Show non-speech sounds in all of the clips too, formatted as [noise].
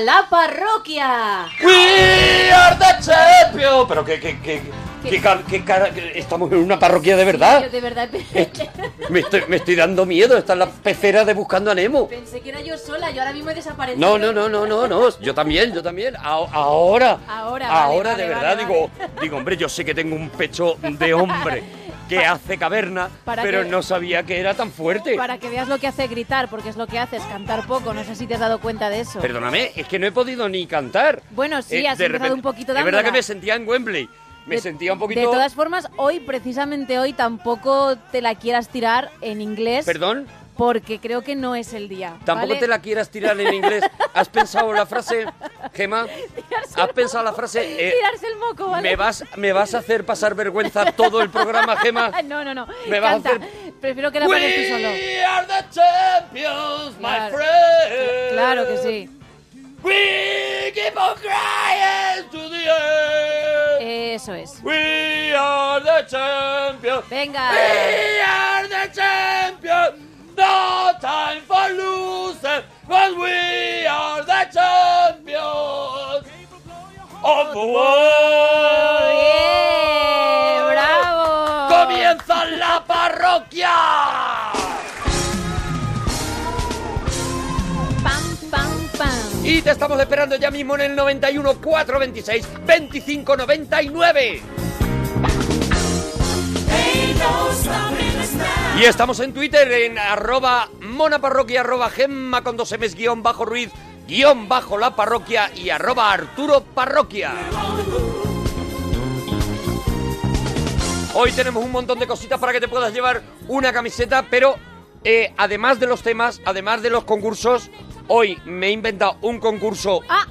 La parroquia. We are the champions. Pero que, que, que, que, car- que cara- que estamos en una parroquia de verdad. Yo de verdad Me estoy, me estoy dando miedo. Esta es la pecera de Buscando a Nemo. pensé que era yo sola, yo ahora mismo he desaparecido. No, no, no, no, no, no. Yo también, yo también. A- ahora. Ahora, vale, Ahora, vale, de vale, verdad, vale. digo, digo, hombre, yo sé que tengo un pecho de hombre [laughs] que hace caverna, [laughs] Para pero que- no sabía que era tan fuerte. Para que veas lo que hace gritar, porque es lo que hace, es cantar poco. No sé si te has dado cuenta de eso. Perdóname, es que no he podido ni cantar. Bueno, sí, Eh, has de empezado repente- un poquito Es verdad que dándola. me sentía en Wembley. Me De- sentía un poquito. De todas formas, hoy, precisamente hoy, tampoco te la quieras tirar en inglés. Perdón. Porque creo que no es el día. Tampoco ¿vale? te la quieras tirar en inglés. ¿Has pensado la frase, Gema? ¿Has pensado la frase? eh, Tirarse el moco, ¿vale? ¿me, vas, ¿Me vas a hacer pasar vergüenza todo el programa, Gema? [laughs] No, no, no. Me vas a Canta. hacer- Prefiero que la pagues tú solo. We are the champions, my Claro. friend. Claro que sí. We keep on crying to the end. Eso es. We are the champions. Venga. We are the champions. No time for losers, but we are the champions of the world. ¡Bien! ¡Bravo! ¡Comienza la parroquia! ¡Pam, pam, pam! Y te estamos esperando ya mismo en el 91 426 25 99. Y estamos en Twitter en arroba monaparroquia, arroba gemma con dos M's guion bajo ruiz, guion bajo la parroquia y arroba arturo parroquia. Hoy tenemos un montón de cositas para que te puedas llevar una camiseta, pero eh, además de los temas, además de los concursos, hoy me he inventado un concurso ¡Ah!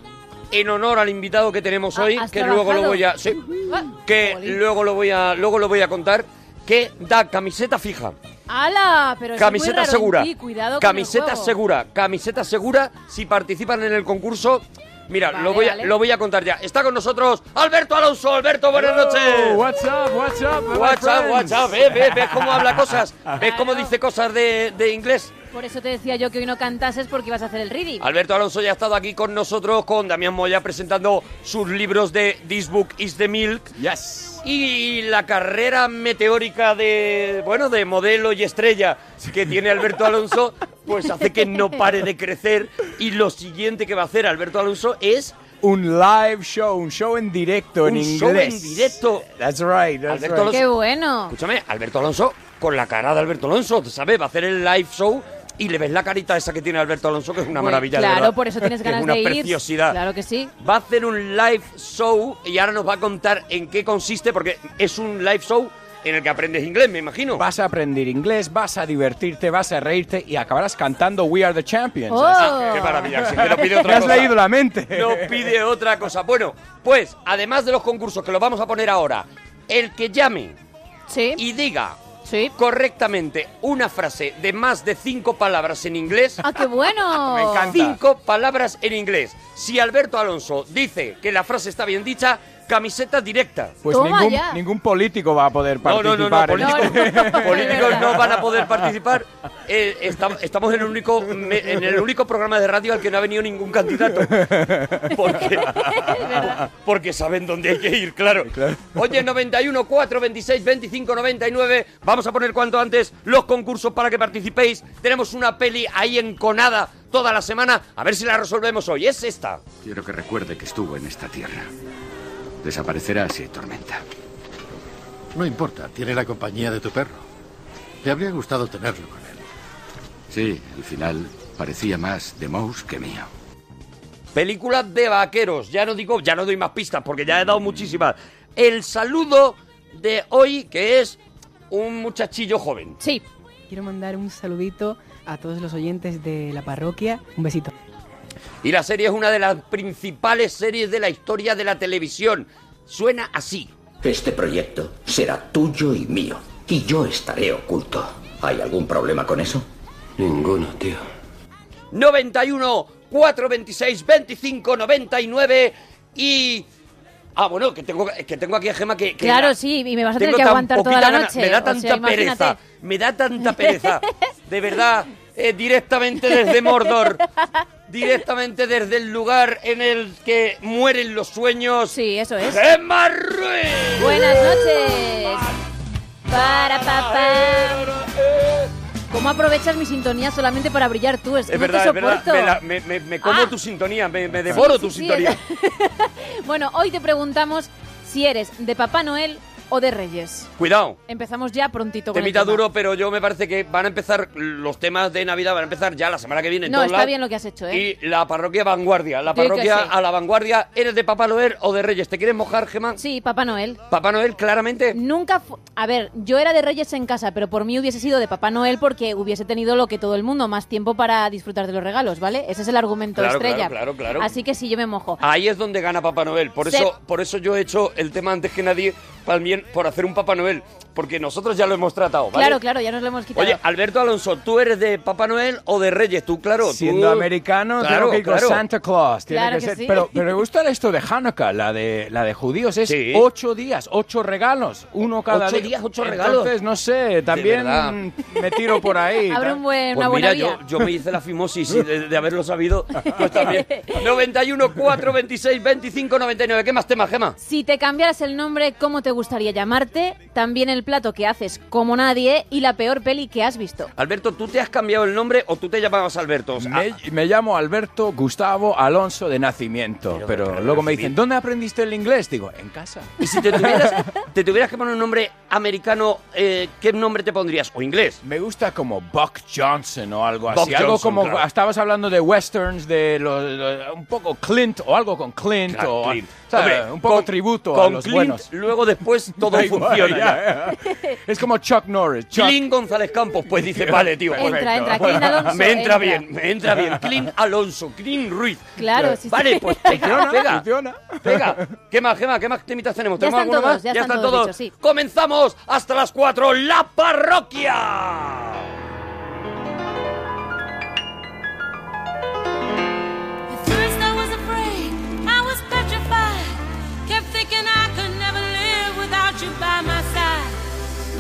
en honor al invitado que tenemos Ah, hoy, ¿has que luego lo voy a, sí, Ah, que luego lo voy a, luego lo voy a contar, que da camiseta fija, ¡Hala! Pero eso es muy camiseta en segura, ti, Cuidado con camiseta el juego. segura, camiseta segura. Si participan en el concurso, mira, Vale, lo voy a, vale. lo voy a contar ya. Está con nosotros Alberto Alonso. Alberto, buenas Hello, noches. What's up? What's up? my What's up, friends? what's up? ¿Ves, ves, ves cómo habla cosas? ¿Ves cómo dice cosas de, de inglés? Por eso te decía yo que hoy no cantases porque ibas a hacer el reading. Alberto Alonso ya ha estado aquí con nosotros, con Damián Moya, presentando sus libros de This Book is the Milk. Yes. Y la carrera meteórica de, bueno, de modelo y estrella que tiene Alberto Alonso, pues hace que no pare de crecer. Y lo siguiente que va a hacer Alberto Alonso es Un live show, un show en directo en Un inglés. show en directo. That's right, that's Alberto right. Alonso. ¡Qué bueno! Escúchame, Alberto Alonso con la cara de Alberto Alonso, ¿sabes? Va a hacer el live show y le ves la carita esa que tiene Alberto Alonso, que es una Pues, maravilla. de claro, verdad. por eso tienes Que [laughs] es ganas una de ir. preciosidad. Claro que sí. Va a hacer un live show y ahora nos va a contar en qué consiste, porque es un live show en el que aprendes inglés, me imagino. Vas a aprender inglés, vas a divertirte, vas a reírte y acabarás cantando We Are the Champions. ¡Oh! Así Qué maravilla, si que no pide otra [laughs] has cosa. leído la mente. No pide otra cosa. Bueno, pues, además de los concursos que los vamos a poner ahora, el que llame Sí, y diga sí. correctamente una frase de más de cinco palabras en inglés. ¡Ah, qué bueno! [laughs] Me encanta. Cinco palabras en inglés. Si Alberto Alonso dice que la frase está bien dicha, camiseta directa. Pues Toma ningún, ya. ningún político va a poder No, no, no, no, participar. en [laughs] políticos, esto. políticos no van a poder participar. Eh, estam- estamos en el único me- en el único programa de radio al que no ha venido ningún candidato. Porque, [laughs] porque saben dónde hay que ir, claro. Oye, 91 4 26 25 99. Vamos a poner cuanto antes los concursos para que participéis. Tenemos una peli ahí enconada toda la semana. A ver si la resolvemos hoy. Es esta. Quiero que recuerde que estuvo en esta tierra. Desaparecerá si hay tormenta. No importa, tiene la compañía de tu perro. Le habría gustado tenerlo con él. Sí, el final parecía más de Mouse que mío. Película de vaqueros. Ya no digo, ya no doy más pistas porque ya he dado muchísimas. El saludo de hoy que es un muchachillo joven. Sí. Quiero mandar un saludito a todos los oyentes de la parroquia. Un besito. Y la serie es una de las principales series de la historia de la televisión. Suena así. Este proyecto será tuyo y mío. Y yo estaré oculto. ¿Hay algún problema con eso? Ninguno, tío. 91 426 25 99 y ah bueno que tengo que tengo aquí a Gema que, que Claro, la- sí, y me vas a tener que aguantar toda la gana- noche. me da o sea, tanta imagínate. pereza me da tanta pereza [laughs] de verdad eh, directamente desde Mordor [laughs] directamente desde el lugar en el que mueren los sueños. Sí, eso es. ¡Gemma Ruiz! Buenas noches. Para papá. ¿Cómo aprovechas mi sintonía solamente para brillar tú? Es que Es no verdad, te es verdad. Me, como Ah. tu sintonía, me, me devoro Sí, tu sí. sintonía. [laughs] bueno, hoy te preguntamos si eres de Papá Noel o de Reyes. Cuidado. Empezamos ya prontito con el Temita tema. duro, pero yo me parece que van a empezar los temas de Navidad, van a empezar ya la semana que viene. en No, todos está lados. bien lo que has hecho, ¿eh? Y la parroquia vanguardia, la que parroquia a la vanguardia. ¿Eres de Papá Noel o de Reyes? ¿Te quieres mojar, Gemma? Sí, Papá Noel. Papá Noel, claramente. Nunca fu- A ver, yo era de Reyes en casa, pero por mí hubiese sido de Papá Noel porque hubiese tenido lo que todo el mundo, más tiempo para disfrutar de los regalos, ¿vale? Ese es el argumento Claro, estrella. claro, claro, claro. Así que sí, yo me mojo. Ahí es donde gana Papá Noel. Por Se- eso, por eso yo he hecho el tema antes que nadie, por hacer un Papá Noel. Porque nosotros ya lo hemos tratado, ¿vale? Claro, claro, ya nos lo hemos quitado. Oye, Alberto Alonso, ¿tú eres de Papá Noel o de Reyes? Tú, claro. tú- Siendo americano, Claro, tengo que ir con. Santa Claus. Tiene Claro que que ser. sí. Pero, pero me gusta esto de Hanukkah, la de, la de judíos. Es Sí. ocho días, ocho regalos, uno cada Ocho día. días, ocho regalos. Entonces, no sé, también me tiro por ahí. [laughs] Abre un buen, Pues una buena mira, yo, yo me hice la fimosis y de, de haberlo sabido, pues también. 91, 4, 26, 25, 99. ¿Qué más temas, Gema? Si te cambiaras el nombre, ¿cómo te gustaría llamarte? También el plato que haces como nadie y la peor peli que has visto. Alberto, ¿tú te has cambiado el nombre o tú te llamabas Alberto? O sea, Me, me llamo Alberto Gustavo Alonso de nacimiento, Pero, pero, pero, luego me dicen, ¿dónde aprendiste el inglés? Digo, en casa. Y si te tuvieras, [laughs] te tuvieras que poner un nombre americano, eh, ¿qué nombre te pondrías? ¿O inglés? Me gusta como Buck Johnson o algo Buck así. algo Johnson, como, claro. estabas hablando de westerns, de lo- lo- un poco Clint o algo con Clint Claro, o Clint. ¿sabes? Hombre, un poco con- tributo con a los Clint, buenos. Luego después todo Da igual, funciona. ya, ya. ya. Es como Chuck Norris. Chuck- Clint González Campos, pues dice, vale, tío. Entra, entra, Clint Alonso. [laughs] me entra, entra. bien, me entra bien. Clint Alonso, Clint Ruiz. Claro, sí, sí. Vale, pues [laughs] pega, Funciona, pega. funciona. Venga, ¿qué más, qué más, qué más temitas tenemos? Ya ¿Tenemos están alguno todos, más? ya están están todos todos. dichos, sí. Comenzamos hasta las 4, la parroquia.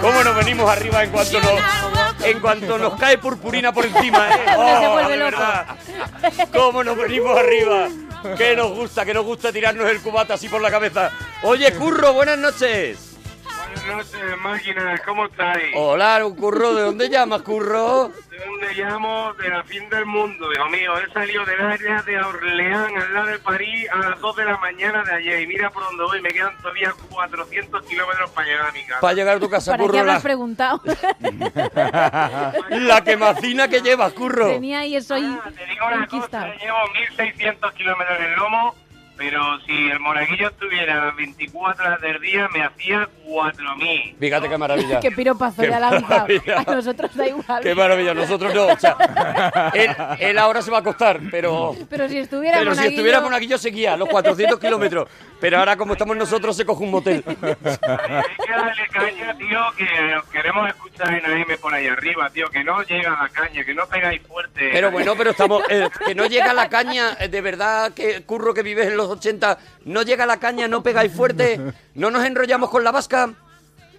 ¿Cómo nos venimos arriba en cuanto nos, en cuanto nos cae purpurina por encima? ¿eh? [laughs] Se Oh, loco. ¿Cómo nos venimos arriba? Que nos gusta, que nos gusta tirarnos el cubata así por la cabeza. Oye, Curro, buenas noches. Buenas noches, máquinas, ¿cómo estáis? Hola, Curro, ¿de dónde llamas, Curro? ¿De dónde llamo? De la fin del mundo, hijo mío. He salido del área de Orleán, al lado de París, a las 2 de la mañana de ayer. Y mira por dónde voy, me quedan todavía 400 kilómetros para llegar a mi casa. Para llegar a tu casa, ¿Para qué Curro, habrás [laughs] la, preguntado? la quemacina que llevas, Curro. Tenía ahí eso ahí Ah, te digo una cosa, llevo 1600 kilómetros en el lomo, pero si el monaguillo estuviera las 24 horas del día, me hacía 4000. Fíjate qué maravilla. Qué piropazo ha lanzado. maravilla. A nosotros da igual. Qué maravilla, nosotros no. O sea, él, él ahora se va a acostar, pero... Pero si estuviera Pero si Monaguillo- estuviera Monaguillo seguía los 400 kilómetros. Pero ahora como estamos nosotros se coge un motel. [laughs] Hay que darle caña, tío, que os queremos escuchar en AM por ahí arriba, tío, que no llega la caña, que no pegáis fuerte. Pero bueno, pero estamos... eh, que no llega la caña, eh, de verdad que curro que vives en los 80, no llega la caña, no pegáis fuerte, no nos enrollamos con la vasca.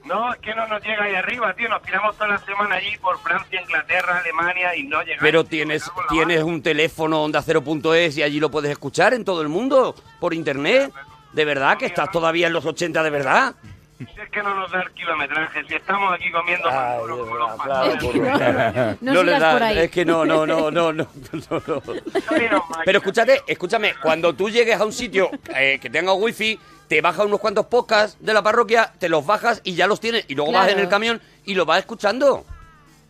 No, es que no nos llega ahí arriba, tío. Nos tiramos toda la semana allí por Francia, Inglaterra, Alemania y no llegamos. Pero tienes, tienes un teléfono onda 0.es y allí lo puedes escuchar en todo el mundo, por internet. De verdad que estás todavía en los 80, de verdad. Si es que no nos da el kilometraje, si estamos aquí comiendo con los No le da- por ahí. Es que no, no, no, no, no, no, no. Pero escúchate, escúchame, cuando tú llegues a un sitio eh, que tenga wifi, te bajas unos cuantos podcasts de la parroquia, te los bajas y ya los tienes. Y luego vas en el camión y lo vas escuchando.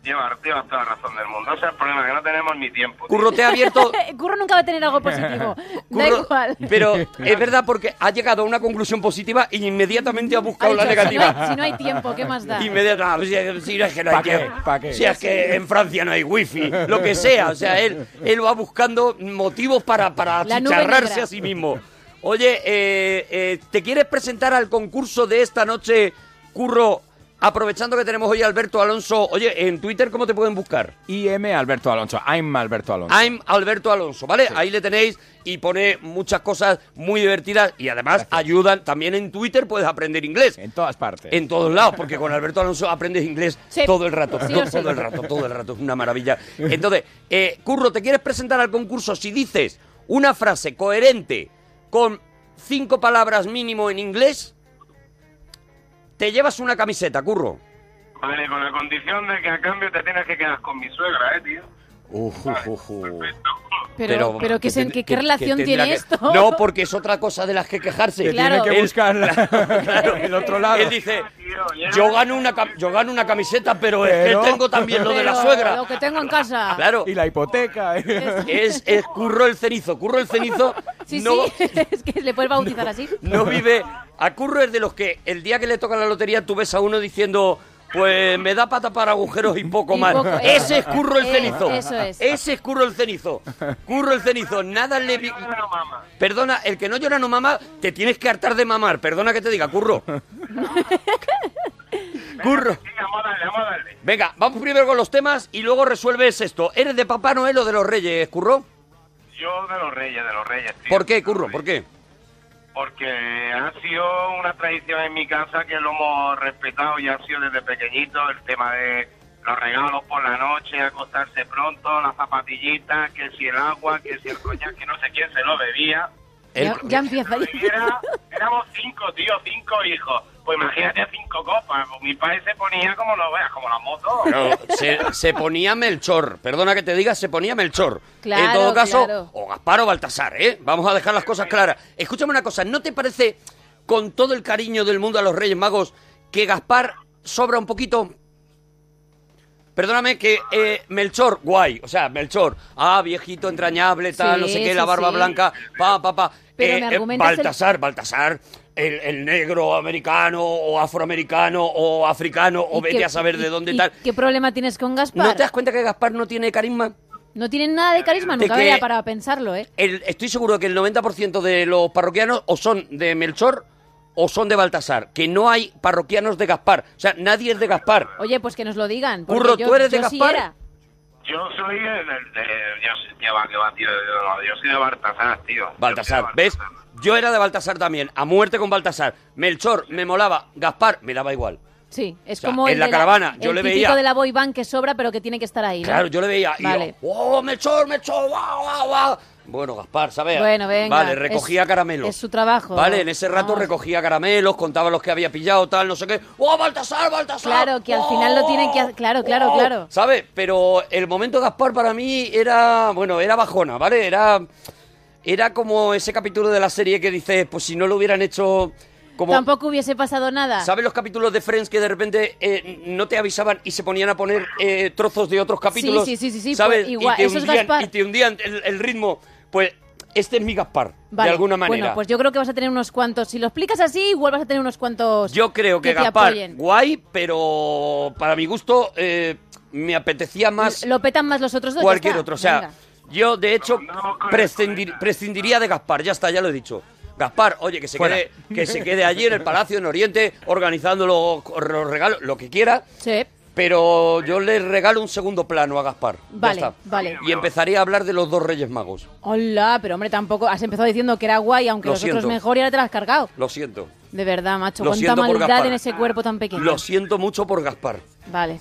Llevas, llevas toda la razón del mundo. Ese es el problema, que no tenemos ni tiempo. tío. Curro, te ha abierto... [laughs] Curro nunca va a tener algo positivo. [laughs] da igual. Pero [laughs] es verdad porque ha llegado a una conclusión positiva y inmediatamente ha buscado la negativa. Si no, hay, si no hay tiempo, ¿qué más da? Inmediatamente, si, si es que no hay tiempo. Si es que en Francia no hay wifi, lo que sea. O sea, él, él va buscando motivos para, para achicharrarse a sí mismo. Oye, eh, eh, ¿te quieres presentar al concurso de esta noche, Curro? Aprovechando que tenemos hoy a Alberto Alonso. Oye, en Twitter, ¿cómo te pueden buscar? IM Alberto Alonso. I'm Alberto Alonso. I'm Alberto Alonso, ¿vale? Ahí le tenéis y pone muchas cosas muy divertidas y además ayudan. También en Twitter puedes aprender inglés. En todas partes. En todos lados, porque con Alberto Alonso aprendes inglés Sí. todo el rato, Sí todo el rato, todo el rato, es una maravilla. Entonces, eh, Curro, ¿te quieres presentar al concurso? Si dices una frase coherente con cinco palabras mínimo en inglés, te llevas una camiseta, Curro. Vale, con la condición de que a cambio te tienes que quedar con mi suegra, ¿eh, tío? Pero, pero, ¿qué, se- qué- qué relación tendrá tiene que- esto? No, porque es otra cosa de las que quejarse. Que Claro. tiene que Él- [laughs] buscar la- [laughs] Claro, el otro lado. Él dice, ya- yo gano una, cam- yo gano una camiseta, pero, es Pero- que tengo también lo de la Pero suegra. Lo que tengo en casa. Claro, Y la hipoteca. ¿eh? es, es Curro el Cenizo. Curro el Cenizo Sí, no, sí, [laughs] es que le puedes bautizar así. no vive... A Curro es de los que el día que le toca la lotería tú ves a uno diciendo... Pues me da para tapar agujeros y poco [laughs] Y más. poco- Ese es Curro el Eh, Cenizo. eso es. Ese es Curro el Cenizo. Curro el Cenizo. Nada le... vi- Pero, mamá, Perdona, el que no llora no mama, te tienes que hartar de mamar. Perdona que te diga, Curro. [laughs] Curro. sí, vamos a darle, vamos a darle. Venga, vamos primero con los temas y luego resuelves esto. ¿Eres de Papá Noel o de los Reyes, Curro? Yo de los reyes, de los reyes, tío. ¿Por qué, Curro? ¿Por qué? Porque ha sido una tradición en mi casa que lo hemos respetado y ha sido desde pequeñito el tema de los regalos por la noche, acostarse pronto, las zapatillitas, que si el agua, que si el coñac, que no sé quién se lo bebía. El- Ya, ya empieza era- éramos cinco, tío, cinco hijos. Pues imagínate cinco copas. Pues mi padre se ponía como lo veas, como la moto. Pero se, se ponía Melchor. Perdona que te diga, se ponía Melchor. Claro, en todo caso, claro. o Gaspar o Baltasar, ¿eh? Vamos a dejar las cosas claras. Escúchame una cosa, ¿no te parece, con todo el cariño del mundo a los Reyes Magos, que Gaspar sobra un poquito? Perdóname que eh, Melchor, guay, o sea, Melchor, ah, viejito, entrañable, tal, Sí, no sé qué, sí, la barba sí. blanca, pa, pa, pa. Pero Eh, me eh, el- Baltasar, Baltasar, el, el negro americano o afroamericano o africano o ¿Y vete qué- a saber de dónde y tal. ¿Qué problema tienes con Gaspar? ¿No te das cuenta que Gaspar no tiene carisma? No tienen nada de carisma, De nunca que- había para pensarlo, ¿eh? El- estoy seguro que el 90% de los parroquianos o son de Melchor o son de Baltasar. Que no hay parroquianos de Gaspar. O sea, nadie es de Gaspar. Oye, pues que nos lo digan. Curro, yo- ¿tú eres de yo sí Gaspar? era. Yo soy de- yo soy, que va, que va, tío, yo, no, yo soy de Baltasar, tío. Baltasar, ¿ves? Yo era de Baltasar también. A muerte con Baltasar. Melchor me molaba. Gaspar me daba igual. Sí, es O sea, como en el la de caravana, yo el le veía- de la boy band que sobra pero que tiene que estar ahí, ¿no? Claro, yo le veía y Vale. yo, ¡oh, Melchor, Melchor! ¡Guau, guau, guau! Bueno, Gaspar, ¿sabes? Bueno, venga, Vale, recogía es- caramelos. es su trabajo. Vale, en ese rato Vamos. recogía caramelos, contaba los que había pillado, tal, no sé qué. ¡Oh, Baltasar, Baltasar! Claro, que al final lo tienen que hacer- claro, claro, ¡Oh! claro. ¿Sabes? Pero el momento Gaspar para mí era, bueno, era bajona, ¿vale? Era, era como ese capítulo de la serie que dices, pues si no lo hubieran hecho como... Tampoco hubiese pasado nada. ¿Sabes los capítulos de Friends que de repente eh, no te avisaban y se ponían a poner eh, trozos de otros capítulos? Sí, sí, sí, sí, sí, ¿Sabes? pues igual, y, te hundían, y te hundían el, el ritmo. Pues este es mi Gaspar, Vale, de alguna manera. Bueno, pues yo creo que vas a tener unos cuantos. Si lo explicas así, igual vas a tener unos cuantos. Yo creo que, Gaspar, guay, pero para mi gusto eh, me apetecía más Lo petan más los otros dos. cualquier otro. O sea, Venga. yo de hecho prescindir- prescindiría de Gaspar, ya está, ya lo he dicho. Gaspar, oye, que se, Fuera. quede, que se quede allí en el Palacio en Oriente organizando los, los regalos, lo que quiera, Sí, pero yo le regalo un segundo plano a Gaspar. Ya vale, está. vale. Y empezaría a hablar de los dos Reyes Magos. Hola, pero hombre, tampoco. Has empezado diciendo que era guay, aunque Lo los otros siento. mejor y ahora te las has cargado. Lo siento. De verdad, macho. Lo Cuánta siento por maldad Gaspar. en ese cuerpo tan pequeño. Lo siento mucho por Gaspar. Vale.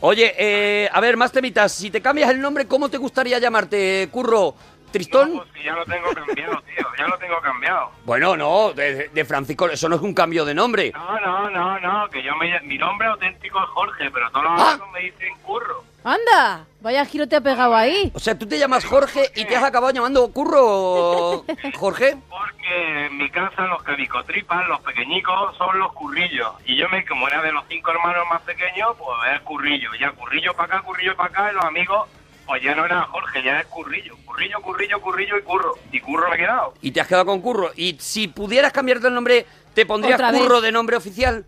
Oye, eh, a ver, más temitas. Si te cambias el nombre, ¿cómo te gustaría llamarte? ¿Curro? ¿Tristón? No, pues ya lo tengo cambiado, tío, ya lo tengo cambiado. Bueno, no, de, de Francisco, eso no es un cambio de nombre. No, no, no, no, que yo me, mi nombre auténtico es Jorge, pero todos los Ah. amigos me dicen Curro. ¡Anda! Vaya giro te ha pegado ahí. O sea, tú te llamas Jorge y te has acabado llamando Curro, [laughs] Jorge. Porque que en mi casa los cabicotripas, los pequeñicos, son los currillos. Y yo me, como era de los cinco hermanos más pequeños, pues es currillo. Ya currillo para acá, currillo para acá, y los amigos, pues ya no era Jorge, ya es currillo. Currillo, currillo, currillo y curro. Y curro me he quedado. Y te has quedado con Curro. Y si pudieras cambiarte el nombre, ¿te pondrías Otra vez. Curro de nombre oficial?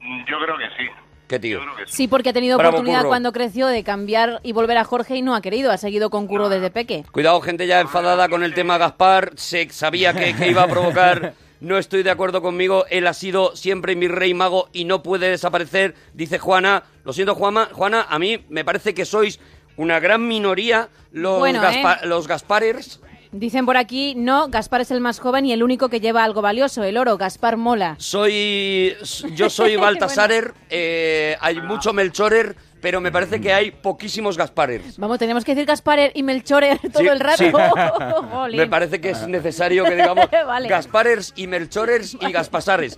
Mm, Yo creo que sí. ¿Qué tío? Yo creo que sí. Sí, porque ha tenido Bravo, oportunidad Curro. cuando creció de cambiar y volver a Jorge y no ha querido. Ha seguido con Curro desde peque. Cuidado, gente ya enfadada con el tema Gaspar. Se sabía que, que iba a provocar. [laughs] No estoy de acuerdo conmigo. Él ha sido siempre mi rey mago y no puede desaparecer. Dice Juana. Lo siento, Juana. Juana, a mí me parece que sois una gran minoría los, Bueno, Gaspa- ¿eh? los Gasparers. Dicen por aquí, no, Gaspar es el más joven y el único que lleva algo valioso, el oro. Gaspar mola. Soy. Yo soy [laughs] Baltasarer. eh, hay mucho Melchorer, pero me parece que hay poquísimos Gasparers. Vamos, tenemos que decir Gasparer y Melchorer [laughs] todo Sí, el rato. sí. [laughs] [laughs] Me parece que es necesario que digamos Vale. Gasparers y Melchorers y Gaspasares.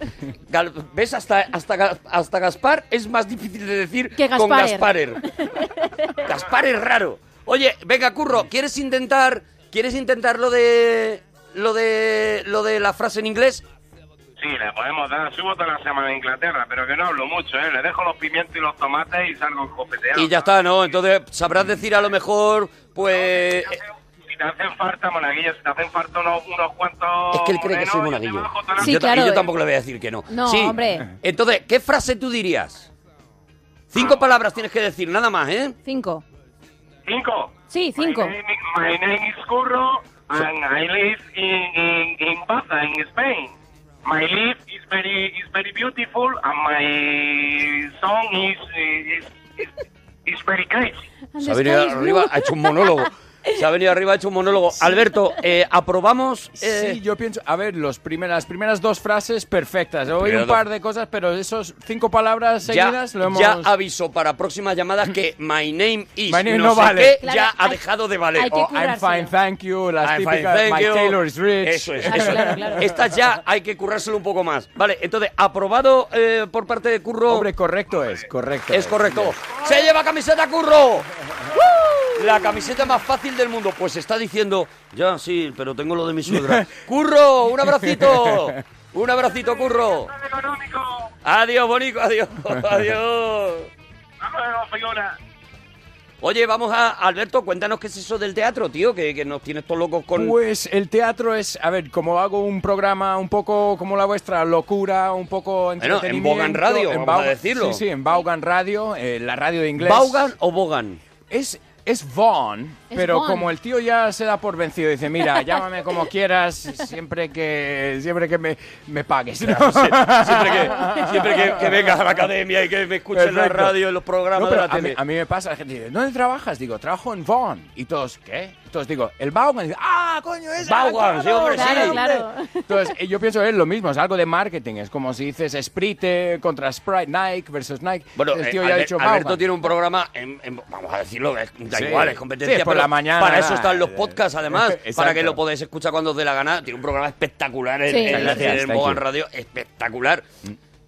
Gal- ¿Ves? Hasta, hasta, hasta Gaspar es más difícil de decir Que con Gasparer. Gasparer. Gaspar es raro. Oye, venga, Curro, ¿quieres intentar, ¿quieres intentar lo de, lo de, lo de la frase en inglés? Sí, le podemos dar. Subo toda la semana a Inglaterra, pero que no hablo mucho, ¿eh? Le dejo los pimientos y los tomates y salgo copeteado. Y ya está, ¿no? Entonces sabrás decir a lo mejor, pues... Si te hacen falta, monaguillo, si te hacen falta unos, unos cuantos... Es que él cree que soy monaguillo. la- Sí, yo, claro, y yo eh. tampoco le voy a decir que no. No, sí. hombre. Entonces, ¿qué frase tú dirías? Cinco palabras tienes que decir, nada más, ¿eh? Cinco. ¿Cinco? Sí, cinco. My name, is- my name is Curro and I live in, in, in Baza, in Spain. My life is very is very beautiful and my song is is, is, is very crazy. Is arriba, ha hecho un monólogo. [laughs] Se ha venido arriba, ha hecho un monólogo. Alberto, eh, ¿aprobamos? eh, Sí, yo pienso, a ver, los primer- las primeras dos frases perfectas. Hoy Primero un dos. par de cosas, pero esos cinco palabras ya, seguidas lo hemos... ya aviso para próximas llamadas que my name is My name no, no sé vale. qué, Claro, ya ha dejado de valer. hay que O I'm fine, thank you, las I'm fine, típicas, thank my you. Taylor is rich. Eso es, Ah, eso claro, claro. Estas ya hay que currárselo un poco más. Vale, entonces, aprobado eh, por parte de Curro. Hombre, correcto es, correcto. Es correcto. Se lleva camiseta Curro. [laughs] La camiseta más fácil del mundo. Pues está diciendo, ya sí, pero tengo lo de mi suegra. [laughs] Curro, un abracito. Un abracito, Curro. Económico. Adiós, Bonico, adiós. [laughs] Adiós. Oye, vamos a Alberto, cuéntanos qué es eso del teatro, tío, que, que nos tienes todos locos con... Pues el teatro es, a ver, como hago un programa un poco como la vuestra, locura, un poco en entretenimiento. Bogan Radio, vamos a decirlo. Sí, sí, en Vaughan Radio, eh, la radio de inglés. ¿Baugan o Bogan? Es, es Vaughn, Es pero como el tío ya se da por vencido, dice, mira, [laughs] llámame como quieras, siempre que siempre que me, me pagues. ¿no? Siempre que, [laughs] siempre que, que vengas a la academia y que me escuches en la radio, en los programas No, de la a, mí, a mí me pasa, la gente dice, ¿dónde trabajas? Digo, trabajo en Vaughn. Y todos, ¿qué? Entonces digo, el Vaughan. Y dice, ¡ah, coño, es sí, hombre, sí. Claro, claro. Entonces, eh, yo pienso es lo mismo, es algo de marketing. Es como si dices Sprite contra Sprite, Nike versus Nike. Bueno, el eh, tío ya ha Alber- dicho Alberto tiene un programa, en- en- vamos a decirlo, es- da Sí. igual, es competencia. Sí, pero la mañana, Para eso están los podcasts, además, para que lo podáis escuchar cuando os dé la gana. Tiene un programa espectacular en, Sí. en, Gracias, en. Radio, espectacular.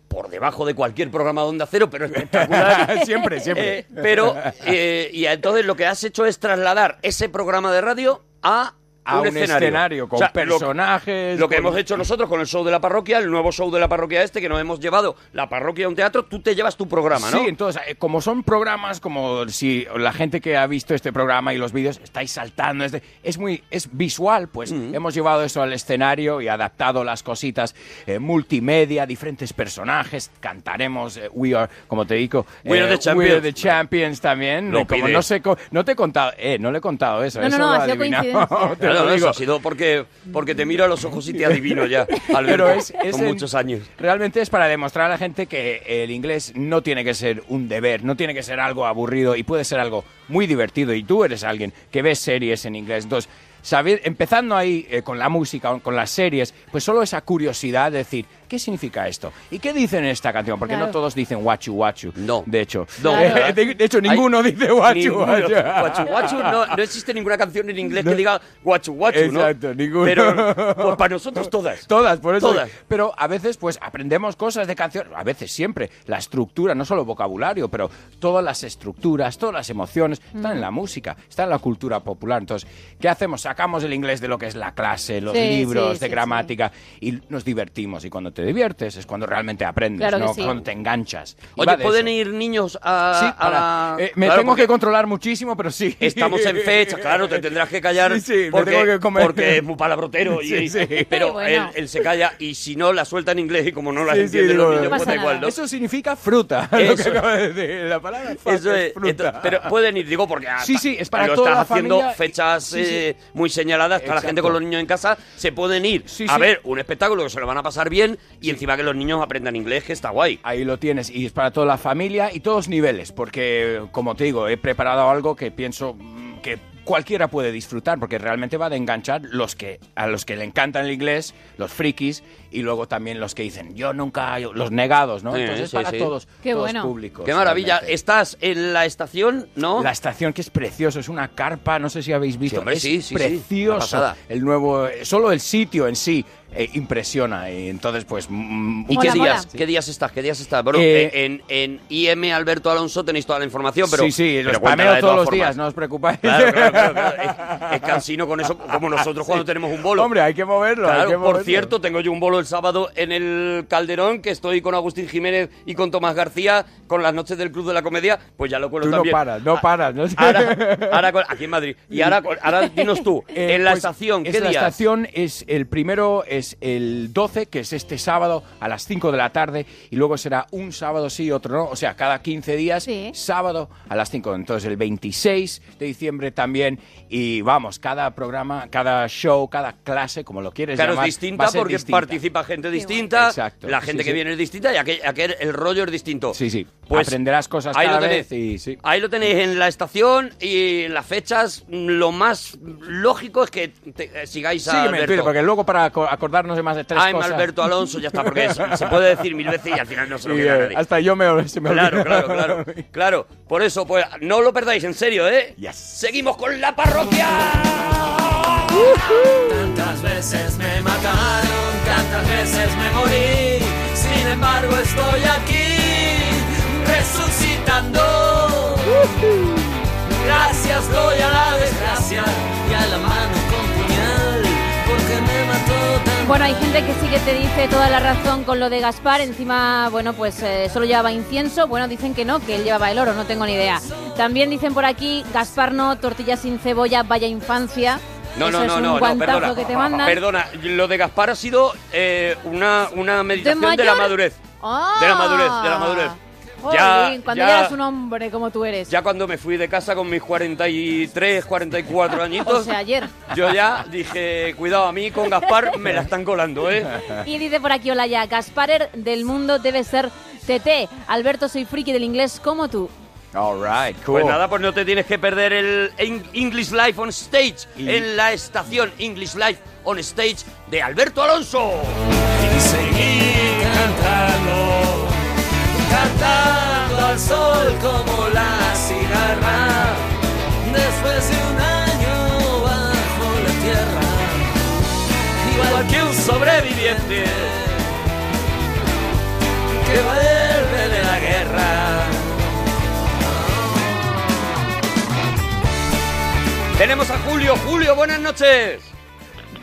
Por debajo de cualquier programa de Onda Cero, pero espectacular. [laughs] siempre, siempre. Eh, pero, eh, y entonces lo que has hecho es trasladar ese programa de radio a, a un, escenario, con O sea, lo- personajes. Lo que con- hemos hecho nosotros con el show de la parroquia, el nuevo show de la parroquia este, que nos hemos llevado la parroquia a un teatro, tú te llevas tu programa, ¿no? Sí, entonces, eh, como son programas, como si la gente que ha visto este programa y los vídeos estáis saltando, es, de- es muy es visual, pues Mm. hemos llevado eso al escenario y adaptado las cositas eh, multimedia, diferentes personajes, cantaremos eh, We Are, como te digo, We Are the Champions. the Champions también. Lo como no sé, no te he contado, eh, no le he contado eso. No, no, eso no, lo ha sido coincidencia. [laughs] Claro, eso digo. ha sido porque, porque te miro a los ojos y te adivino ya, [laughs] Alberto, Pero es, es con en- muchos años. Realmente es para demostrar a la gente que el inglés no tiene que ser un deber, no tiene que ser algo aburrido y puede ser algo muy divertido. Y tú eres alguien que ves series en inglés. Entonces, saber, empezando ahí eh, con la música, con las series, pues solo esa curiosidad de decir, ¿qué significa esto? ¿Y qué dicen en esta canción? Porque Claro. no todos dicen guachu guachu. No. De hecho. No. Eh, de, de hecho, ninguno Hay- dice guachu guachu. Guachu, guachu, no, no existe ninguna canción en inglés que diga guachu guachu, ¿no? Exacto, ninguno. Pero pues, para nosotros todas. Todas, por eso. Todas. Pero a veces, pues, aprendemos cosas de canciones. A veces, siempre. La estructura, no solo vocabulario, pero todas las estructuras, todas las emociones, están en la música, están en la cultura popular. Entonces, ¿qué hacemos? Sacamos el inglés de lo que es la clase, los Sí, libros sí, de sí, gramática y nos divertimos. Y cuando te diviertes es cuando realmente aprendes, Claro ¿no? sí. Cuando te enganchas. Oye, ¿pueden eso. ir niños a, Sí, a la- eh, me Claro, tengo porque que controlar muchísimo, pero sí. Estamos en fecha, claro, te tendrás que callar Sí, sí, porque, tengo que comer. porque es muy palabrotero. y- Sí, sí. Pero Bueno. él, él se calla y si no, la suelta en inglés y como no la Sí, sí, entienden los niños, No pues da igual, ¿no? Eso significa fruta. [laughs] lo Eso. que acaba de decir. La palabra Eso es, fruta. entonces, pero pueden ir, digo, porque Sí, sí, es para lo toda estás la haciendo familia. fechas eh, muy señaladas, está la gente con los niños en casa, se pueden ir Sí, a sí. ver un espectáculo que se lo van a pasar bien y encima que los niños aprendan inglés, que está guay. Ahí lo tienes, y es para toda la familia y todos niveles, porque, como te digo, he preparado algo que pienso mm, que cualquiera puede disfrutar, porque realmente va de enganchar los que, a los que le encantan el inglés, los frikis, y luego también los que dicen, yo nunca, yo-", los negados, ¿no? Sí, Entonces, sí, para sí. todos, Qué todos bueno. públicos. Qué maravilla. realmente. Estás en la estación, ¿no? La estación que es precioso, es una carpa, no sé si habéis visto, Sí, hombre, es precioso. el nuevo, eh, solo el sitio en sí eh, impresiona, y entonces pues... mm, ¿Y Mola, qué días? mola. ¿Qué días estás? ¿Qué días estás? Bueno, Eh, en, en IM Alberto Alonso tenéis toda la información, pero sí, sí, pero los spameo todos los formas. días, no os preocupéis. Claro, claro, claro, claro. [laughs] Es, es cansino con eso, como nosotros cuando tenemos un bolo. Hombre, hay que moverlo, hay por cierto, tengo yo un bolo el sábado en el Calderón, que estoy con Agustín Jiménez y con Tomás García, con las noches del Club de la Comedia, pues ya lo cuelo Tú no también. paras, no Ah, paras. No Ahora, ahora [laughs] con- aquí en Madrid. Y ahora, ahora dinos tú, [laughs] Eh, en la pues, estación, ¿qué es la días? estación es el primero es el 12, que es este sábado a las 5 de la tarde, y luego será un sábado sí, otro no, o sea, cada 15 días, Sí. sábado a las 5. Entonces el 26 de diciembre también, y vamos, cada programa, cada show, cada clase, como lo quieres Claro, es llamar, va distinta a ser porque distinta. participa gente distinta, Exacto, la gente sí, que sí. viene es distinta y aquel, aquel- el rollo es distinto. Sí, sí, Pues aprenderás cosas ahí cada lo tenéis. vez y sí. Ahí lo tenéis en la estación y en las fechas. Lo más lógico es que te- eh, sigáis a Sígueme Alberto. Porque luego para aco- acordarnos de más de tres I'm cosas... Alberto Alonso, ya está, porque [laughs] se, se puede decir mil veces y al final no se lo queda eh, nadie. hasta yo me, se me Claro, claro, claro, [laughs] claro. Por eso, pues no lo perdáis, en serio, ¿eh? Yes. Seguimos con la parroquia. Tantas veces me mataron, tantas veces me morí. Sin embargo, estoy aquí resucitando. Gracias doy a la desgracia y a la mano con puñal, porque me mató tan Bueno, hay gente que sí que te dice toda la razón con lo de Gaspar. Encima, bueno, pues eh, solo llevaba incienso. Bueno, dicen que no, que él llevaba el oro, no tengo ni idea. También dicen por aquí, Gaspar no, tortilla sin cebolla, vaya infancia. No, Eso no, es no, un no, no, guantazo perdona. que te mandan. Perdona, lo de Gaspar ha sido eh, una, una meditación de, mayor? la madurez. ¡Ah! De la madurez, de la madurez. Jolín, cuando ya- ya eres un hombre como tú eres. Ya cuando me fui de casa con mis 43, 44 añitos, O sea, ayer. yo ya dije, cuidado, a mí con Gaspar me la están colando, ¿eh? Y dice por aquí, hola ya, Gasparer del mundo debe ser TT. Alberto, soy friki del inglés como tú. All right, cool. Pues nada, pues no te tienes que perder el En- English Life on Stage Y- en la estación English Life on Stage de Alberto Alonso. y seguir cantando, cantando al sol como la cigarra, después de un año bajo la tierra, igual que un sobreviviente que vuelve Tenemos a Julio. Julio, buenas noches.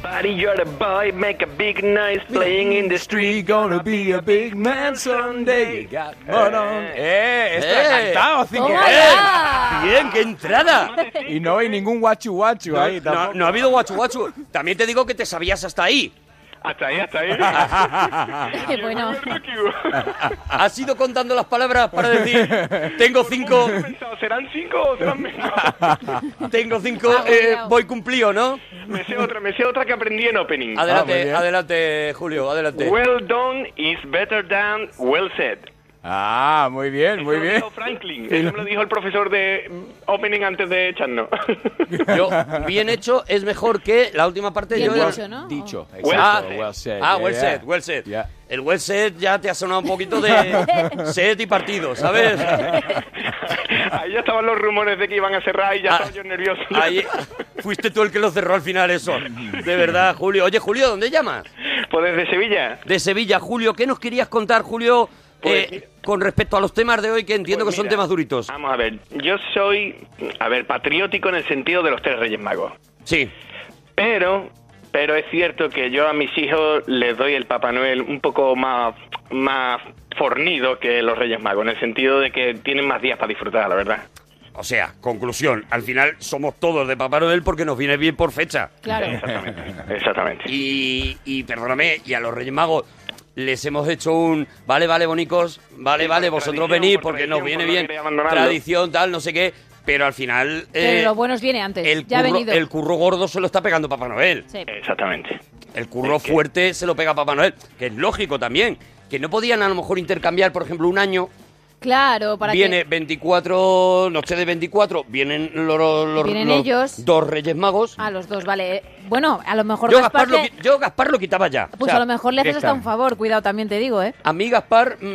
Buddy, you're a boy, make a big noise playing in the street. gonna be a big man someday. You got more on. Eh, esto Eh. cantado, sí que ¡Toma es. ya! Bien, qué entrada. Y no hay ningún guachu guachu No, ahí no- tampoco. no ha habido guachu guachu. También te digo que te sabías hasta ahí. Hasta ahí, hasta ahí. [laughs] Qué bueno. Has ido contando las palabras para decir, tengo cinco, ¿Serán cinco o serán menos? [laughs] tengo cinco, Ah, eh, voy cumplido, ¿no? Me sé otra, me sé otra que aprendí en opening. Adelante, bien. adelante, Julio, adelante. Well done is better than well said. Ah, muy bien, Eso muy lo bien. dijo Franklin. Eso me lo dijo el profesor de opening antes de echarnos. [laughs] Yo, bien hecho es mejor que la última parte. Bien yo, dicho, ¿no? Dicho, Well exacto, said. well said. Ah, yeah, well yeah. said, well said. Yeah. el web set ya te ha sonado un poquito de [laughs] set y partido, ¿sabes? [laughs] Ahí ya estaban los rumores de que iban a cerrar y ya Ah, estaba yo nervioso. Ahí, fuiste tú el que lo cerró al final eso. De verdad, Julio. Oye, Julio, ¿dónde llamas? Pues desde Sevilla. De Sevilla, Julio. ¿Qué nos querías contar, Julio, Pues, eh, con respecto a los temas de hoy, que entiendo Pues que son temas duritos? Vamos a ver, yo soy, a ver, patriótico en el sentido de los tres Reyes Magos. Sí. Pero, pero es cierto que yo a mis hijos les doy el Papá Noel un poco más, más fornido que los Reyes Magos, en el sentido de que tienen más días para disfrutar, la verdad. O sea, conclusión, al final somos todos de Papá Noel porque nos viene bien por fecha. Claro. Exactamente. Exactamente. Y, y perdóname, y a los Reyes Magos les hemos hecho un vale, vale, bonicos, vale, Sí, vale, vosotros venid por porque nos viene bien, tradición, tal, no sé qué, pero al final Pero eh, lo bueno viene antes. el, ya ha curro, venido. el curro gordo se lo está pegando Papá Noel. Sí. Exactamente. El curro fuerte se lo pega Papá Noel, que es lógico también. Que no podían a lo mejor intercambiar, por ejemplo, un año. Claro, para viene que... 24, noche de 24, vienen los, los- Vienen los ellos. dos Reyes Magos. A los dos, vale. Bueno, a lo mejor Yo Gaspar, Gaspar, lo, le- qui- yo Gaspar lo quitaba ya. Pues O sea, a lo mejor le haces hasta un favor, cuidado, también te digo, ¿eh? A mí Gaspar mm,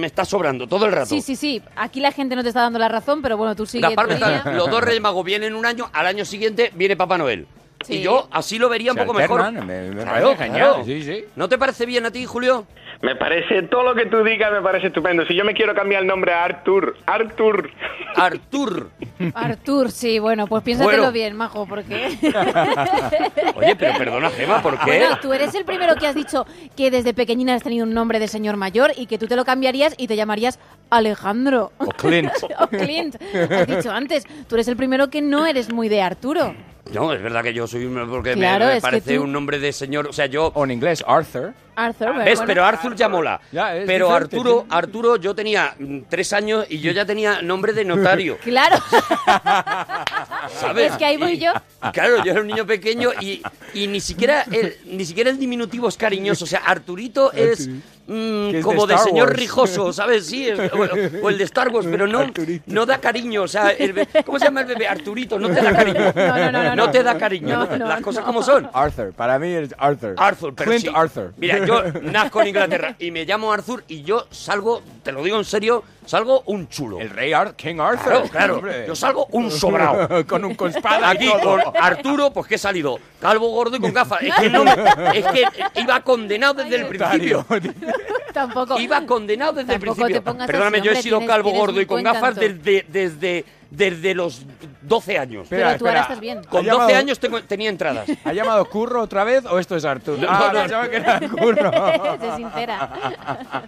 me está sobrando todo el rato. Sí, sí, sí. Aquí la gente no te está dando la razón, pero bueno, tú sigue Gaspar tu me está- línea. los dos Reyes Magos vienen un año, al año siguiente viene Papá Noel. Sí. Y yo así lo vería un Se poco mejor. alternan, me- me Claro, genial, claro. sí, sí. ¿No te parece bien a ti, Julio? Me parece, todo lo que tú digas me parece estupendo. Si yo me quiero cambiar el nombre a Artur, Artur. Artur. Artur, sí, bueno, pues piénsatelo Bueno. bien, majo, porque... [laughs] Oye, pero perdona, Gema, ¿por qué? Bueno, tú eres el primero que has dicho que desde pequeñina has tenido un nombre de señor mayor y que tú te lo cambiarías y te llamarías Alejandro. O Clint. [laughs] o Clint. Has dicho antes, tú eres el primero que no eres muy de Arturo. No, es verdad que yo soy un... porque me- Claro, me, parece tú- un nombre de señor... O sea, yo... O en inglés, Arthur. Arthur, ¿Ves? bueno. Pero Arthur ya mola. Ya, es Pero diferente, Arturo. Arturo, yo tenía mm, tres años y yo ya tenía nombre de notario. [laughs] Claro. [laughs] ¿Sabes? Es que ahí voy Y- yo. Claro, yo era un niño pequeño y, y ni siquiera el, ni siquiera el diminutivo es cariñoso. O sea, Arturito es mm, de como de, señor Wars. rijoso, ¿sabes? Sí, es- o, o el de Star Wars, pero no, no da cariño. O sea, el ¿cómo se llama el bebé? Arturito, no te da cariño. No, no, no, no, no. te da cariño. No, ¿no? no, Las cosas no. como son. Arthur. Para mí es Arthur. Arthur, pero Clint sí. Arthur. Mira, yo nazco en Inglaterra y me llamo Arthur y yo salgo, te lo digo en serio, salgo un chulo. El rey Ar King Arthur. Claro, claro. Hombre. Yo salgo un sobrado. [laughs] con un con espada y Aquí todo. con Arturo, pues que he salido calvo, gordo y con gafas. Es que, no es que iba condenado desde el principio. [laughs] Tampoco. Iba condenado desde el principio. te Perdóname, así, yo he sido tienes- calvo, tienes gordo y con gafas desde, desde, desde los 12 años. Pero tú ahora espera. estás bien. Con Ha 12 llamado- años tengo- tenía entradas. ¿Ha llamado Curro otra vez o esto es Arthur? ah, no, no. pensaba que era Curro. [laughs] Sé sincera.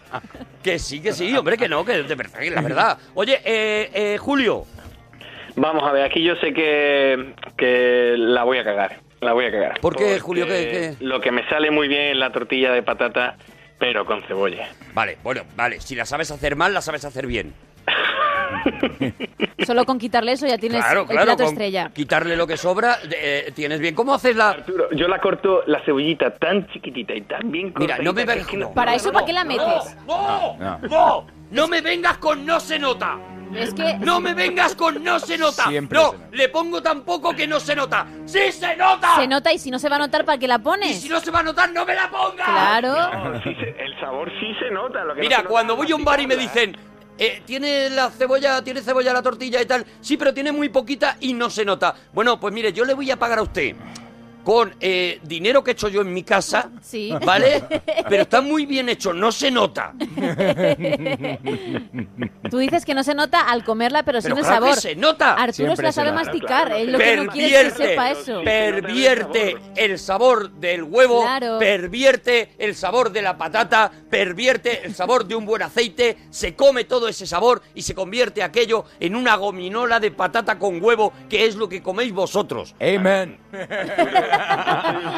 [laughs] Que sí, que sí, hombre, que no, que de verdad, que la verdad. Oye, eh, eh, Julio, Vamos a ver, aquí yo sé que, que la voy a cagar. La voy a cagar. ¿Por qué, Porque Julio? ¿Qué- qué? Lo que me sale muy bien es la tortilla de patata, pero con cebolla. Vale, bueno, vale. Si la sabes hacer mal, la sabes hacer bien. [laughs] [laughs] Solo con quitarle eso ya tienes claro, el claro. plato con estrella. Quitarle lo que sobra, eh, tienes bien. ¿Cómo haces la...? Arturo, yo la corto la cebollita tan chiquitita y tan bien Mira, no me cortadita vengas... no- Para eso, ¿para qué la metes? ¡No! No. ¡No! ¡No me vengas con no se nota! Es que ¡No me vengas con no se nota! Siempre ¡No! se nota. Le pongo tan poco que no se nota. ¡Sí se nota! se nota y si no se va a notar, ¿para qué la Y pones? si no se va a notar, ¡no me la pongas! Claro. No, sí se- el sabor sí se nota. Lo que no Mira, se cuando voy a un bar y me dicen... eh, tiene la cebolla, tiene cebolla la tortilla y tal. Sí, pero tiene muy poquita y no se nota. Bueno, pues mire, yo le voy a pagar a usted con eh, dinero que he hecho yo en mi casa, Sí. ¿vale? [laughs] Pero está muy bien hecho, no se nota. [laughs] Tú dices que no se nota al comerla, pero, sin Pero el claro que sabor. se nota. Arturo Siempre se la sabe masticar. Claro, Él lo que no quiere es que sepa eso. pervierte el sabor del huevo, Claro. pervierte el sabor de la patata, pervierte el sabor de un buen aceite, se come todo ese sabor y se convierte aquello en una gominola de patata con huevo, que es lo que coméis vosotros. Amen. [laughs]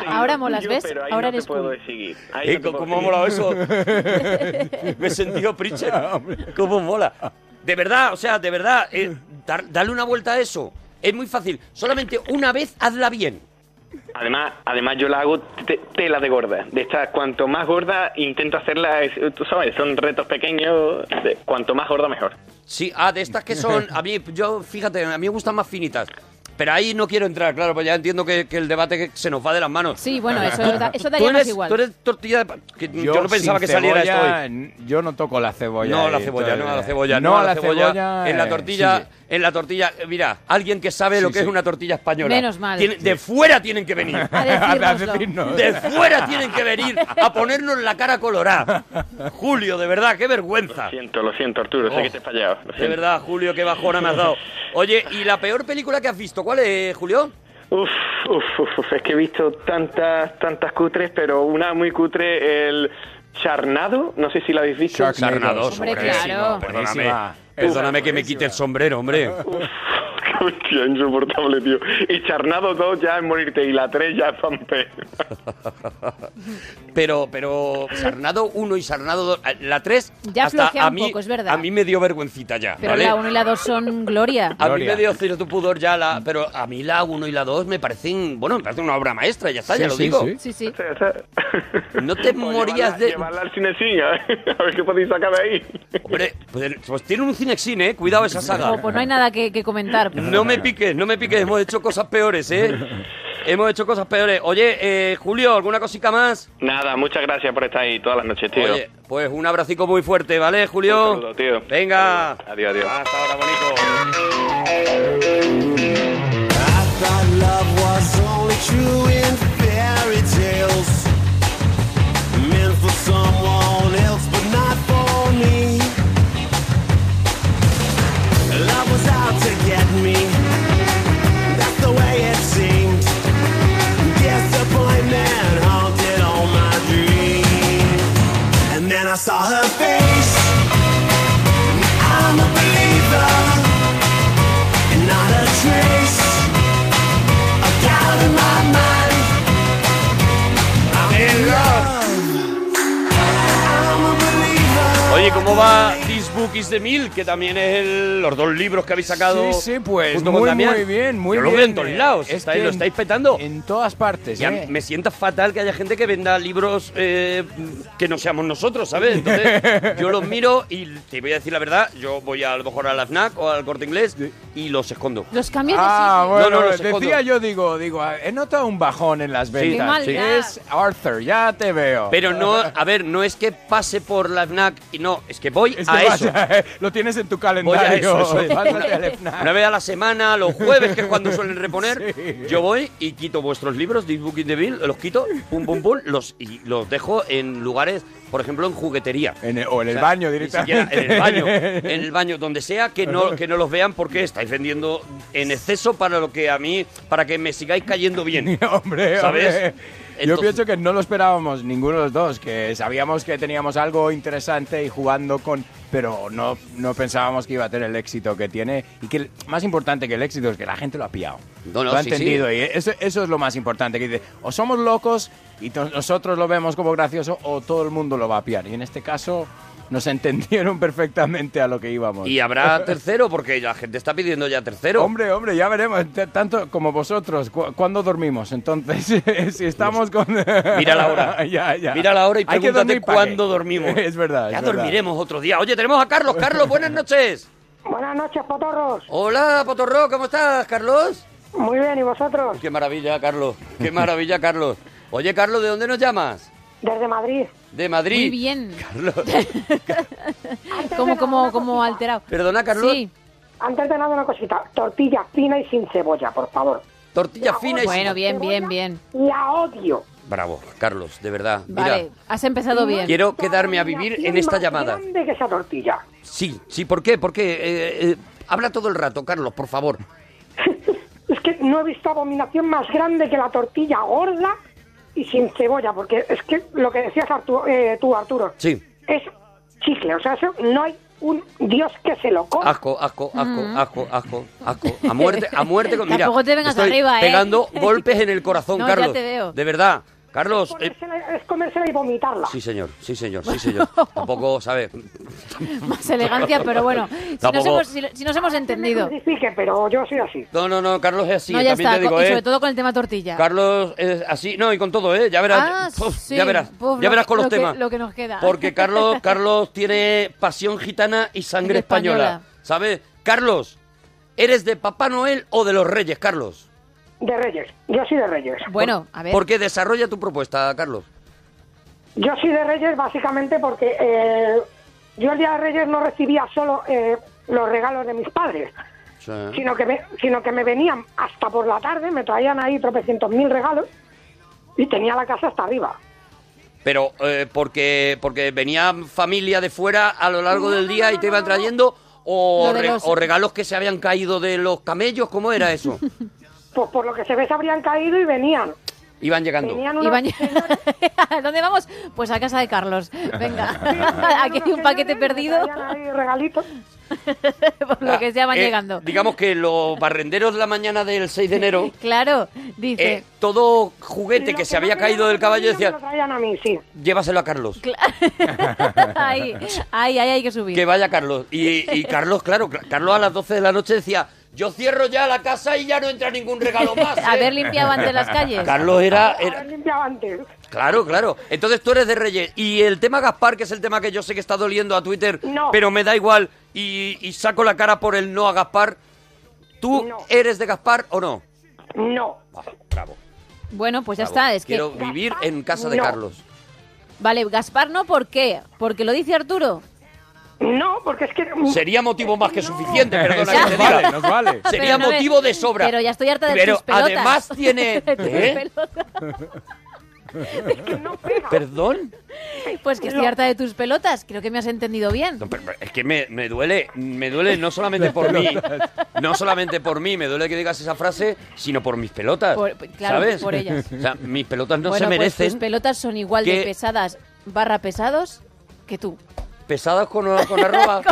Ahora molas, ¿ves? pero ahí Ahora no te eres puedo cool. seguir. Ahí Eh, no te puedo ¿Cómo ha molado eso? [laughs] Me he sentido Pritchett. ¿Cómo mola? De verdad, o sea, de verdad, eh, dar- darle una vuelta a eso. Es muy fácil. Solamente una vez hazla bien. Además, además yo la hago te- tela de gorda. De estas, cuanto más gorda intento hacerla, es- tú sabes, son retos pequeños. de- cuanto más gorda mejor. Sí, ah, de estas que son, a mí, yo, fíjate, a mí me gustan más finitas. Pero ahí no quiero entrar, claro, pues ya entiendo que, que el debate que se nos va de las manos. Sí, bueno, eso, da- eso ¿Tú daría más igual. tú eres tortilla de pa- que yo, no pensaba que saliera esto hoy. Yo no toco la cebolla. No la y cebolla, no a la eh. cebolla, no, a la cebolla. en la eh, tortilla, sí, sí. En la tortilla, eh, mira, alguien que sabe lo Sí, que es una tortilla española. Menos mal. Tiene- De fuera tienen que venir. [laughs] A decírnoslo. decirnos. De fuera tienen que venir a ponernos la cara colorada. Julio, de verdad, qué vergüenza. Lo siento, lo siento, Arturo, sé Oh. que te he fallado. lo De siento. verdad, Julio, qué bajona me has dado. Oye, ¿y la peor película que has visto? ¿Cuál es, Julio? Uf, uf, uf, uf, es que he visto tantas, tantas cutres, pero una muy cutre, el Charnado, no sé si la habéis visto. Sharknado. Hombre, claro. Perdóname, Buenísima. Perdóname que me quite el sombrero, hombre. [laughs] Hostia, insoportable, tío. Y Charnado 2 ya es morirte y la 3 ya es [laughs] pampe. Pero, pero Sarnado 1 y Sarnado 2, la 3 Ya hasta a un mí, poco, es verdad. A mí me dio vergüencita ya, Pero ¿vale? la 1 y la 2 son gloria. A mí me dio cierto pudor ya la... Pero a mí la 1 y la 2 me parecen... Bueno, me parecen una obra maestra, ya está, ya Sí, lo sí, digo. sí. Sí, sí. No te [laughs] O morías llevarla- de- Llevarla al cine sí, a ver, a ver qué podéis sacar de ahí. Hombre, pues, pues tiene un cinexin, ¿eh? Cuidado esa saga. Oh, pues no hay nada que, que comentar. No me piques, no me piques, hemos hecho cosas peores, ¿eh? [laughs] hemos hecho cosas peores. Oye, eh, Julio, ¿alguna cosica más? Nada, muchas gracias por estar ahí todas las noches, tío. Oye, pues un abracico muy fuerte, ¿vale, Julio? Un saludo, tío. Venga. Adiós, adiós. Hasta ahora, bonito. Que también es el- los dos libros que habéis sacado. Sí, sí, pues junto con muy, Damián. muy bien, muy Yo lo veo en todos lados. Es estáis- que lo en- estáis petando. En todas partes, Ya ¿eh? me sienta fatal que haya gente que venda libros eh, que no seamos nosotros, ¿sabes? Entonces, [laughs] yo los miro y te voy a decir la verdad, yo voy a, lo mejor a la FNAC o al Corte Inglés y los escondo. Los cambios de Ah, sitio. bueno, No, no, los escondo. decía yo, digo, digo, he notado un bajón en las ventas. Maldad. Es Arthur, ya te veo. Pero no, a ver, no es que pase por la FNAC y no, es que voy Es a vas eso. a- [laughs] lo tienes en tu Voy a calendario. eso, eso [laughs] es. Una vez a la semana, los jueves, que es cuando suelen [laughs] reponer, Sí. yo voy y quito vuestros libros, This Book in the Bill, los quito, pum, pum, pum, los, y los dejo en lugares, por ejemplo, en juguetería. En el- o en el O sea, baño directamente. en el baño, en el baño, donde sea, que no, [laughs] que no los vean porque estáis vendiendo en exceso para lo que a mí, para que me sigáis cayendo bien. hombre, ¿Sabes? hombre. Yo pienso que no lo esperábamos ninguno de los dos, que sabíamos que teníamos algo interesante y jugando con... Pero no, no pensábamos que iba a tener el éxito que tiene y que más importante que el éxito es que la gente lo ha pillado. No, no, lo ha sí, entendido sí. y eso, eso es lo más importante. Que dice, o somos locos y nosotros lo vemos como gracioso o todo el mundo lo va a pillar. Y en este caso nos entendieron perfectamente a lo que íbamos. Y habrá [laughs] tercero, porque la gente está pidiendo ya tercero. Hombre, hombre, ya veremos. Tanto como vosotros. ¿Cu- ¿Cuándo dormimos? Entonces, [laughs] si estamos con... Mira la hora. [laughs] ya, ya. Mira la hora y pregúntate cuándo dormimos. Es verdad. Ya es verdad. dormiremos otro día. Oye, tenemos a Carlos. Carlos, buenas noches. Buenas noches, potorros. Hola, Potorro, ¿cómo estás, Carlos? Muy bien, ¿y vosotros? Qué maravilla, Carlos. Qué maravilla, Carlos. Oye, Carlos, ¿de dónde nos llamas? Desde Madrid. De Madrid. Muy bien. Carlos. Como, como, como alterado. Perdona, Carlos. Sí. Antes de nada, una cosita. Tortilla fina y sin cebolla, por favor. Tortilla fina y Bueno, sin- bien, bien, bien. La odio. Bravo, Carlos, de verdad. Mira, Vale, has empezado bien. quiero quedarme a vivir en esta más llamada. grande que esa tortilla. Sí, sí, ¿por qué? ¿Por qué? Eh, eh, habla todo el rato, Carlos, por favor. [laughs] Es que no he visto abominación más grande que la tortilla gorda y sin cebolla, porque es que lo que decías Artu- eh, tú, Arturo, Sí. es chicle. O sea, eso no hay un Dios que se lo coma. Asco, asco, asco, asco, asco, asco. A muerte, a muerte. con- [laughs] Mira, Tampoco te vengas estoy arriba, ¿eh? pegando golpes en el corazón, No, ya Carlos. te veo. De verdad. Carlos, eh, Comérsela- es comérsela y vomitarla. sí señor, sí señor, sí señor. [laughs] Tampoco, ¿sabes? Más elegancia, pero bueno. Si nos, hemos, si, si nos hemos entendido. Pero yo soy así. No, no, no, Carlos es así, no, ya también está. te digo, y ¿eh? sobre todo con el tema tortilla. Carlos es así, no, y con todo, ¿eh? Ya verás, Ah, Puf, sí. ya verás, Puf, ya verás con los lo que- temas. lo que nos queda. Porque Carlos, [laughs] Carlos tiene pasión gitana y sangre Sangre española. española, ¿sabes? Carlos, ¿Eres de Papá Noel o de los Reyes, Carlos? De Reyes. Yo soy de Reyes. Bueno, a ver. ¿Por qué desarrolla tu propuesta, Carlos? Yo soy de Reyes básicamente porque eh, yo el día de Reyes no recibía solo eh, los regalos de mis padres, sino que, me, sino que me venían hasta por la tarde, me traían ahí tropecientos mil regalos y tenía la casa hasta arriba. Pero eh, porque porque venía familia de fuera a lo largo del día y te iban trayendo o, re- los- o regalos que se habían caído de los camellos, ¿cómo era eso? [laughs] Pues por lo que se ve se habrían caído y venían. Iban llegando. Venían unos Iban- ¿A [laughs] dónde vamos? Pues a casa de Carlos. Venga, [laughs] aquí hay un paquete perdido, ahí regalitos. [laughs] por lo que sea van Eh, llegando. Digamos que los barrenderos de la mañana del 6 de enero, Claro, dice. eh, todo juguete que se había caído del caballo decía, a mí, sí. llévaselo a Carlos. ahí, ahí, ahí hay que subir. Que vaya Carlos. Y, y Carlos, claro, Cla- Carlos a las 12 de la noche decía, yo cierro ya la casa y ya no entra ningún regalo más. [laughs] ¿eh?". Haber limpiado antes las calles. Carlos era, era- Haber limpiado antes. Claro, claro. Entonces tú eres de Reyes. Y el tema Gaspar, que es el tema que yo sé que está doliendo a Twitter, No. pero me da igual y, y saco la cara por el no a Gaspar. ¿Tú No. eres de Gaspar o no? No. Ah, bravo. Bueno, pues ya bravo. está. Es que Quiero vivir en casa de no. Carlos. Vale, Gaspar no, ¿por qué? Porque lo dice Arturo. No, porque es que... Sería motivo más que suficiente, [laughs] perdona que te Nos vale, diga. nos vale. Sería no me- motivo de sobra. Pero ya estoy harta de Pero tus pelotas. además tiene... [laughs] De tus ¿Eh? pelotas. ¿Perdón? Pues que estoy harta de tus pelotas. Creo que me has entendido bien. No, pero- pero es que me, me duele, me duele no solamente por mí, no solamente por mí, me duele que digas esa frase, sino por mis pelotas, Por- claro, ¿sabes? por ellas. O sea, mis pelotas no bueno, se pues merecen tus pelotas son igual de que- pesadas barra pesados que tú. Pesadas con, con [laughs] arroba.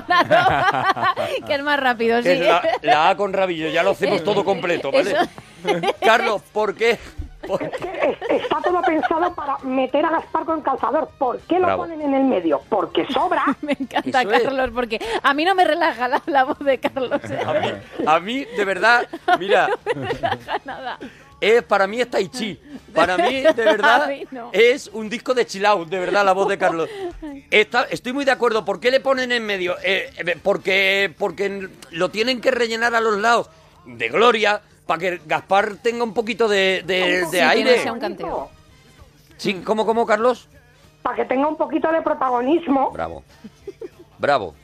que es más rápido, sí. La, la A con rabillo, ya lo hacemos todo completo, ¿vale? Eso. Carlos, ¿por qué? ¿Por Es que es- está todo pensado para meter a Gaspar con calzador. ¿Por qué lo Bravo. ponen en el medio? Porque sobra. [laughs] Me encanta Eso es. Carlos, porque a mí no me relaja la, la voz de Carlos. ¿eh? A mí, a mí, de verdad, mira, [laughs] Nada. Es, para mí es Tai Chi. Para mí, de [laughs] verdad, A mí no. es un disco de chill out, de verdad, la voz de Carlos. [laughs] Está- estoy muy de acuerdo. ¿Por qué le ponen en medio? Eh, eh, porque, porque lo tienen que rellenar a los lados de gloria para que Gaspar tenga un poquito de, de- que aire. no sea un canteo. Sí, ¿cómo, cómo, Carlos? Para que tenga un poquito de protagonismo. Bravo. Bravo.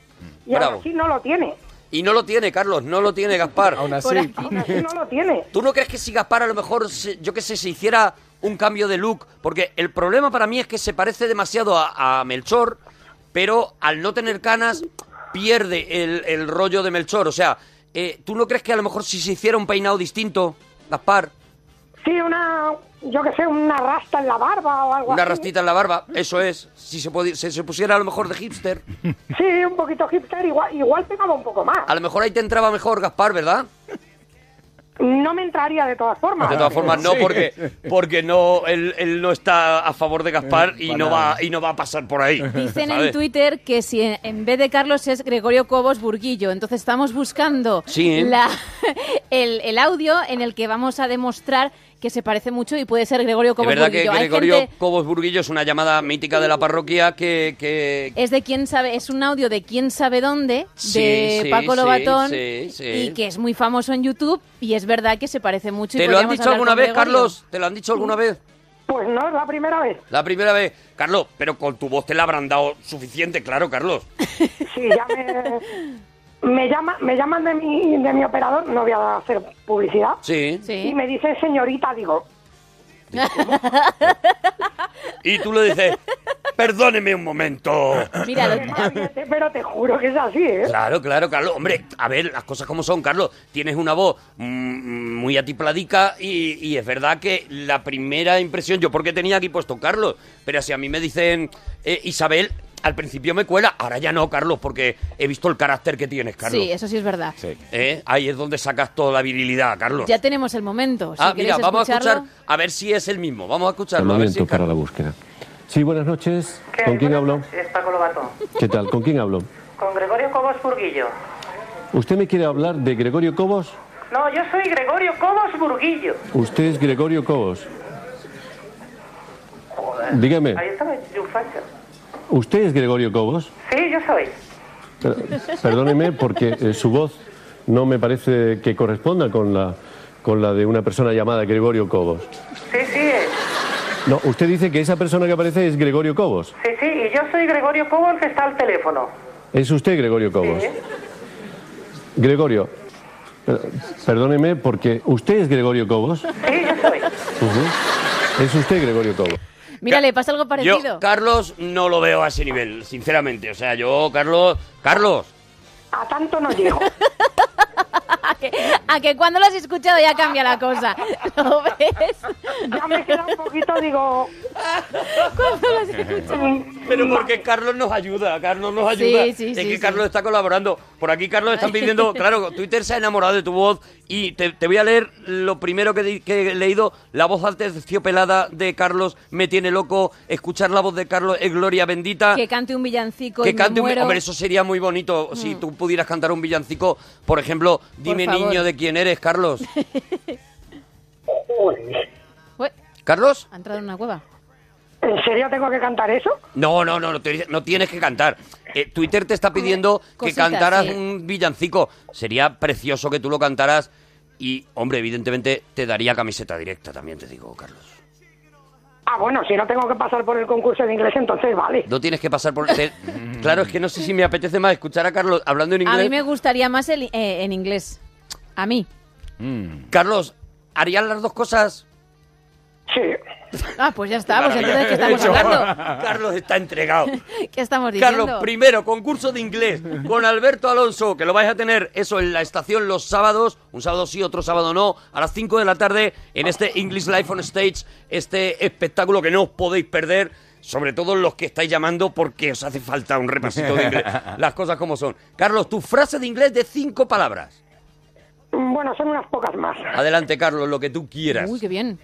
Y ahora Bravo. sí no lo tiene. Y no lo tiene, Carlos, no lo tiene Gaspar. Aún Por así, aquí. Aún así no lo tiene. ¿Tú no crees que si Gaspar a lo mejor, se- yo qué sé, se hiciera un cambio de look? Porque el problema para mí es que se parece demasiado a, a Melchor, pero al no tener canas pierde el, el rollo de Melchor. O sea, eh, ¿tú no crees que a lo mejor si se hiciera un peinado distinto, Gaspar, Sí, una, yo que sé, una rasta en la barba o algo una así. rastita en la barba, eso es, si se, podi- se, se pusiera a lo mejor de hipster, [laughs] Sí, un poquito hipster, igual, igual pegaba un poco más. a lo mejor ahí te entraba mejor Gaspar, ¿verdad? No me entraría de todas formas. De todas formas, no, porque, porque no, él, él no está a favor de Gaspar y Para no, va, y no va a pasar por ahí. [laughs] Dicen en. Twitter que si en, en vez de Carlos es Gregorio Cobos Burguillo. Entonces estamos buscando Sí, ¿eh? la- [laughs] el, el audio en el que vamos a demostrar que se parece mucho y puede ser Gregorio Es Cobos verdad que Burguillo. Hay Gregorio gente- Cobos Burguillo es una llamada mítica de la parroquia que... que- es de quién sabe, es un audio de quién sabe dónde, Sí, de sí, Paco Lobatón, sí, sí. y que es muy famoso en YouTube, y es verdad que se parece mucho. y ¿Te lo han dicho alguna vez, Gregorio. Carlos? ¿Te lo han dicho alguna vez? Pues no es la primera vez. La primera vez. Carlos, pero con tu voz te la habrán dado suficiente, claro, Carlos. [laughs] Sí, ya me, me, llama, me llaman de mi, de mi operador, no voy a hacer publicidad, Sí. y Sí. me dice señorita, digo, [laughs] Y tú le dices, perdóneme un momento. [laughs] Mira, lo- "Cállate", pero te juro que es así, ¿eh? Claro, claro, Carlos. Hombre, a ver, las cosas como son, Carlos. Tienes una voz mm, muy atipladica y, y es verdad que la primera impresión, yo porque tenía aquí puesto Carlos, pero si a mí me dicen eh, Isabel, al principio me cuela, ahora ya no, Carlos, porque he visto el carácter que tienes, Carlos. sí, eso sí es verdad. Sí. ¿Eh? Ahí es donde sacas toda la virilidad, Carlos. Ya tenemos el momento. Si ah, mira, vamos a escuchar a ver si es el mismo. Vamos a El escucharlo. A ver si momento es para la búsqueda. Sí, buenas noches. ¿Con quién hablo? Es Paco Lobatón. ¿Qué tal? ¿Con quién hablo? Con Gregorio Cobos Burguillo. ¿Usted me quiere hablar de Gregorio Cobos? No, yo soy Gregorio Cobos Burguillo. Usted es Gregorio Cobos. Dígame, Ahí estaba un facho. ¿Usted es Gregorio Cobos? Sí, yo soy. Per- Perdóneme porque eh, su voz no me parece que corresponda con la, con la de una persona llamada Gregorio Cobos. Sí, sí, No, usted dice que esa persona que aparece es Gregorio Cobos. sí, sí, y yo soy Gregorio Cobos que está al teléfono. ¿Es usted Gregorio Cobos? Sí. Gregorio, per- perdóneme porque usted es Gregorio Cobos. Sí, yo soy. Es usted Gregorio Cobos. Mira, le pasa algo parecido. Yo, Carlos, no lo veo a ese nivel, sinceramente. O sea, yo, Carlos... Carlos, A tanto no llego. [laughs] a, que, cuando lo has escuchado ya cambia la cosa. [laughs] ¿Lo ves? Ya me queda un poquito, digo... Cuando lo has escuchado. [laughs] Pero porque Carlos nos ayuda, Carlos nos ayuda. Sí, sí, es sí, que sí. Carlos está colaborando. Por aquí Carlos están pidiendo, [laughs] claro, Twitter se ha enamorado de tu voz y te, te voy a leer lo primero que, que he leído. La voz pelada de Carlos me tiene loco. Escuchar la voz de Carlos es gloria bendita. Que cante un villancico y Que me cante un... muero. Hombre, eso sería muy bonito si tú pudieras cantar un villancico. Por ejemplo, dime favor. niño de quién eres, Carlos. [laughs] Ué, ¿Carlos? ha entrado en una cueva. ¿En serio tengo que cantar eso? No, no, no, no, te- no tienes que cantar. Eh, Twitter te está pidiendo que Cositas, cantaras sí. un villancico. Sería precioso que tú lo cantaras y, hombre, evidentemente te daría camiseta directa, también te digo, Carlos. Ah, bueno, si no tengo que pasar por el concurso de inglés, entonces vale. No tienes que pasar por... te- [laughs] claro, es que no sé si me apetece más escuchar a Carlos hablando en A inglés. mí me gustaría más el- eh, en inglés. A mí. Carlos, ¿harían las dos cosas? Sí. Ah, pues ya está. Pues entonces, ¿qué estamos hablando? [laughs] Carlos está entregado. [laughs] ¿Qué estamos diciendo? Carlos, primero, concurso de inglés con Alberto Alonso, que lo vais a tener eso en la estación los sábados, un sábado sí, otro sábado no, a las 5 de la tarde en este English Life on Stage, este espectáculo que no os podéis perder, sobre todo los que estáis llamando porque os hace falta un repasito de inglés, [laughs] las cosas como son. Carlos, tu frase de inglés de cinco palabras. Bueno, son unas pocas más. Adelante, Carlos, lo que tú quieras. Uy, qué bien.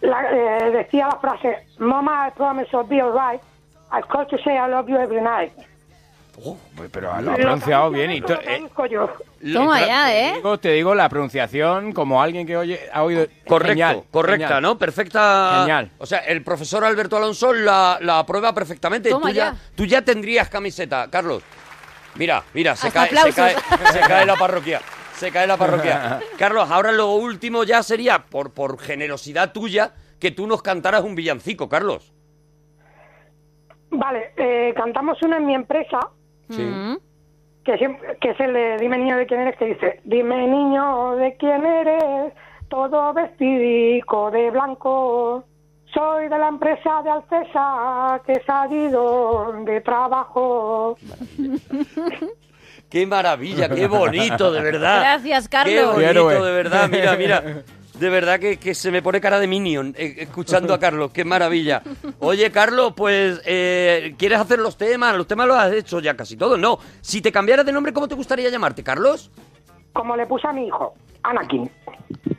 La- eh, decía la frase, Mama, I promise I'll be alright. I call to say I love you every night. Pero lo ha pronunciado bien y... to- Lo eh, yo. Toma ya, te ¿eh? digo, te digo la pronunciación como alguien que oye, ha oído... Correcto, Genial, correcta, genial. ¿no? Perfecta. Genial. O sea, el profesor Alberto Alonso la, la aprueba perfectamente. Toma tú, ya, ya. tú ya tendrías camiseta, Carlos. Mira, mira, se Hasta cae, se, cae, se cae la parroquia. Se cae la parroquia. [laughs] Carlos, ahora lo último ya sería, por, por generosidad tuya, que tú nos cantaras un villancico, Carlos. Vale, eh, cantamos una en mi empresa, Mm. que, siempre, que es el de Dime niño de quién eres, que dice, Dime niño de quién eres, todo vestidico de blanco. Soy de la empresa de Alcesa que he salido de trabajo. [laughs] [laughs] Qué maravilla, qué bonito, de verdad. Gracias, Carlos. Qué bonito, de verdad. Mira, mira. [laughs] De verdad que, que se me pone cara de Minion eh, escuchando a Carlos. Qué maravilla. Oye, Carlos, pues, eh, ¿quieres hacer los temas? Los temas los has hecho ya casi todos. No. Si te cambiaras de nombre, ¿cómo te gustaría llamarte, Carlos? Como le puse a mi hijo, Anakin.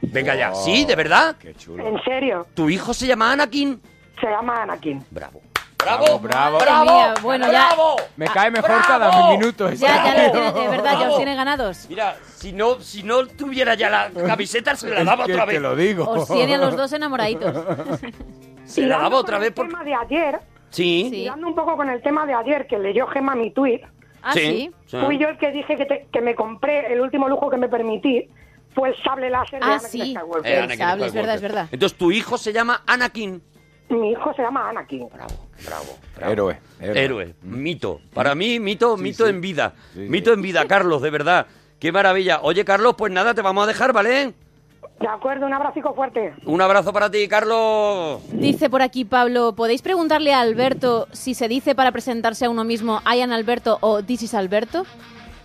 Venga ya. ¿Sí? ¿De verdad? Qué chulo. En serio, ¿Tu hijo se llama Anakin? se llama Anakin. Bravo. ¡Bravo! bravo. Mía, bueno, ya- ¡Bravo! Me cae mejor ¡Bravo! cada minuto. este. Ya, ya los tiene, de verdad, ya Bravo. los tiene ganados. Mira, si no, si no tuviera ya la camiseta, se la Es daba que otra te vez. lo digo. Os tiene a los dos enamoraditos. [laughs] Se la daba otra vez el por... tema de ayer, Sí. Sí. tirando un poco con el tema de ayer, que leyó Gema mi tuit, Ah, sí. Sí. fui yo el que dije que, te- que me compré el último lujo que me permití, fue el sable láser de Ah, Anakin sí. Skywalker. Eh, El Anakin sable, es Skywalker. verdad, es verdad. Entonces tu hijo se llama Anakin. Mi hijo se llama Anakin. Bravo, bravo. bravo. Héroe, héroe. Héroe, mito. Para mí, mito, mito sí. en vida. Sí, mito en vida, Carlos, de verdad. Qué maravilla. Oye, Carlos, pues nada, te vamos a dejar, ¿vale? De acuerdo, un abrazo fuerte. Un abrazo para ti, Carlos. Dice por aquí Pablo, ¿podéis preguntarle a Alberto si se dice para presentarse a uno mismo I am Alberto o This is Alberto?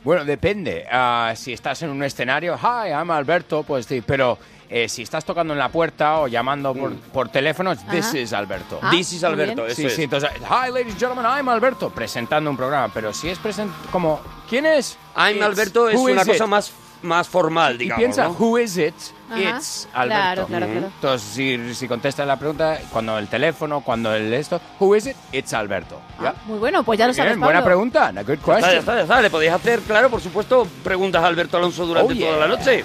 Bueno, depende. Ah, si estás en un escenario, hi, I'm Alberto, pues sí, pero eh, si estás tocando en la puerta o llamando por, por teléfono, es this is Alberto. Ah, This is muy Alberto, eso sí, es. sí, entonces, hi, ladies and gentlemen, I'm Alberto, presentando un programa, pero si es present como, ¿quién es? I'm It's- Alberto es who una is cosa it? más, más formal, Y digamos, piensa, ¿no? who is it? Ajá. It's Alberto. Claro, claro, claro. Entonces, si, si contestas la pregunta, cuando el teléfono, cuando el esto, who is it? It's Alberto. ¿Ya? Muy bueno, pues ya lo sabes, Bien, buena pregunta, a good Ya está, ya question. está, ya está. Le podéis hacer, claro, por supuesto, preguntas a Alberto Alonso durante Oh, yeah. toda la noche.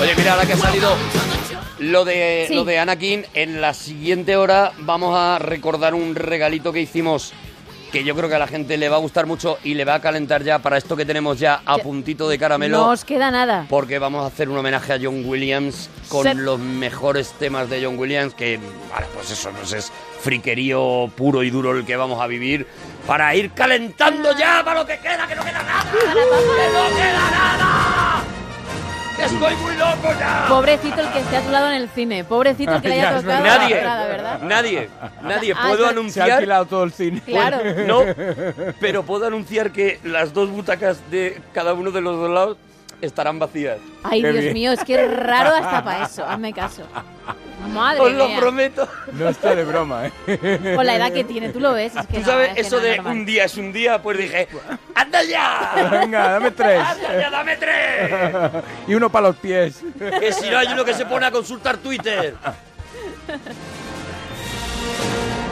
Oye, mira, ahora que ha salido lo de, Sí. lo de Anakin, en la siguiente hora vamos a recordar un regalito que hicimos, que yo creo que a la gente le va a gustar mucho y le va a calentar ya para esto que tenemos ya a puntito de caramelo. No os queda nada. Porque vamos a hacer un homenaje a John Williams con los mejores temas de John Williams, que, vale, pues eso, pues es friquerío puro y duro el que vamos a vivir para ir calentando ya para lo que queda, que no queda nada. ¡Que no queda nada! ¡Que estoy muy loco ya! Pobrecito el que esté a tu lado en el cine. Pobrecito el que le haya [laughs] Ya, es tocado Nadie, la entrada, ¿verdad? nadie, nadie. Ah, Puedo es ver- Se ha anunciar... alquilado todo el cine. Claro. [laughs] No, pero puedo anunciar que las dos butacas de cada uno de los dos lados estarán vacías. Ay, Qué Dios bien. mío, es que es raro hasta para eso. Hazme caso. Madre Os lo mía. prometo. No está de broma, ¿eh? Con la edad que tiene, tú lo ves. Es que Tú no, sabes, es que eso no de normal. un día es un día, pues dije, ¡anda ya! Venga, dame tres. ¡Anda ya, dame tres! y uno para los pies. Que si no hay uno que se pone a consultar Twitter.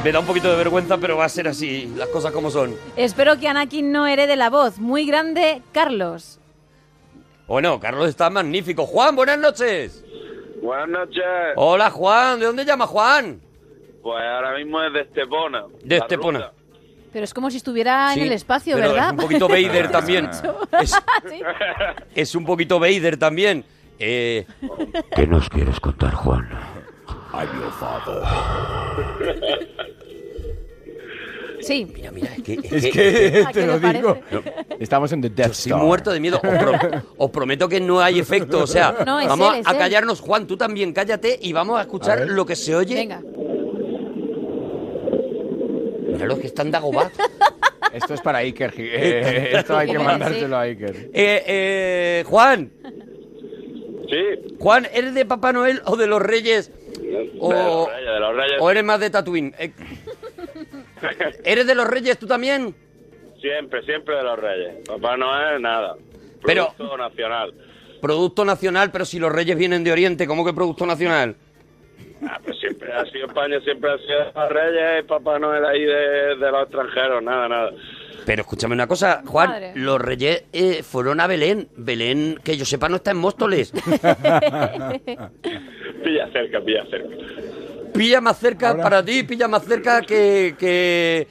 Me da un poquito de vergüenza, pero va a ser así, las cosas como son. Espero que Anakin no herede la voz. Muy grande, Carlos. Bueno, Carlos está magnífico. Juan, buenas noches. Buenas noches. Hola, Juan. ¿De dónde llama Juan? Pues ahora mismo es de Estepona. De Estepona. ruta. Pero es como si estuviera Sí, en el espacio, pero ¿verdad? Es un poquito Vader [laughs] también. Es, [laughs] Sí. [laughs] es un poquito Vader también. Eh, ¿Qué nos quieres contar, Juan? Sí. mira, mira, es que, Es que ¿A te qué lo digo. Estamos en The Death Estoy Star. muerto de miedo. Os, pro- [laughs] os prometo que no hay efecto. O sea, No, es vamos él, es a él. callarnos. Juan, tú también cállate y vamos a escuchar ver. lo que se oye. Venga. Mira los que están de Agobat. [laughs] Esto es para Iker. eh, [laughs] esto hay que Sí. mandárselo a Iker. Eh, eh, Juan, Sí. Juan, ¿eres de Papá Noel o de los Reyes? O, De los Reyes, de los Reyes. o eres más de Tatooine? Eh, ¿Eres de los Reyes tú también? Siempre, siempre de los Reyes. Papá Noel, nada. Pero- Producto nacional. Producto nacional, pero si los Reyes vienen de Oriente, ¿cómo que producto nacional? Ah, pues siempre ha sido España, siempre ha sido de los Reyes y Papá Noel ahí de, de los extranjeros, nada, nada. Pero escúchame una cosa, Juan, Madre. los Reyes eh, fueron a Belén. Belén, que yo sepa, no está en Móstoles. [laughs] [laughs] Pilla cerca, pilla cerca. Pilla más cerca Ahora- para ti, pilla más cerca que, que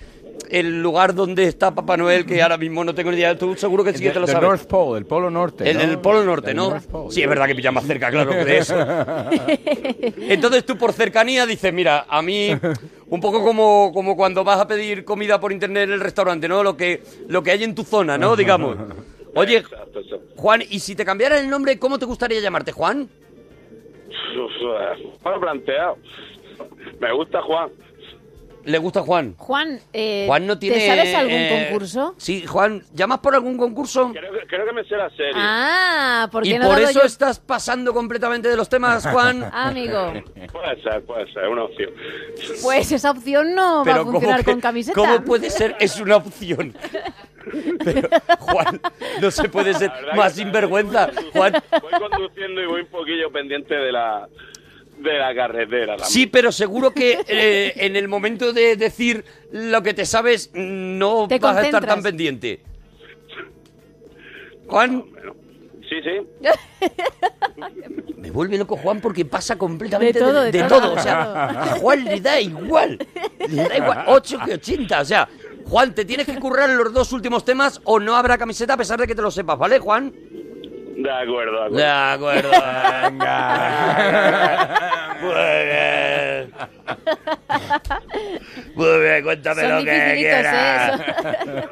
el lugar donde está Papá Noel, que ahora mismo no tengo ni idea. Tú seguro que sí que te lo sabes. North Pole, el polo norte. El, ¿no? el Polo Norte, El ¿no? North Pole. Sí, es verdad que pilla más cerca, claro, que de eso. [laughs] Entonces tú por cercanía dices, mira, a mí un poco como, como cuando vas a pedir comida por internet en el restaurante, ¿no? Lo que, lo que hay en tu zona, ¿no? Digamos. [laughs] Oye. Juan, ¿y si te cambiara el nombre, cómo te gustaría llamarte, Juan? Eh, Bueno planteado. Me gusta Juan. ¿Le gusta Juan? Juan, eh, Juan no tiene... ¿te sabes algún eh, concurso? Sí, Juan, ¿llamas por algún concurso? Creo que, creo que me sé la serie. Ah, porque ¿Y no por eso yo- estás pasando completamente de los temas, Juan? Ah, [laughs] amigo, Puede ser, puede ser, una opción. pues esa opción no va a ¿cómo funcionar que- con camiseta. ¿Cómo puede ser? Es una opción. Pero, Juan, no se puede ser más sinvergüenza. Juan, Voy conduciendo y voy un poquillo pendiente de la, de la carretera. también. sí, pero seguro que eh, en el momento de decir lo que te sabes, no Te vas a estar tan pendiente. Juan, Sí, sí. me vuelve loco Juan porque pasa completamente De todo, de, de de todo, todo. O sea, a Juan le da igual. Le da igual. 8 que 80. O sea, Juan, te tienes que currar los dos últimos temas o no habrá camiseta a pesar de que te lo sepas, ¿vale, Juan? De acuerdo, de acuerdo. De acuerdo. Muy bien. Muy bien, cuéntame Son lo que dificilitos, quieras. ¿eh?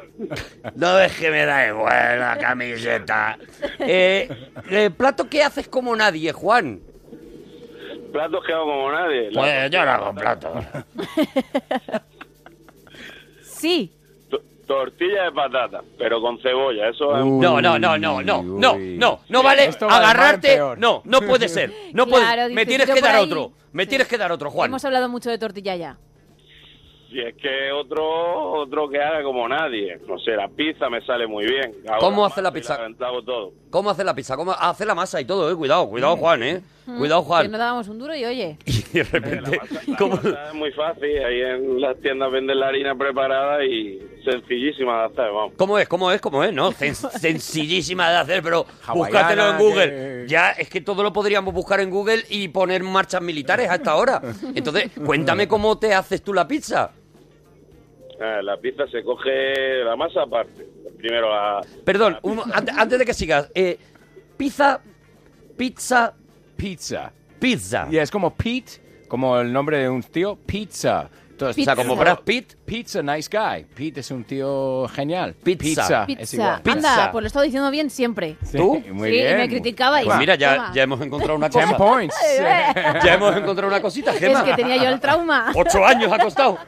No ves que me da igual la camiseta. Eh, eh, ¿Plato qué haces como nadie, Juan? Platos que hago como nadie. Pues yo no hago de plato. Sí, Tortilla de patata, pero con cebolla. Eso es un- No, no, no, no, no, no, Uy. no, no vale agarrarte. No, no puede ser. No Claro, puede. Me dices, tienes que dar ahí- otro. Me sí. tienes que dar otro, Juan. hemos hablado mucho de tortilla ya. Y es que otro otro que haga como nadie. No sé, la pizza me sale muy bien. ¿Cómo la hace la pizza? hago todo. ¿Cómo hace la pizza? ¿Cómo hace la masa y todo, eh? Cuidado, cuidado, Juan, eh. Cuidado, Que Juan. no dábamos un duro y oye. [laughs] Y de La repente, masa, la masa es muy fácil. Ahí en las tiendas venden la harina preparada y sencillísima de hacer, vamos. ¿Cómo es? ¿Cómo es? ¿Cómo es? ¿No? Sen- [laughs] sencillísima de hacer, pero Hawaiana, búscatelo en Google. que- Ya, es que todo lo podríamos buscar en Google y poner marchas militares a esta hora. Entonces, cuéntame cómo te haces tú la pizza. Eh, la pizza se coge la masa aparte. Primero la... Perdón, un- antes de que sigas. Eh, pizza, pizza, Pizza. pizza. Y es como Pete, como el nombre de un tío, pizza. Entonces, Pizza. O sea, como Brad Pitt. Pizza, nice guy. Pete es un tío genial. Pizza. es Pizza. igual. Anda, pues lo he estado diciendo bien siempre. ¿Tú? Muy sí, bien. me criticabais. Pues mira, ya, ya hemos encontrado una [laughs] Ten cosa. points. [laughs] Ya hemos encontrado una cosita, Gema. Es que tenía yo el trauma. [laughs] Ocho años ha costado.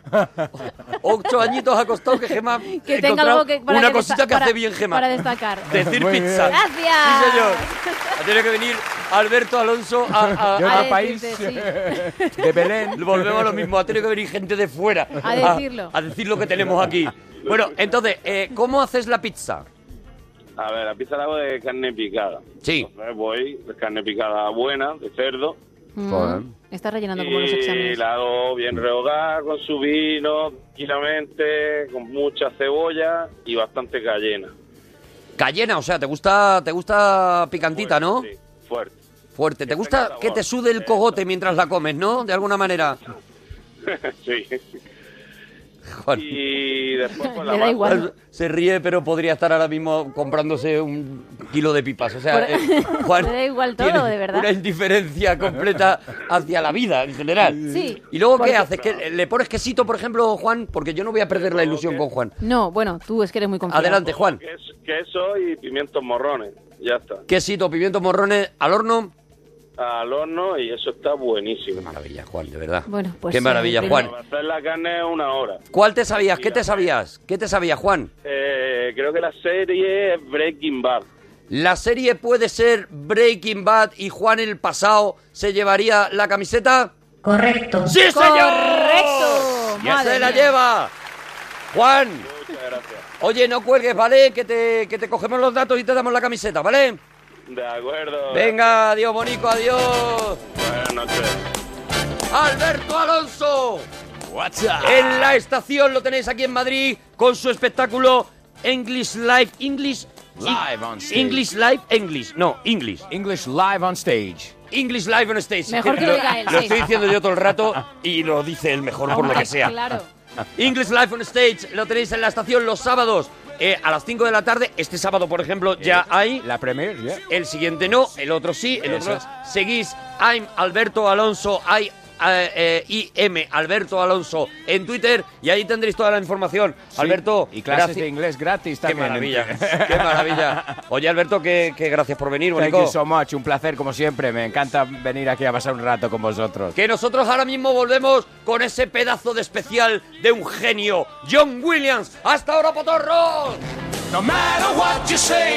Ocho añitos ha costado que Gema Que tenga algo que para una que cosita que hace para- bien Gema. Para destacar. Decir Muy pizza. bien. Gracias. Sí, señor. Ha tenido que venir Alberto Alonso a, a- A país. decirte, sí. De Belén. Volvemos a lo mismo, ha tenido que venir gente de fuera A decirlo. A, decir lo que tenemos aquí. Bueno, entonces, eh, ¿cómo haces la pizza? A ver, la pizza la hago de carne picada. Sí. Entonces voy de carne picada buena, de cerdo. Mm, Estás rellenando como los Y exámenes. la hago bien rehogada con su vino, tranquilamente, con mucha cebolla y bastante cayena. Cayena, o sea, te gusta, te gusta picantita, ¿no? Sí, fuerte. Fuerte. ¿Te gusta que te sude el cogote mientras la comes, no? De alguna manera. [laughs] sí. Juan. Y después con [laughs] la igual. Se ríe, pero podría estar ahora mismo comprándose un kilo de pipas. O sea, Por- eh, [laughs] Juan Le da igual todo, tiene de verdad. una indiferencia completa hacia la vida en general. Sí. ¿Y luego qué haces? ¿Que ¿Le pones quesito, por ejemplo, Juan? Porque yo no voy a perder la ilusión con Juan. No, bueno, tú es que eres muy confiado. Adelante, Juan. Ques- queso y pimientos morrones. Ya está. Quesito, pimientos morrones al horno. Al horno y eso está buenísimo. Qué maravilla, Juan, de verdad. Bueno, pues, Qué maravilla, eh, Juan. Para hacer la carne una hora. ¿Cuál te sabías? ¿Qué te sabías? ¿Qué te sabías, Juan? Eh, creo que la serie es Breaking Bad. ¿La serie puede ser Breaking Bad y Juan el pasado se llevaría la camiseta? Correcto. ¡Sí, señor! ¡Correcto! ¡Ya Madre se la mía. lleva! Juan, Muchas gracias. oye, no cuelgues, ¿vale? Que te, que te cogemos los datos y te damos la camiseta, ¿vale? De acuerdo. Venga, adiós, Bonico, adiós. Buenas noches. Alberto Alonso. En la estación lo tenéis aquí en Madrid con su espectáculo English Live, English Live on stage. English Live, English, no, English. English live on stage. English Live on Stage. Mejor que lo diga él, Lo sí. estoy diciendo yo todo el rato y lo dice él mejor por lo que sea. Claro. English Live on Stage lo tenéis en la estación los sábados eh, a las 5 de la tarde. Este sábado, por ejemplo, ya hay. La premier. El siguiente no, el otro sí, el Eso otro es. seguís I'm Alberto Alonso, hay eh, eh, IM Alberto Alonso en Twitter y ahí tendréis toda la información. Sí, Alberto, Y clases gracias- de inglés gratis Qué también. maravilla, qué maravilla. Oye, Alberto, que, gracias por venir, Thank Bonico. you so much. Un placer, como siempre. Me encanta venir aquí a pasar un rato con vosotros. Que nosotros ahora mismo volvemos con ese pedazo de especial de un genio, John Williams. ¡Hasta ahora, potorros! No matter what you say.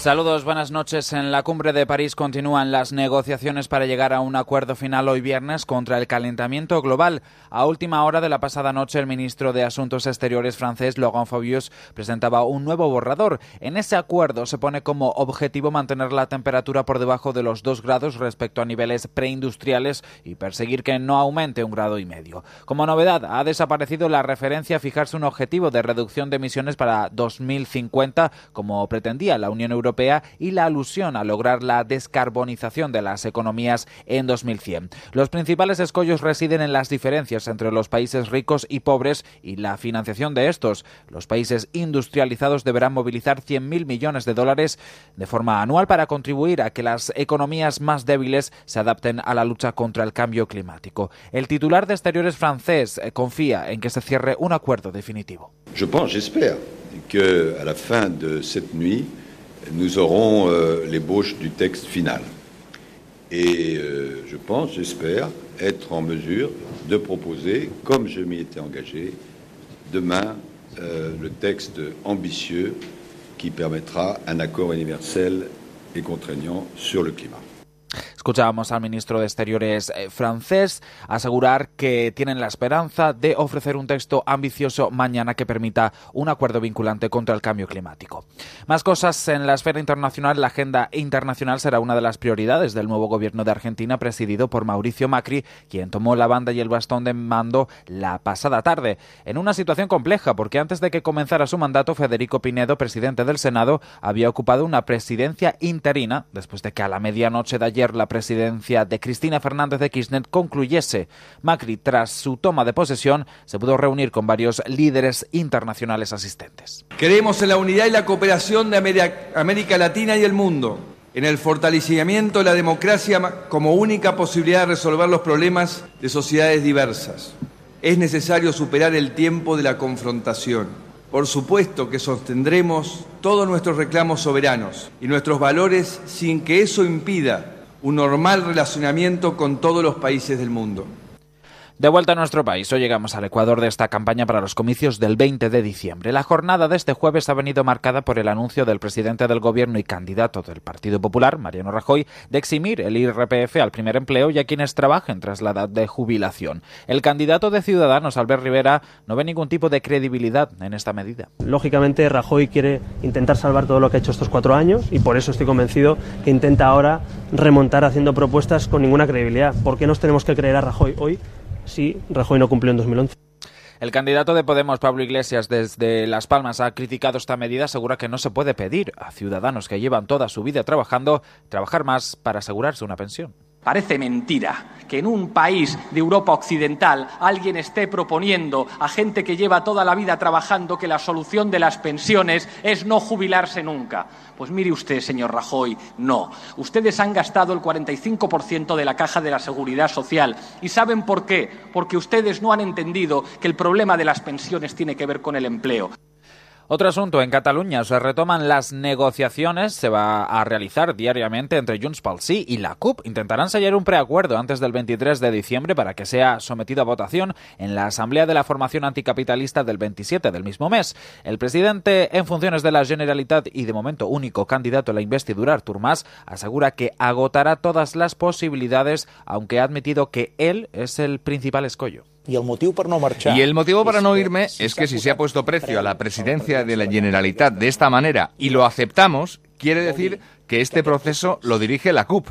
Saludos, buenas noches. En la cumbre de París continúan las negociaciones para llegar a un acuerdo final hoy viernes contra el calentamiento global. A última hora de la pasada noche, el ministro de Asuntos Exteriores francés, Laurent Fabius, presentaba un nuevo borrador. En ese acuerdo se pone como objetivo mantener la temperatura por debajo de los 2 grados respecto a niveles preindustriales y perseguir que no aumente un grado y medio. Como novedad, ha desaparecido la referencia a fijarse un objetivo de reducción de emisiones para 2050, como pretendía la Unión Europea y la alusión a lograr la descarbonización de las economías en 2100. Los principales escollos residen en las diferencias entre los países ricos y pobres y la financiación de estos. Los países industrializados deberán movilizar 100.000 millones de dólares de forma anual para contribuir a que las economías más débiles se adapten a la lucha contra el cambio climático. El titular de Exteriores francés eh, confía en que se cierre un acuerdo definitivo. Je pense, j'espère, que à la fin de cette nuit, nous aurons euh, l'ébauche du texte final. Et euh, je pense, j'espère, être en mesure de proposer, comme je m'y étais engagé, demain euh, le texte ambitieux qui permettra un accord universel et contraignant sur le climat. Escuchábamos al ministro de Exteriores eh, francés asegurar que tienen la esperanza de ofrecer un texto ambicioso mañana que permita un acuerdo vinculante contra el cambio climático. Más cosas en la esfera internacional. La agenda internacional será una de las prioridades del nuevo gobierno de Argentina presidido por Mauricio Macri, quien tomó la banda y el bastón de mando la pasada tarde, en una situación compleja porque antes de que comenzara su mandato, Federico Pinedo, presidente del Senado, había ocupado una presidencia interina después de que a la medianoche de ayer la presidencia de Cristina Fernández de Kirchner concluyese. Macri, tras su toma de posesión, se pudo reunir con varios líderes internacionales asistentes. Creemos en la unidad y la cooperación de Ameri- América Latina y el mundo, en el fortalecimiento de la democracia como única posibilidad de resolver los problemas de sociedades diversas. Es necesario superar el tiempo de la confrontación. Por supuesto que sostendremos todos nuestros reclamos soberanos y nuestros valores sin que eso impida un normal relacionamiento con todos los países del mundo. De vuelta a nuestro país, hoy llegamos al Ecuador de esta campaña para los comicios del 20 de diciembre. La jornada de este jueves ha venido marcada por el anuncio del presidente del gobierno y candidato del Partido Popular, Mariano Rajoy, de eximir el IRPF al primer empleo y a quienes trabajen tras la edad de jubilación. El candidato de Ciudadanos, Albert Rivera, no ve ningún tipo de credibilidad en esta medida. Lógicamente, Rajoy quiere intentar salvar todo lo que ha hecho estos cuatro años y por eso estoy convencido que intenta ahora remontar haciendo propuestas con ninguna credibilidad. ¿Por qué nos tenemos que creer a Rajoy hoy si Rajoy no cumplió en 2011? El candidato de Podemos, Pablo Iglesias, desde Las Palmas ha criticado esta medida, asegura que no se puede pedir a ciudadanos que llevan toda su vida trabajando trabajar más para asegurarse una pensión. Parece mentira que en un país de Europa Occidental alguien esté proponiendo a gente que lleva toda la vida trabajando que la solución de las pensiones es no jubilarse nunca. Pues mire usted, señor Rajoy, no. Ustedes han gastado el 45% de la caja de la seguridad social. ¿Y saben por qué? Porque ustedes no han entendido que el problema de las pensiones tiene que ver con el empleo. Otro asunto, en Cataluña se retoman las negociaciones, se va a realizar diariamente entre Junts pel Sí y la CUP. Intentarán sellar un preacuerdo antes del 23 de diciembre para que sea sometido a votación en la Asamblea de la Formación Anticapitalista del 27 del mismo mes. El presidente en funciones de la Generalitat y de momento único candidato a la investidura, Artur Mas, asegura que agotará todas las posibilidades, aunque ha admitido que él es el principal escollo. Y el motivo para no marchar. Y el motivo para no irme es que si se ha puesto precio a la presidencia de la Generalitat de esta manera y lo aceptamos, quiere decir que este proceso lo dirige la CUP.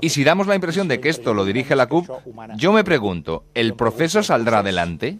Y si damos la impresión de que esto lo dirige la CUP, yo me pregunto, ¿el proceso saldrá adelante?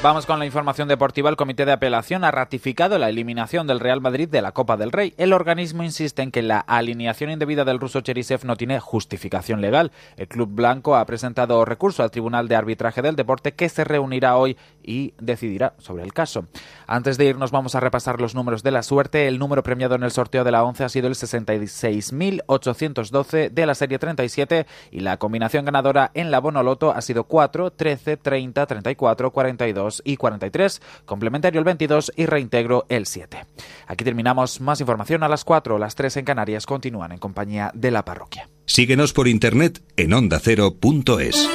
Vamos con la información deportiva. El Comité de Apelación ha ratificado la eliminación del Real Madrid de la Copa del Rey. El organismo insiste en que la alineación indebida del ruso Cherisev no tiene justificación legal. El club blanco ha presentado recurso al Tribunal de Arbitraje del Deporte que se reunirá hoy y decidirá sobre el caso. Antes de irnos vamos a repasar los números de la suerte. El número premiado en el sorteo de la 11 ha sido el 66.812 de la serie 37 y la combinación ganadora en la Bonoloto ha sido 4, 13, 30, 34, 42 y 43, complementario el 22 y reintegro el 7. Aquí terminamos más información a las 4, las 3 en Canarias continúan en compañía de la parroquia. Síguenos por internet en ondacero.es.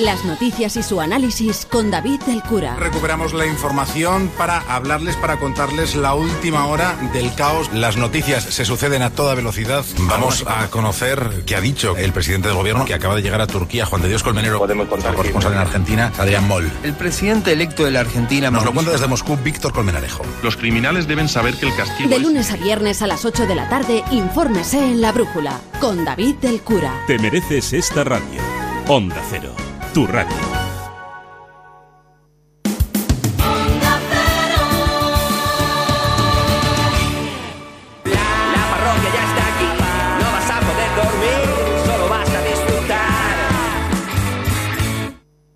Las noticias y su análisis con David del Cura. Recuperamos la información para hablarles, para contarles la última hora del caos. Las noticias se suceden a toda velocidad. Vamos a conocer qué ha dicho el presidente del gobierno que acaba de llegar a Turquía, Juan de Dios Colmenero. Podemos contar corresponsal en Argentina, Adrián Moll. El presidente electo de la Argentina... Nos lo cuenta desde Moscú Víctor Colmenarejo. Los criminales deben saber que el castigo De es... lunes a viernes a las 8 de la tarde, infórmese en La Brújula con David del Cura. Te mereces esta radio. Onda Cero, tu radio. La parroquia ya está aquí, no vas a poder dormir, solo vas a disfrutar.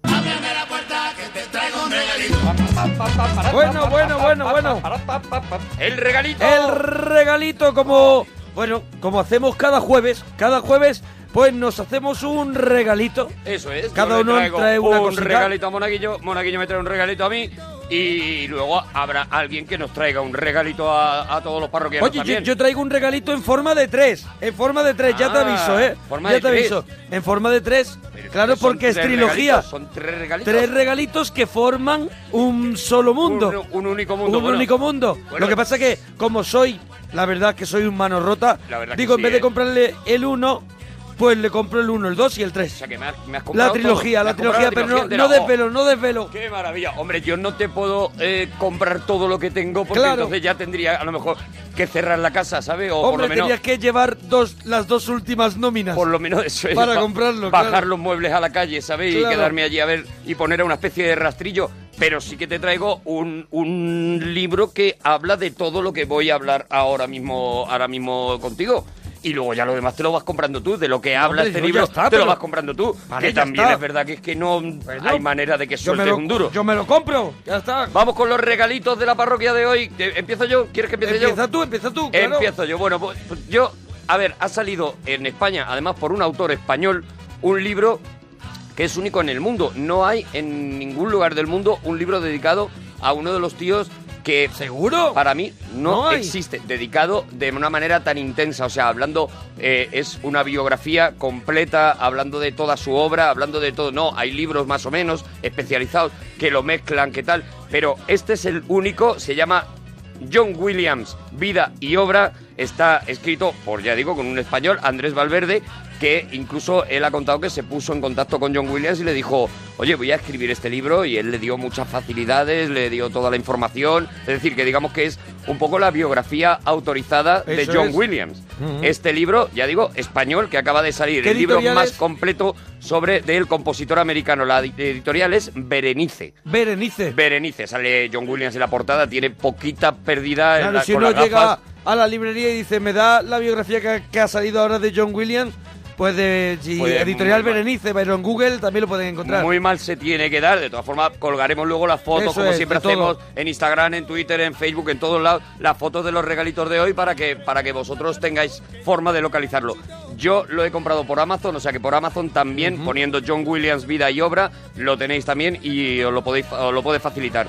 Ábreme la puerta que te traigo un regalito. Bueno, bueno, bueno, bueno. El regalito. El regalito como, bueno, como hacemos cada jueves, cada jueves pues nos hacemos un regalito. Eso es. Cada yo uno trae una un cosita. regalito a Monaguillo, Monaguillo me trae un regalito a mí Y luego habrá alguien que nos traiga un regalito a, a todos los parroquianos Oye, yo, también. yo traigo un regalito en forma de tres. En forma de tres, ya te Ah, aviso, ¿eh? forma ya de te tres. aviso. En forma de tres. Claro, porque es trilogía. regalitos, Son tres regalitos. Tres regalitos que forman un solo mundo. Un, un único mundo. un bueno. único mundo. Bueno. Lo que pasa es que, como soy, la verdad que soy un mano rota, La verdad que digo, sí, en vez de ¿eh? comprarle el uno, pues le compro el uno, el dos y el tres. O sea, que me has, me has La comprado trilogía, todo. Me la comprado trilogía, pero no, entera. no Oh, desvelo, no desvelo. ¡Qué maravilla! Hombre, yo no te puedo eh, comprar todo lo que tengo porque Claro. entonces ya tendría a lo mejor que cerrar la casa, ¿sabes? O por Hombre, lo menos, tenías que llevar dos, las dos últimas nóminas. por lo menos eso es, Para ba- comprarlo, bajar claro. los muebles a la calle, ¿sabes? Y Claro. quedarme allí a ver y poner a una especie de rastrillo. Pero sí que te traigo un, un libro que habla de todo lo que voy a hablar ahora mismo, ahora mismo contigo. Y luego ya lo demás te lo vas comprando tú, de lo que habla Hombre, este libro, está, te pero- lo vas comprando tú. Vale, que también está. es verdad que es que no hay manera de que sueltes lo, un duro. yo me lo compro, ya está. Vamos con los regalitos de la parroquia de hoy. Eh, ¿Empiezo yo? ¿Quieres que empiece yo? Empieza tú, empieza tú, claro. Empiezo yo. Bueno, pues pues yo, a ver, ha salido en España, además por un autor español, un libro que es único en el mundo. No hay en ningún lugar del mundo un libro dedicado a uno de los tíos que seguro para mí no, existe. Dedicado de una manera tan intensa o sea hablando eh, es una biografía completa hablando de toda su obra hablando de todo. No hay libros más o menos especializados que lo mezclan qué tal pero este es el único se llama John Williams, vida y obra, está escrito por, ya digo, con un español, Andrés Valverde, que incluso él ha contado que se puso en contacto con John Williams y le dijo, oye, voy a escribir este libro y él le dio muchas facilidades, le dio toda la información, es decir, que digamos que es un poco la biografía autorizada de Eso John es. Williams. Este libro, ya digo, español, que acaba de salir, ¿Qué el libro más es? completo sobre del compositor americano. La edi- editorial es Berenice. Berenice. Berenice, sale John Williams en la portada, tiene poquita pérdida en la- si con uno las llega gafas. a la librería y dice, me da la biografía que, que ha salido ahora de John Williams, pues de si Pues, editorial. Berenice, pero en Google también lo pueden encontrar. Muy mal se tiene que dar. De todas formas, colgaremos luego las fotos, Eso como es, siempre todo. hacemos, en Instagram, en Twitter, en Facebook, en todos lados, las fotos de los regalitos de hoy para que, para que vosotros tengáis forma de localizarlo. Yo lo he comprado por Amazon, o sea que por Amazon también, poniendo John Williams vida y obra, lo tenéis también y os lo podéis os lo puede facilitar.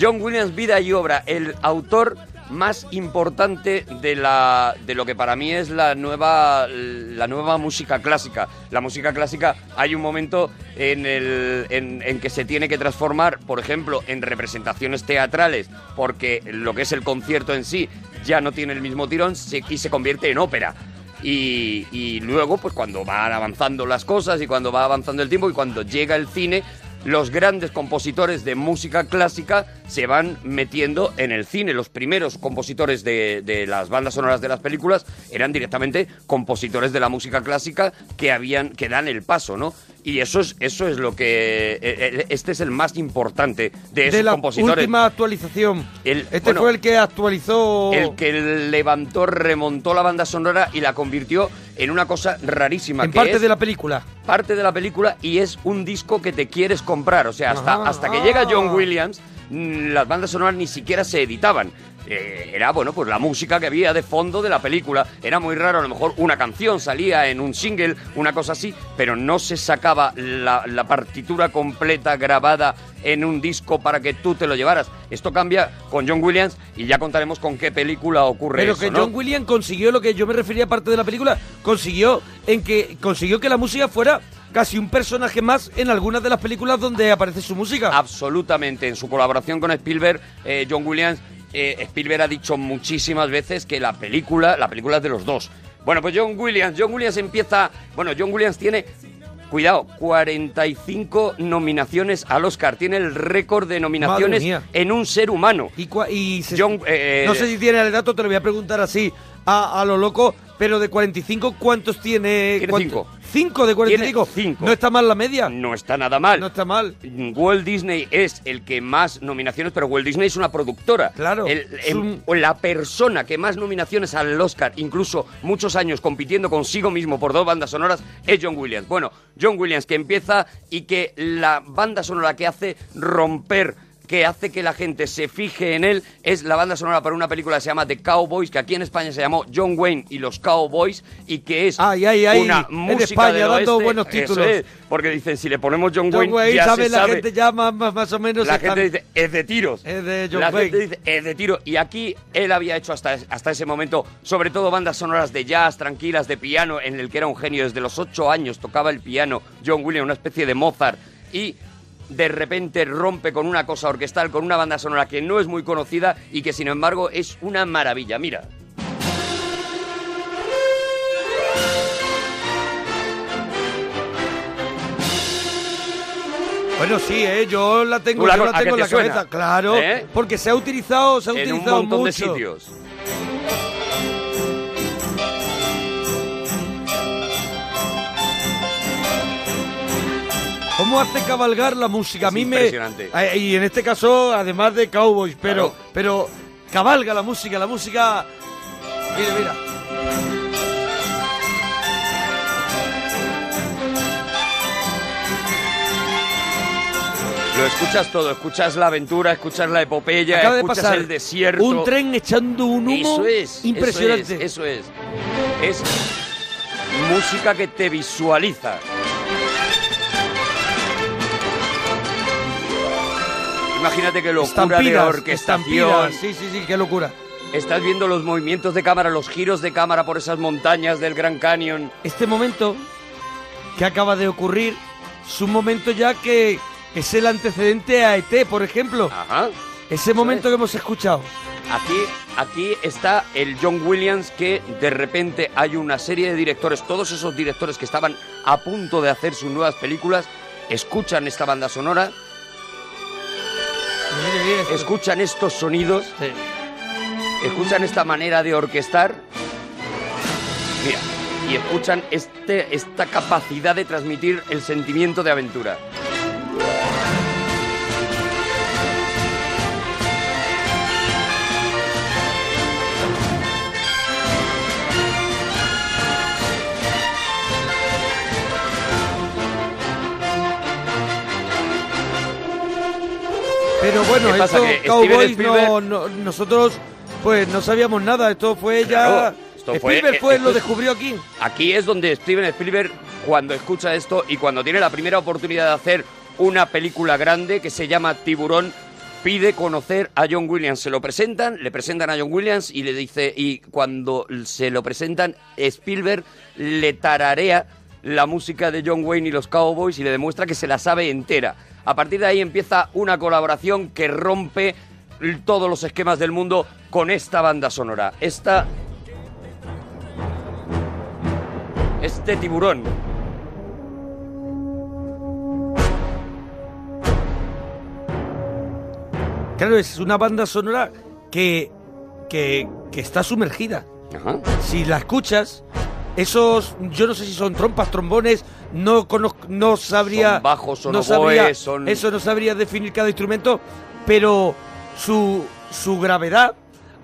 John Williams vida y obra, el autor más importante de la de lo que para mí es la nueva la nueva música clásica. La música clásica hay un momento en el en, que se tiene que transformar, por ejemplo, en representaciones teatrales, porque lo que es el concierto en sí ya no tiene el mismo tirón y se convierte en ópera. Y, y luego, pues cuando van avanzando las cosas y cuando va avanzando el tiempo y cuando llega el cine, los grandes compositores de música clásica se van metiendo en el cine. Los primeros compositores de, de las bandas sonoras de las películas eran directamente compositores de la música clásica que habían que dan el paso, ¿no? Y eso es eso es lo que eh, eh, este es el más importante de esos de la compositores. última actualización. El- este bueno, fue el que actualizó... el que levantó, remontó la banda sonora y la convirtió en una cosa rarísima. en que parte es de la película. parte de la película y es un disco que te quieres comprar. O sea, hasta, hasta que llega John Williams, mm, las bandas sonoras ni siquiera se editaban. Eh, era, bueno, pues la música que había de fondo de la película. Era muy raro, a lo mejor una canción salía en un single, una cosa así, pero no se sacaba la, la partitura completa grabada en un disco para que tú te lo llevaras. Esto cambia con John Williams y ya contaremos con qué película ocurre Pero eso, que ¿no? John Williams consiguió lo que yo me refería parte de la película, consiguió en que consiguió que la música fuera casi un personaje más en algunas de las películas donde aparece su música. Absolutamente. En su colaboración con Spielberg, eh, John Williams, eh, Spielberg ha dicho muchísimas veces que la película, la película es de los dos. Bueno, pues John Williams, John Williams empieza, bueno, John Williams tiene Cuidado, 45 nominaciones al Oscar. Tiene el récord de nominaciones en un ser humano. Y, cua- y se- John, eh, no sé si tiene el dato, te lo voy a preguntar así a, a lo loco, pero de 45, ¿cuántos tiene? Tiene ¿Cuánto- cinco. ¿Cinco de 45? Tiene cinco. ¿No está mal la media? No está nada mal. No está mal. Walt Disney es el que más nominaciones, pero Walt Disney es una productora. Claro, El- un- la persona que más nominaciones al Oscar, incluso muchos años compitiendo consigo mismo por dos bandas sonoras, es John Williams. Bueno, John Williams que empieza y que la banda sonora que hace romper que hace que la gente se fije en él es la banda sonora para una película que se llama The Cowboys, que aquí en España se llamó John Wayne y los Cowboys, y que es Ay, ay, ay, una en música España del dando buenos títulos. es, porque dicen, si le ponemos John John Wayne, Wayne, ya ¿sabe? se La sabe. gente ya más, más, o menos La gente dice, es de tiros. Es de John la Wayne. gente dice, es de tiro. Y aquí él había hecho hasta, hasta ese momento, sobre todo bandas sonoras de jazz, tranquilas, de piano, en el que era un genio. Desde los ocho años tocaba el piano John Williams, una especie de Mozart. Y de repente rompe con una cosa orquestal, con una banda sonora que no es muy conocida y que sin embargo es una maravilla. Mira. Bueno, sí, ¿eh? yo la tengo, ¿Tú la yo la tengo en la te suena? cabeza, claro, ¿Eh? porque se ha utilizado, se ha En un utilizado montón de mucho. sitios. ¿Cómo hace cabalgar la música? A mí me impresionante. Eh, y en este caso, además de cowboys, pero Claro. pero cabalga la música, la música. Mira, mira. Lo escuchas todo, escuchas la aventura, escuchas la epopeya, Acaba de escuchas pasar el desierto. un tren echando un humo Eso es, impresionante. Eso es, eso es. Es música que te visualiza. Imagínate qué locura de Estampidas, orquestación. estampidas, Sí, sí, sí, qué locura. Estás viendo los movimientos de cámara, los giros de cámara por esas montañas del Gran Canyon. Este momento que acaba de ocurrir es un momento ya que es el antecedente a ET, por ejemplo. Ajá. Ese momento que hemos escuchado. Aquí, aquí está el John Williams que de repente hay una serie de directores, todos esos directores que estaban a punto de hacer sus nuevas películas, escuchan esta banda sonora, escuchan estos sonidos, escuchan esta manera de orquestar, mira, y escuchan este, esta capacidad de transmitir el sentimiento de aventura. Pero bueno, esto, Cowboys, no, nosotros pues no sabíamos nada. Esto fue Claro, ya... esto fue- Spielberg fue, esto lo es- descubrió aquí. Aquí es donde Steven Spielberg, cuando escucha esto y cuando tiene la primera oportunidad de hacer una película grande que se llama Tiburón, pide conocer a John Williams. Se lo presentan, le presentan a John Williams y le dice, y cuando se lo presentan, Spielberg le tararea la música de John Wayne y los Cowboys y le demuestra que se la sabe entera. A partir de ahí empieza una colaboración que rompe todos los esquemas del mundo con esta banda sonora. Esta este tiburón. Claro, es una banda sonora que, que, que está sumergida. Si la escuchas, esos, yo no sé si son trompas, trombones, no conozco, no sabría... Son bajos, son no oboes, sabría, son- Eso no sabría definir cada instrumento, pero su, su gravedad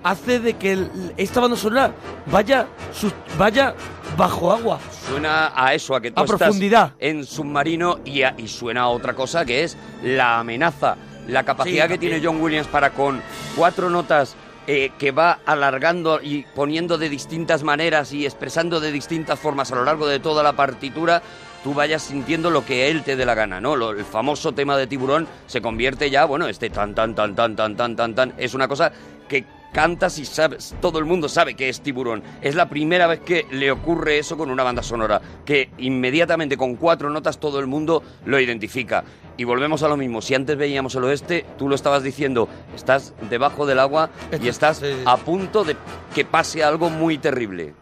hace de que el- esta banda sonora vaya, sus- vaya bajo agua. Suena a eso, a que tú A estás profundidad. en submarino y, a- y suena a otra cosa que es la amenaza, la capacidad Sí, que tiene. John Williams para con cuatro notas eh, que va alargando y poniendo de distintas maneras y expresando de distintas formas a lo largo de toda la partitura, tú vayas sintiendo lo que él te dé la gana, ¿no? Lo- el famoso tema de tiburón se convierte ya, bueno, este tan, tan, tan, tan, tan, tan, tan, tan, es una cosa que cantas y sabes, todo el mundo sabe que es tiburón. Es la primera vez que le ocurre eso con una banda sonora, que inmediatamente con cuatro notas todo el mundo lo identifica. Y volvemos a lo mismo, si antes veíamos el oeste, tú lo estabas diciendo, estás debajo del agua y estás a punto de que pase algo muy terrible.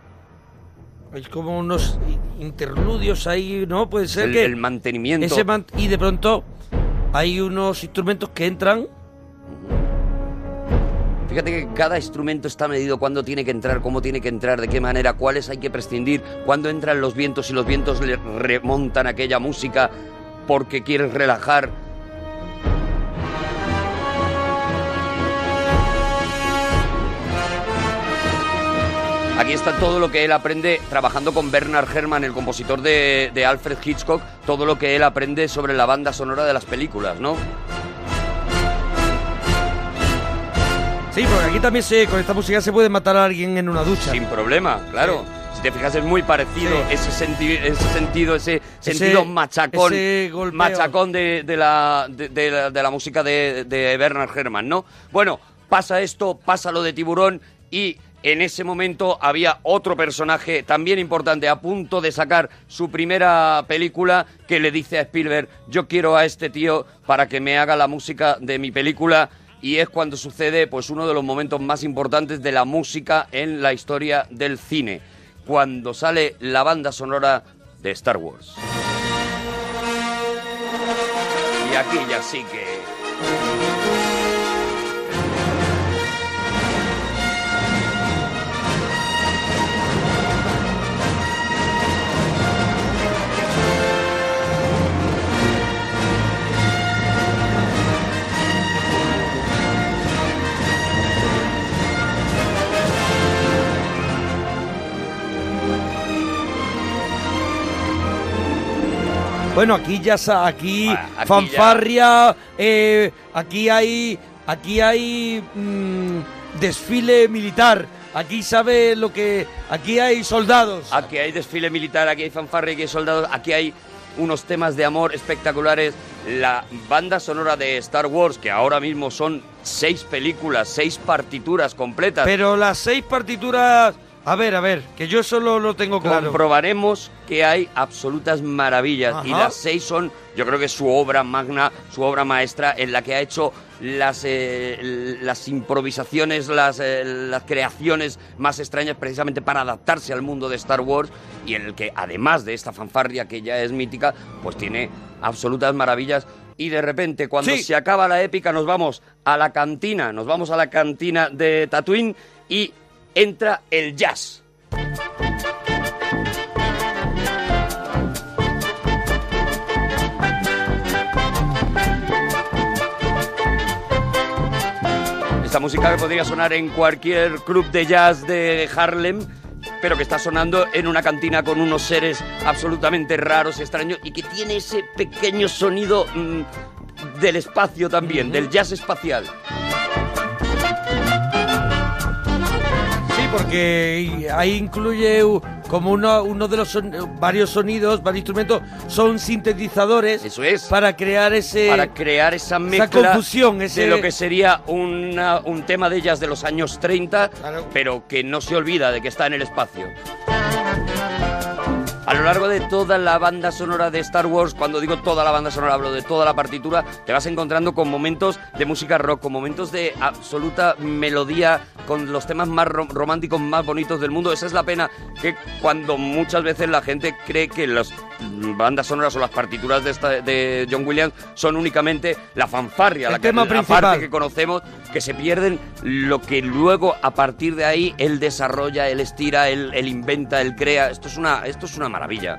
Hay como unos interludios ahí, ¿no? Puede ser El- que... el mantenimiento. ese man- y de pronto hay unos instrumentos que entran Fíjate que cada instrumento está medido cuándo tiene que entrar, cómo tiene que entrar, de qué manera, cuáles hay que prescindir, cuándo entran los vientos y los vientos le remontan aquella música porque quieres relajar. Aquí está todo lo que él aprende trabajando con Bernard Herrmann, el compositor de, de Alfred Hitchcock, todo lo que él aprende sobre la banda sonora de las películas, ¿no? Sí, porque aquí también se, con esta música se puede matar a alguien en una ducha. Sin problema, claro. Si te fijas es muy parecido Sí. ese, senti- ese sentido, ese sentido machacón, ese machacón de, de la, de, de la, de la música de, de Bernard Herrmann, ¿no? Bueno, pasa esto, pasa lo de Tiburón y en ese momento había otro personaje también importante a punto de sacar su primera película que le dice a Spielberg, yo quiero a este tío para que me haga la música de mi película y es cuando sucede pues uno de los momentos más importantes de la música en la historia del cine, cuando sale la banda sonora de Star Wars. Y aquí ya sí que Bueno, aquí ya aquí, aquí fanfarria, eh, aquí hay aquí hay mm, desfile militar. Aquí sabe lo que aquí hay soldados. Aquí hay desfile militar, aquí hay fanfarria, aquí hay soldados, aquí hay unos temas de amor espectaculares. La banda sonora de Star Wars, que ahora mismo son seis películas, seis partituras completas. Pero las seis partituras, a ver, a ver, que yo solo lo tengo claro. comprobaremos que hay absolutas maravillas y las seis son, yo creo que su obra magna, su obra maestra, en la que ha hecho las, eh, las improvisaciones, las, eh, las creaciones más extrañas precisamente para adaptarse al mundo de Star Wars y en el que además de esta fanfarria que ya es mítica, pues tiene absolutas maravillas. Y de repente, cuando Sí. se acaba la épica, nos vamos a la cantina, nos vamos a la cantina de Tatooine y entra el jazz. Esta música que podría sonar en cualquier club de jazz de Harlem, pero que está sonando en una cantina con unos seres absolutamente raros, extraños, y que tiene ese pequeño sonido mm, del espacio también, del jazz espacial. Porque ahí incluye como uno, uno de los son- varios sonidos, varios instrumentos, son sintetizadores. Eso es. Para crear ese. Para crear esa mezcla confusión, ese- de lo que sería una- un tema de jazz de los años 30, pero que no se olvida de que está en el espacio. A lo largo de toda la banda sonora de Star Wars, cuando digo toda la banda sonora, hablo de toda la partitura, te vas encontrando con momentos de música rock, con momentos de absoluta melodía, con los temas más ro- románticos, más bonitos del mundo. Esa es la pena que cuando muchas veces la gente cree que las bandas sonoras o las partituras de, esta- de John Williams son únicamente la fanfarria, El la, que- tema la principal. parte que conocemos, que se pierden lo que luego a partir de ahí él desarrolla, él estira, él, él inventa, él crea. Esto es una, esto es una maravilla.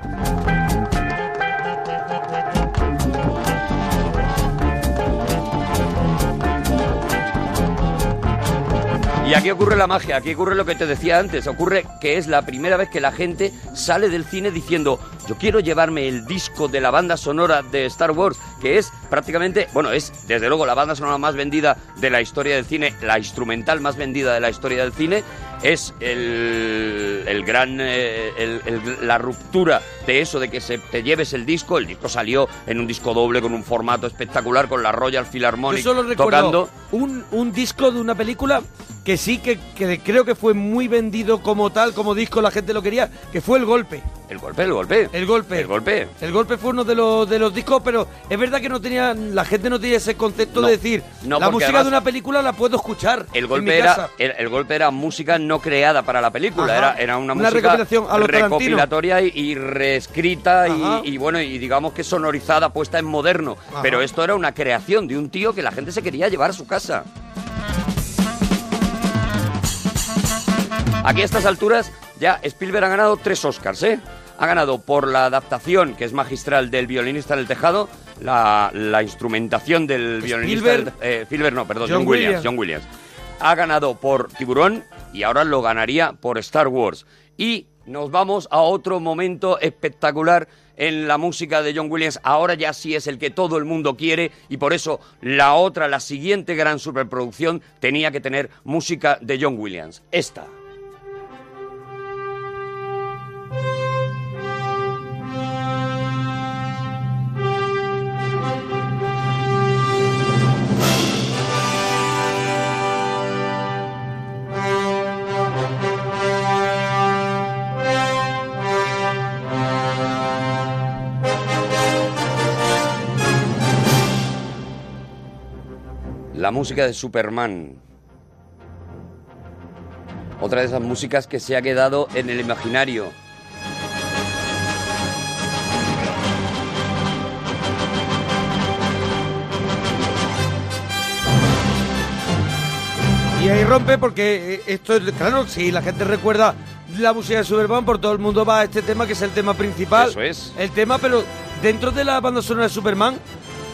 Y aquí ocurre la magia, aquí ocurre lo que te decía antes, ocurre que es la primera vez que la gente sale del cine diciendo, yo quiero llevarme el disco de la banda sonora de Star Wars, que es prácticamente, bueno, es desde luego la banda sonora más vendida de la historia del cine, la instrumental más vendida de la historia del cine, es el, el gran, eh, el- el- la ruptura de eso, de que se, te lleves el disco, el disco salió en un disco doble con un formato espectacular, con la Royal Philharmonic Yo solo recuerdo tocando. un, un disco de una película que sí que, que creo que fue muy vendido como tal, como disco, la gente lo quería, que fue El Golpe. El golpe, el golpe. El golpe. El golpe. El golpe fue uno de los, de los discos, pero es verdad que no tenía, la gente no tenía ese concepto No, de decir, no, la música además- de una película la puedo escuchar. El en mi golpe, era, casa. el, el golpe era música no creada para la película, Ajá. era, era una, Una música a recopilatoria y, y reescrita y, y bueno, y digamos que sonorizada, puesta en moderno. Ajá. Pero esto era una creación de un tío que la gente se quería llevar a su casa. Aquí a estas alturas ya Spielberg ha ganado tres Oscars, ¿eh? Ha ganado por la adaptación, que es magistral, del violinista en el tejado, la, la instrumentación del violinista... Spielberg. en el- eh, no, perdón, John John, Williams, Williams. John Williams. Ha ganado por Tiburón y ahora lo ganaría por Star Wars. Y nos vamos a otro momento espectacular en la música de John Williams. Ahora ya sí es el que todo el mundo quiere y por eso la otra, la siguiente gran superproducción tenía que tener música de John Williams. Esta. La música de Superman. Otra de esas músicas que se ha quedado en el imaginario. Y ahí rompe porque eh, esto es, claro, si la gente recuerda la música de Superman, por todo el mundo va a este tema que es el tema principal. Eso es. El tema, pero dentro de la banda sonora de Superman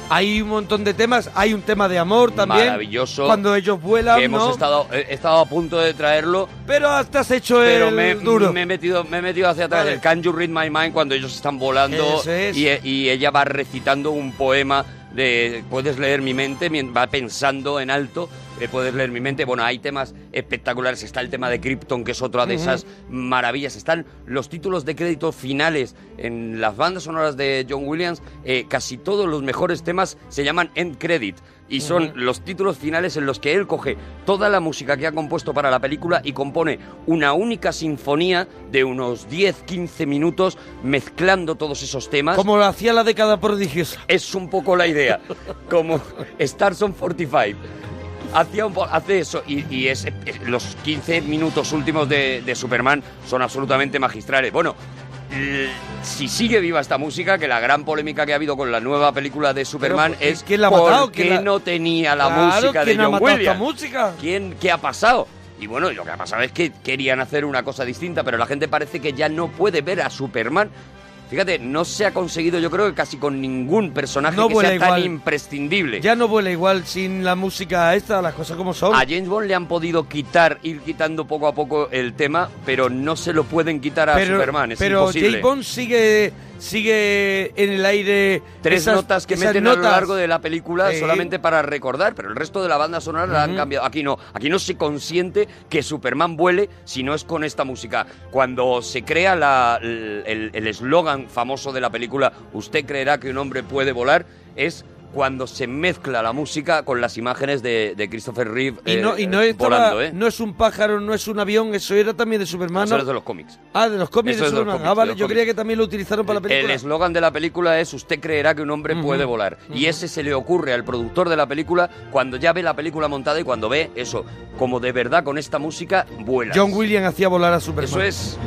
hay un montón de temas. Hay un tema de amor también. Maravilloso. Cuando ellos vuelan, que hemos ¿no? estado, he estado a punto de traerlo. Pero hasta has hecho Pero el me, duro. me he metido, me he metido hacia atrás. Vale. El Can You Read My Mind cuando ellos están volando es. y, y ella va recitando un poema de puedes leer mi mente, va pensando en alto, eh, puedes leer mi mente. Bueno, hay temas espectaculares. Está el tema de Krypton, que es otra de Ujú. esas maravillas. Están los títulos de crédito finales en las bandas sonoras de John Williams. eh, casi todos los mejores temas se llaman end credit. Y son Ujú. los títulos finales en los que él coge toda la música que ha compuesto para la película y compone una única sinfonía de unos 10-15 minutos mezclando todos esos temas. Como lo hacía la década prodigiosa. Es un poco la idea. Como [laughs] Stars on 45. Hacía un hace eso y, y es, los 15 minutos últimos de, de Superman son absolutamente magistrales. Bueno, si sigue viva esta música, que la gran polémica que ha habido con la nueva película de Superman Pero, es ¿quién la por qué ¿Quién la- no tenía la Claro, música de ¿quién ha John Williams. música? ¿Quién, ¿Qué ha pasado? Y bueno, lo que ha pasado es que querían hacer una cosa distinta, pero la gente parece que ya no puede ver a Superman. Fíjate, no se ha conseguido, yo creo que casi con ningún personaje No que sea tan imprescindible. Ya no vuela igual sin la música esta, las cosas como son. A James Bond le han podido quitar, ir quitando poco a poco el tema, pero no se lo pueden quitar a pero, Superman, es pero imposible. James Bond sigue, sigue en el aire. Tres esas- notas que meten a lo largo de la película Sí. solamente para recordar, pero el resto de la banda sonora la han cambiado. Aquí no, aquí no se consiente que Superman vuele si no es con esta música. Cuando se crea la- el eslogan famoso de la película, usted creerá que un hombre puede volar, es cuando se mezcla la música con las imágenes de, de Christopher Reeve Y no, eh, y no, estaba- volando, ¿eh? no es un pájaro, no es un avión, eso era también de Superman. Eso ¿no? es de los cómics. Ah, de los cómics Eso de es de los Superman. cómics, ah, de vale, los yo cómics. creía que también lo utilizaron para la El película. eslogan de la película es usted creerá que un hombre puede volar. Y ese se le ocurre al productor de la película cuando ya ve la película montada y cuando ve eso, como de verdad con esta música vuela. John Williams hacía volar a Superman. Eso es.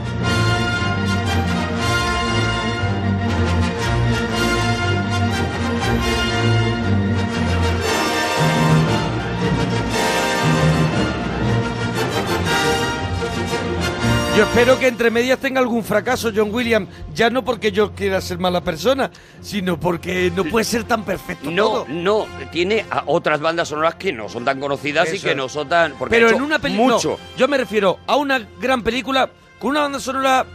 Yo espero que entre medias tenga algún fracaso John Williams, ya no porque yo quiera ser mala persona, sino porque no puede ser tan perfecto No, todo. no, tiene a otras bandas sonoras que no son tan conocidas y Eso que es. no son tan... Porque Pero hecho en una película. Mucho. yo me refiero a una gran película con una banda sonora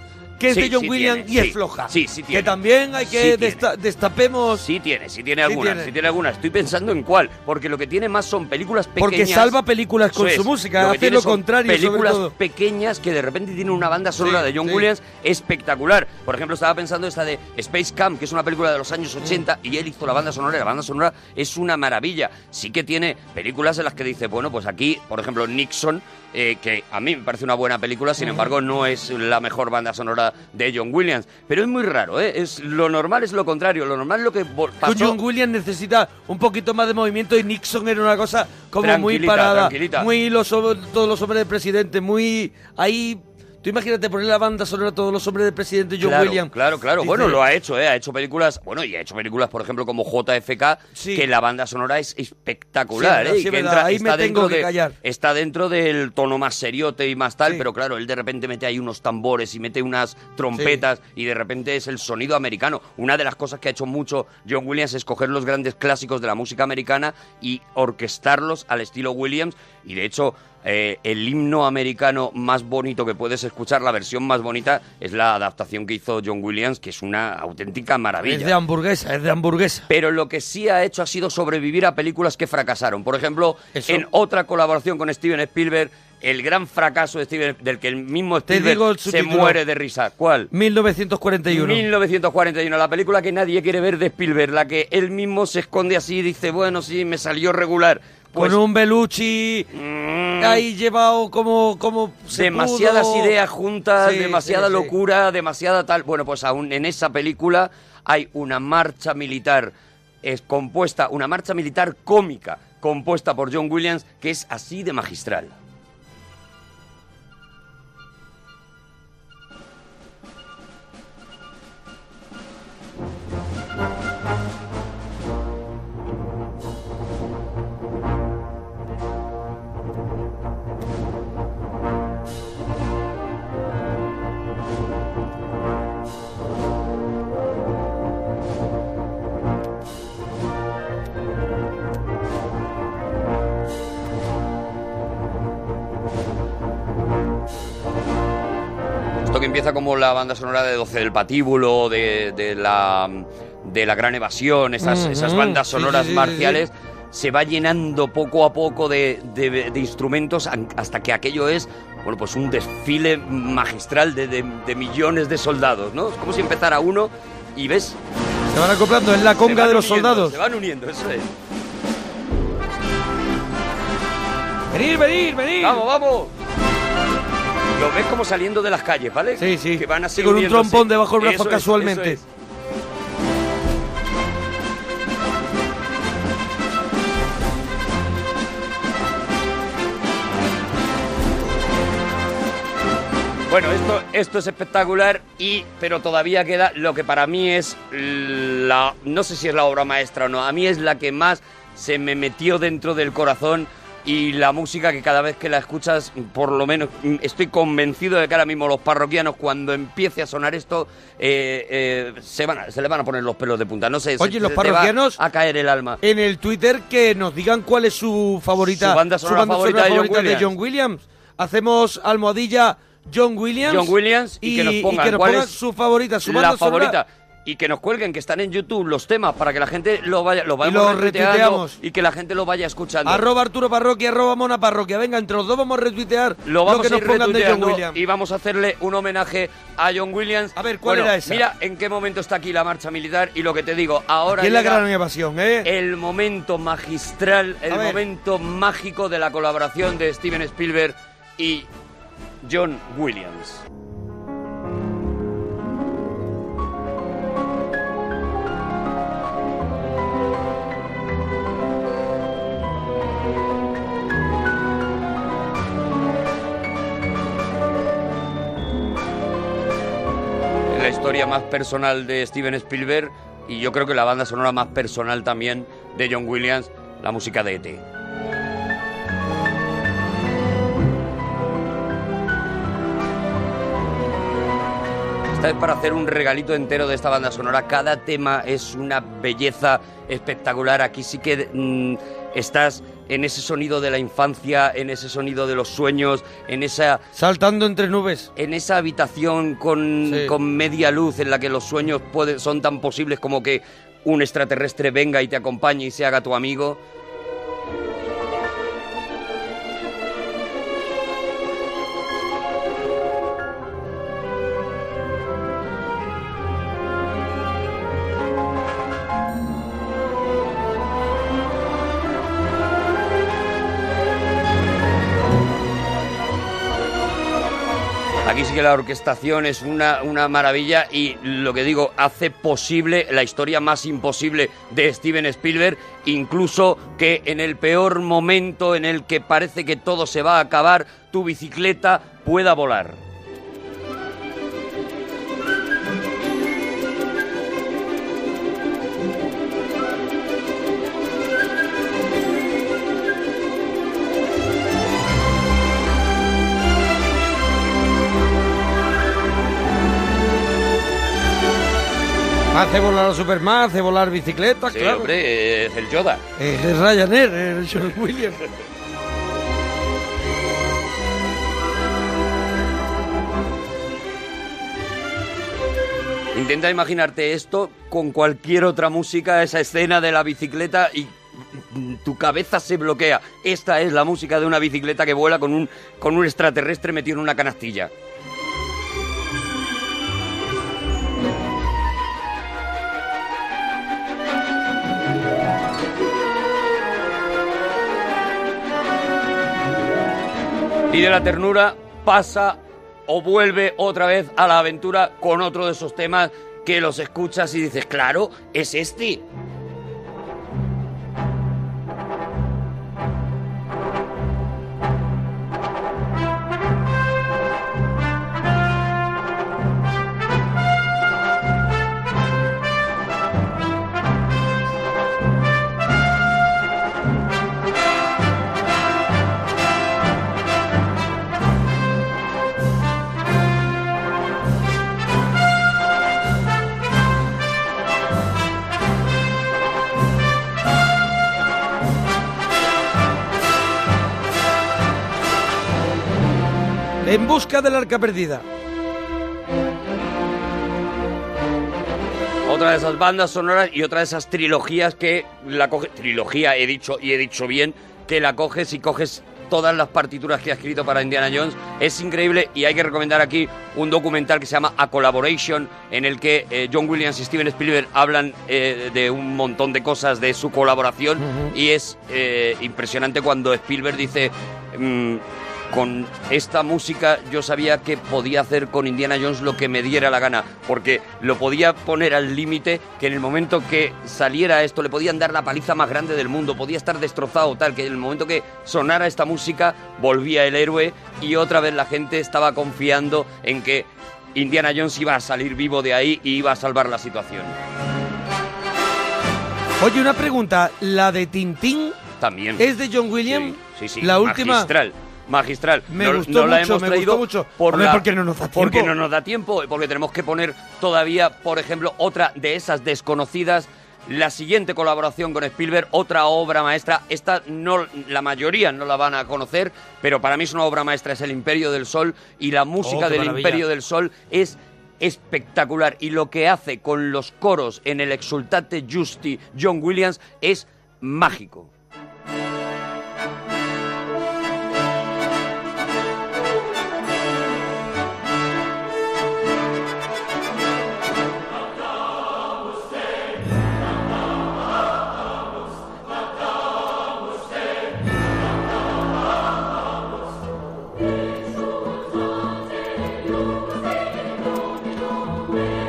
que es Sí, de John sí Williams tiene, y es floja. Sí, sí tiene. Que también hay que desta- destapemos. Sí tiene, sí tiene Sí alguna, tiene. sí tiene alguna. Estoy pensando en cuál, porque lo que tiene más son películas pequeñas. Porque salva películas con su música, que hace lo contrario, sobre Películas todo. pequeñas que de repente tienen una banda sonora de John. Williams espectacular. Por ejemplo, estaba pensando esta de Space Camp, que es una película de los años 80 y él hizo la banda sonora. y La banda sonora es una maravilla. Sí que tiene películas en las que dice, bueno, pues aquí, por ejemplo, Nixon. eh, que a mí me parece una buena película, sin Ujú. embargo no es la mejor banda sonora de John Williams, pero es muy raro, ¿eh? Es, lo normal es lo contrario, lo normal es lo que pasó John Williams necesita un poquito más de movimiento y Nixon era una cosa como muy parada, muy los todos los hombres del presidente, muy ahí. Tú imagínate poner la banda sonora a todos los hombres del presidente John claro, Williams. Claro, claro. Dice- Bueno, lo ha hecho, ¿eh? Ha hecho películas, bueno, y ha hecho películas, por ejemplo, como JFK, Sí. que la banda sonora es espectacular, Sí, ¿eh? sí, Y que entra- ahí me tengo que de- callar. Está dentro del tono más seriote y más tal, pero claro, él de repente mete ahí unos tambores y mete unas trompetas y de repente es el sonido americano. Una de las cosas que ha hecho mucho John Williams es coger los grandes clásicos de la música americana y orquestarlos al estilo Williams. Y de hecho, eh, el himno americano más bonito que puedes escuchar, la versión más bonita, es la adaptación que hizo John Williams, que es una auténtica maravilla. Es de hamburguesa, es de hamburguesa. Pero lo que sí ha hecho ha sido sobrevivir a películas que fracasaron. Por ejemplo, Eso. en otra colaboración con Steven Spielberg, el gran fracaso de Steven, del que el mismo Te Spielberg digo se muere de risa. ¿Cuál? 1941. 1941, la película que nadie quiere ver de Spielberg, la que él mismo se esconde así y dice, bueno, sí, me salió regular. Pues con un Belucci ahí llevado como, como se demasiadas pudo. ideas juntas, Sí, demasiada sí, sí. locura, demasiada tal. Bueno, pues aún en esa película hay una marcha militar es compuesta, una marcha militar cómica compuesta por John Williams que es así de magistral. Empieza como la banda sonora de 12 del patíbulo, de, de la, de la gran evasión, esas, esas bandas Sí, sonoras sí, sí, sí, marciales, se va llenando poco a poco de, de- de instrumentos hasta que aquello es, bueno, pues un desfile magistral de, de- millones de soldados, ¿no? Es como si empezara uno y ves... Se van acoplando, es la conga de los uniendo, soldados. Se van uniendo, eso es. Venir, venir, venir. ¡Vamos, vamos! Lo ves como saliendo de las calles, ¿vale? Sí, sí. Que van así Sí, con un trompón debajo del brazo Eso es, casualmente. eso es. Bueno, esto, esto es espectacular y pero todavía queda lo que para mí es la no sé si es la obra maestra o no, a mí es la que más se me metió dentro del corazón y la música que cada vez que la escuchas, por lo menos mm, estoy convencido de que ahora mismo los parroquianos cuando empiece a sonar esto eh, eh, se van a- se le van a poner los pelos de punta, no sé, se- Oye, los se va parroquianos a caer el alma. en el Twitter que nos digan cuál es su favorita, Su banda sonora favorita de John Williams. John Williams. Hacemos almohadilla John Williams. John Williams y, que nos pongan, cuál pongan es su favorita, su la banda sonora. Y que nos cuelguen, que están en YouTube los temas para que la gente lo vaya, lo Y retuiteando retuiteamos. y que la gente lo vaya escuchando. Arroba Arturo Parroquia, arroba Mona Parroquia. Venga, entre los dos vamos a retuitear lo vamos que a nos ir pongan de John Williams. y vamos a hacerle un homenaje a John Williams. A ver, ¿cuál era esa? Mira en qué momento está aquí la marcha militar y lo que te digo, ahora es la gran evasión, ¿eh? el momento magistral, el momento mágico de la colaboración de Steven Spielberg y John Williams. Historia más personal de Steven Spielberg y yo creo que la banda sonora más personal también de John Williams, la música de E.T. Esta es para hacer un regalito entero de esta banda sonora. Cada tema es una belleza espectacular. Aquí sí que mm, estás en ese sonido de la infancia, en ese sonido de los sueños, en esa Saltando entre nubes. en esa habitación con, Sí. con media luz en la que los sueños son tan posibles como que un extraterrestre venga y te acompañe y se haga tu amigo. La orquestación es una, una maravilla y lo que digo, hace posible la historia más imposible de Steven Spielberg, incluso que en el peor momento en el que parece que todo se va a acabar, tu bicicleta pueda volar. Hace volar a Superman, hace volar bicicletas, claro. hombre, es el Yoda. Es Ryanair, el John Williams. [laughs] Intenta imaginarte esto con cualquier otra música, esa escena de la bicicleta y tu cabeza se bloquea. Esta es la música de una bicicleta que vuela con un, con un extraterrestre metido en una canastilla. Y de la ternura pasa o vuelve otra vez a la aventura con otro de esos temas que los escuchas y dices, claro, es este. Busca del arca perdida. Otra de esas bandas sonoras y otra de esas trilogías que la coge. Trilogía, he dicho, y he dicho bien, que la coges y coges todas las partituras que ha escrito para Indiana Jones. Es increíble y hay que recomendar aquí un documental que se llama A Collaboration, en el que eh, John Williams y Steven Spielberg hablan eh, de un montón de cosas de su colaboración y es eh, impresionante cuando Spielberg dice. mm, con esta música yo sabía que podía hacer con Indiana Jones lo que me diera la gana, porque lo podía poner al límite que en el momento que saliera esto le podían dar la paliza más grande del mundo, podía estar destrozado tal, que en el momento que sonara esta música volvía el héroe y otra vez la gente estaba confiando en que Indiana Jones iba a salir vivo de ahí y iba a salvar la situación. Oye, una pregunta. ¿La de Tintín También. es de John Williams? Sí, sí, La última. magistral. Magistral. Me No- gustó no la hemos me traído gustó mucho. por Hombre, la- porque no nos da Porque tiempo. no nos da tiempo, porque tenemos que poner todavía, por ejemplo, otra de esas desconocidas. La siguiente colaboración con Spielberg, otra obra maestra. Esta no, la mayoría no la van a conocer, pero para mí es una obra maestra, es El Imperio del Sol y la música Oh, del maravilla. Imperio del Sol es espectacular y lo que hace con los coros en el exultate Justi John Williams es mágico.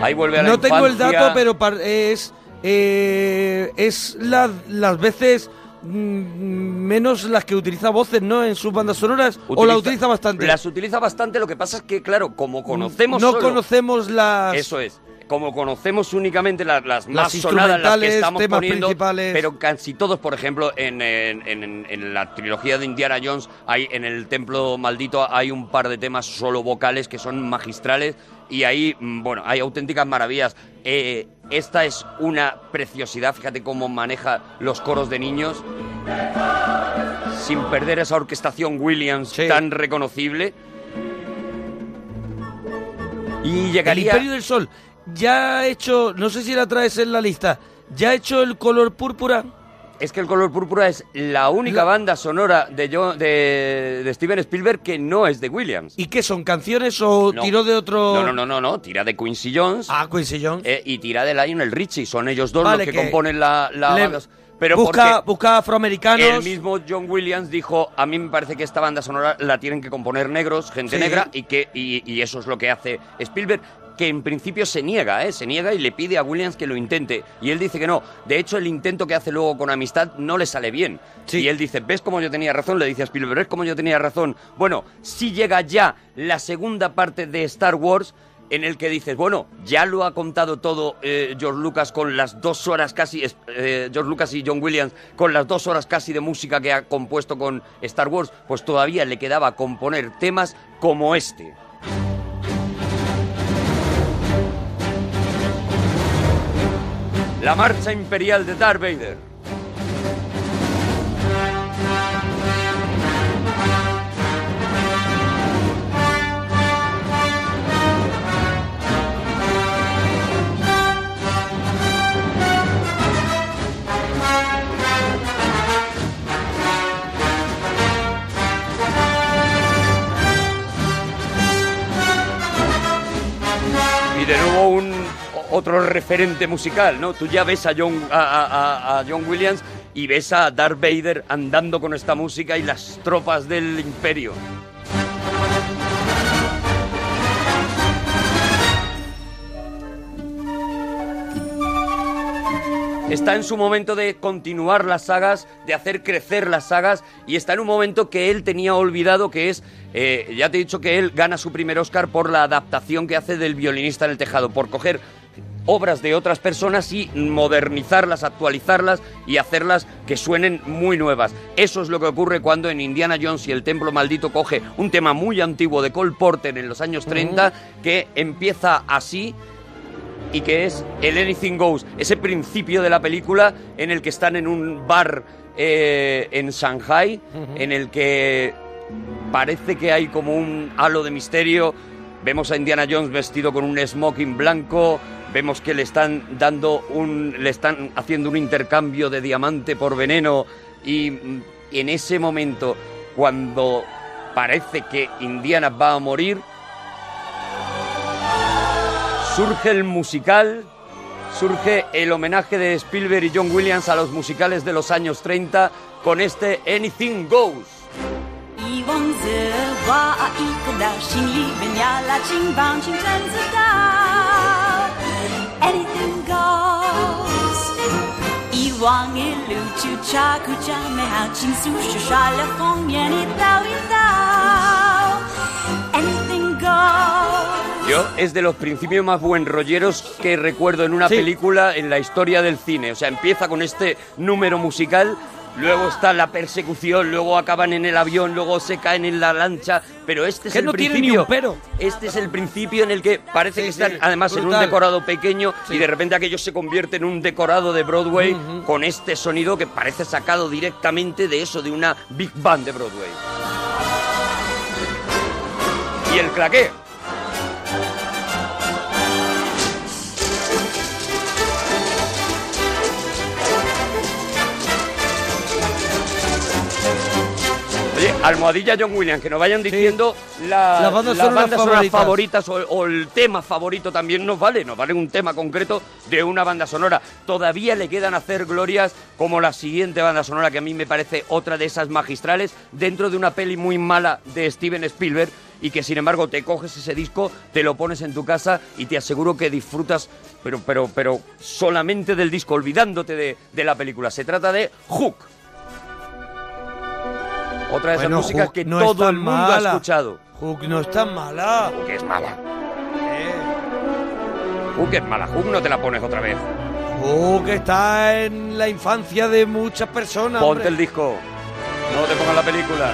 Ahí vuelve a la No tengo el dato, pero es eh, es la- las veces mm, menos las que utiliza voces, ¿no? En sus bandas sonoras o la utiliza bastante. Las utiliza bastante, lo que pasa es que, claro, como conocemos no solo- conocemos las Eso es. Como conocemos únicamente las, las más sonadas, las que estamos temas poniendo, principales. pero casi todos, por ejemplo, en, en- en- en la trilogía de Indiana Jones, hay en el Templo Maldito hay un par de temas solo vocales que son magistrales y ahí, mm, bueno, hay auténticas maravillas. Eh, esta es una preciosidad, fíjate cómo maneja los coros de niños sin perder esa orquestación Williams tan reconocible. Y llegaría... El Imperio del Sol ya ha hecho, no sé si la traes en la lista, ya ha hecho el color púrpura. Es que el color púrpura es la única banda sonora de, de, de Steven Spielberg que no es de Williams. ¿Y qué son canciones o No. tiró de otro? No, no, no, no, no, tira de Quincy Jones. Ah, Quincy Jones. eh, y tira de Lionel Richie, son ellos dos Vale, los que, que componen la, la le-. Pero busca, busca afroamericanos. el mismo John Williams dijo, a mí me parece que esta banda sonora la tienen que componer negros, gente Sí. negra, y que y, y eso es lo que hace Spielberg que en principio se niega, ¿eh? se niega y le pide a Williams que lo intente. Y él dice que no. De hecho, el intento que hace luego con Amistad no le sale bien. Y él dice, ¿ves cómo yo tenía razón? Le dice a Spielberg, ¿ves cómo yo tenía razón? Bueno, si llega ya la segunda parte de Star Wars, en el que dices, bueno, ya lo ha contado todo eh, George Lucas con las dos horas casi, eh, George Lucas y John Williams, con las dos horas casi de música que ha compuesto con Star Wars, pues todavía le quedaba componer temas como este. La marcha imperial de Darth Vader. Y de nuevo un otro referente musical, ¿no? Tú ya ves a John, a, John Williams y ves a Darth Vader andando con esta música y las tropas del imperio. Está en su momento de continuar las sagas, de hacer crecer las sagas, y está en un momento que él tenía olvidado, que es, eh, ya te he dicho que él gana su primer Oscar por la adaptación que hace del violinista en el tejado, por coger obras de otras personas y modernizarlas, actualizarlas y hacerlas que suenen muy nuevas. Eso es lo que ocurre cuando en Indiana Jones y el Templo Maldito coge un tema muy antiguo de Cole Porter en los años 30 que empieza así y que es el Anything Goes, ese principio de la película en el que están en un bar eh, en Shanghai, en el que parece que hay como un halo de misterio. Vemos a Indiana Jones vestido con un smoking blanco, vemos que le están dando un, le están haciendo un intercambio de diamante por veneno y mm, en ese momento cuando parece que Indiana va a morir, surge el musical, surge el homenaje de Spielberg y John Williams a los musicales de los años 30 con este Anything Goes ，anything goes。遗忘一路就查口家美好情愫是刷了封面一道一道，anything goes。 Yo es de los principios más buen rolleros que recuerdo en una película en la historia del cine. O sea, empieza con este número musical, luego está la persecución, luego acaban en el avión, luego se caen en la lancha. Pero este es Que el no tiene ni principio. un pero. Este es el principio en el que parece que están además en un decorado pequeño y de repente aquello se convierte en un decorado de Broadway con este sonido que parece sacado directamente de eso, de una Big Band de Broadway. Y el claqué. Oye, almohadilla John Williams, que nos vayan diciendo la- Las bandas las sonoras bandas sonoras favoritas. favoritas o, o el tema favorito también nos vale, nos vale un tema concreto de una banda sonora. Todavía le quedan hacer glorias como la siguiente banda sonora que a mí me parece otra de esas magistrales dentro de una peli muy mala de Steven Spielberg y que sin embargo te coges ese disco, te lo pones en tu casa y te aseguro que disfrutas pero pero pero solamente del disco, olvidándote de, de la película. Se trata de Hook. Otra de esas Bueno, músicas Hook que no todo el mundo ha escuchado. Hook no es tan mala. Hook es mala. Hook es mala. Hook no te la pones otra vez. Hook está en la infancia de muchas personas. Ponte hombre. el disco. No te pongas la película.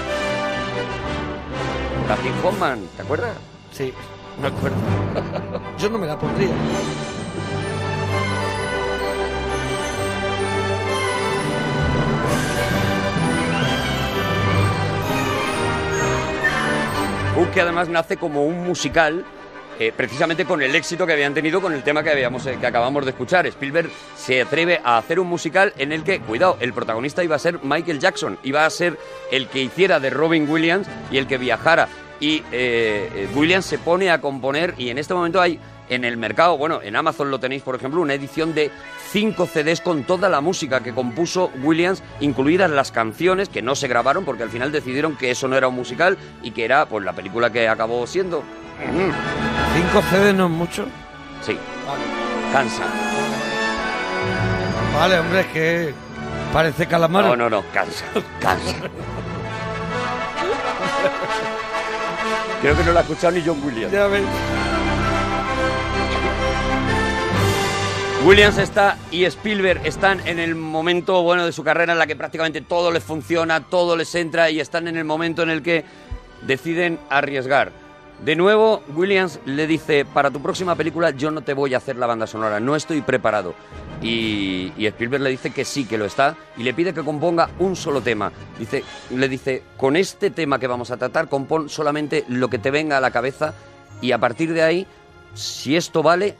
Dustin Hoffman, ¿te acuerdas? Sí, me acuerdo. Yo no me la pondría. Que además nace como un musical eh, precisamente con el éxito que habían tenido con el tema que, habíamos, eh, que acabamos de escuchar. Spielberg se atreve a hacer un musical en el que, cuidado, el protagonista iba a ser Michael Jackson, iba a ser el que hiciera de Robin Williams y el que viajara. Y eh, Williams se pone a componer y en este momento hay en el mercado, bueno, en Amazon lo tenéis, por ejemplo, una edición de 5 CDs con toda la música que compuso Williams, incluidas las canciones que no se grabaron porque al final decidieron que eso no era un musical y que era pues la película que acabó siendo. ¿Cinco CD no es mucho? Sí. Cansa. Vale, hombre, es que parece calamar. No, no, no, cansa, cansa. [laughs] Creo que no la ha escuchado ni John Williams. Ya ves. Williams está y Spielberg están en el momento bueno de su carrera en la que prácticamente todo les funciona, todo les entra y están en el momento en el que deciden arriesgar. De nuevo, Williams le dice, para tu próxima película yo no te voy a hacer la banda sonora, no estoy preparado. Y, y Spielberg le dice que sí, que lo está, y le pide que componga un solo tema. Dice, le dice, con este tema que vamos a tratar, compón solamente lo que te venga a la cabeza, y a partir de ahí, si esto vale,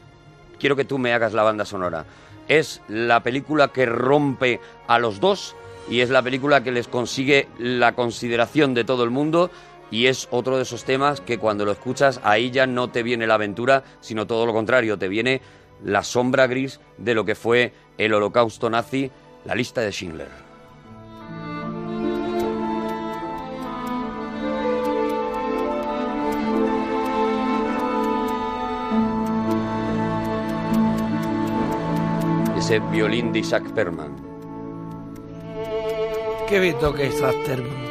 quiero que tú me hagas la banda sonora. Es la película que rompe a los dos y es la película que les consigue la consideración de todo el mundo y es otro de esos temas que cuando lo escuchas ahí ya no te viene la aventura, sino todo lo contrario, te viene la sombra gris de lo que fue el holocausto nazi, la lista de Schindler. Ese violín de Isaac Perman. Qué bien toca esa termo.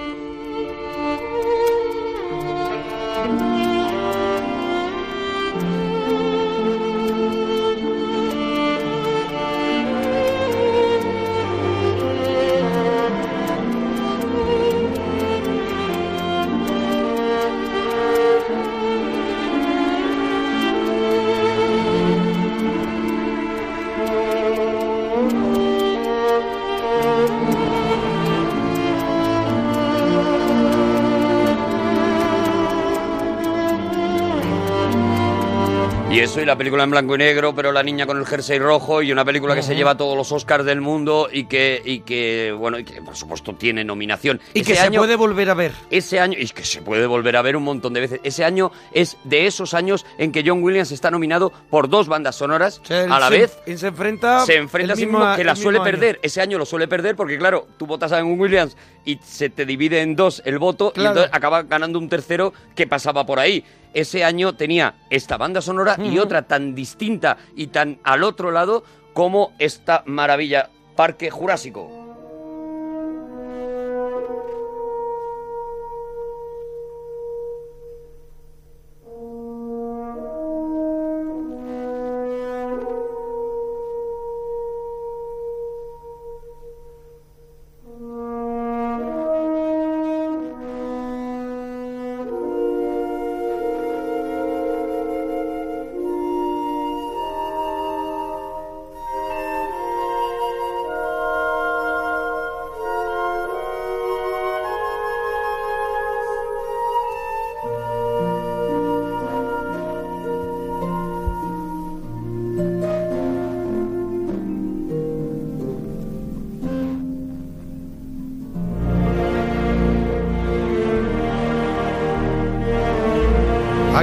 Eso y la película en blanco y negro, pero la niña con el jersey rojo y una película que se lleva todos los Oscars del mundo y que, y que bueno, y que por supuesto tiene nominación. Y Ese que se año- puede volver a ver. Ese año, y que se puede volver a ver un montón de veces, ese año es de esos años en que John Williams está nominado por dos bandas sonoras a la se- vez. él se enfrenta. Se enfrenta a sí mismo que la el suele año. perder. Ese año lo suele perder porque, claro, tú votas a John Williams y se te divide en dos el voto y entonces acaba ganando un tercero que pasaba por ahí. Ese año tenía esta banda sonora y otra tan distinta y tan al otro lado como esta maravilla, Parque Jurásico.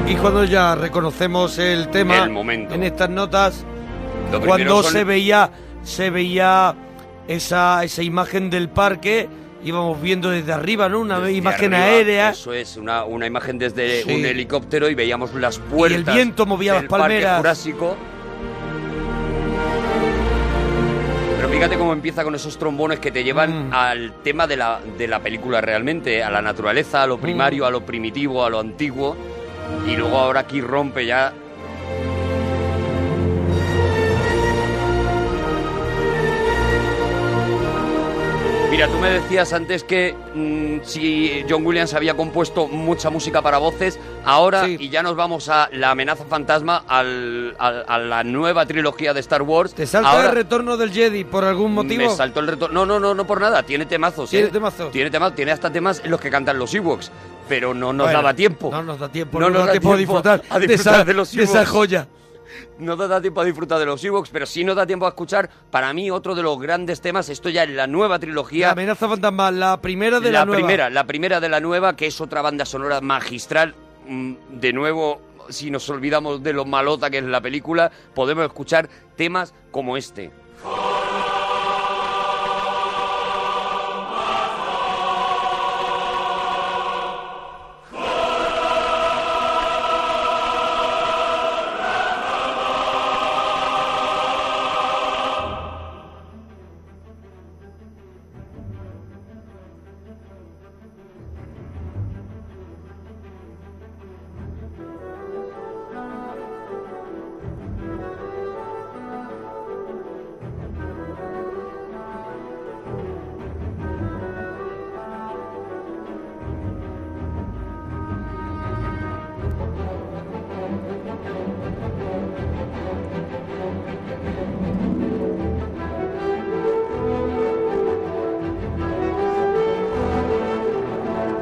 Aquí cuando ya reconocemos el tema El momento. en estas notas, cuando son- se veía se veía esa, esa imagen del parque, íbamos viendo desde arriba, ¿no? Una imagen arriba, aérea. Eso es, una, una imagen desde Sí. un helicóptero y veíamos las puertas. viento movía las del Parque palmeras. Jurásico. Pero fíjate cómo empieza con esos trombones que te Mm. llevan al tema de la, de la película realmente, a la naturaleza, a lo primario, Mm. a lo primitivo, a lo antiguo. Y luego ahora aquí rompe ya Mira, tú me decías antes que mm, si John Williams había compuesto mucha música para voces, ahora, y ya nos vamos a La amenaza fantasma, al- al- a la nueva trilogía de Star Wars. ¿Te salta ahora el retorno del Jedi por algún motivo? Me saltó el retorno. No, no, no, no por nada. Tiene temazos. ¿Tiene ¿eh? temazos? Tiene temazos. Tiene hasta temas en los que cantan los Ewoks. Pero no nos Bueno, daba tiempo. No nos da tiempo, No no, nos da tiempo a tiempo disfrutar, a de, disfrutar esa, de los de esa joya. No te da tiempo a disfrutar de los Ewoks, pero sí nos da tiempo a escuchar, para mí, otro de los grandes temas. Esto ya en la nueva trilogía. La amenaza fantasma, la primera de la, la nueva. primera, la primera de la nueva, que es otra banda sonora magistral. Mm, De nuevo, si nos olvidamos de lo malota que es la película, podemos escuchar temas como este.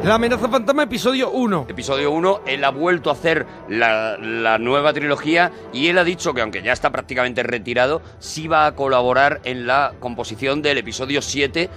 La amenaza fantasma, episodio 1. Episodio 1, él ha vuelto a hacer la, la nueva trilogía y él ha dicho que aunque ya está prácticamente retirado, sí va a colaborar en la composición del episodio 7,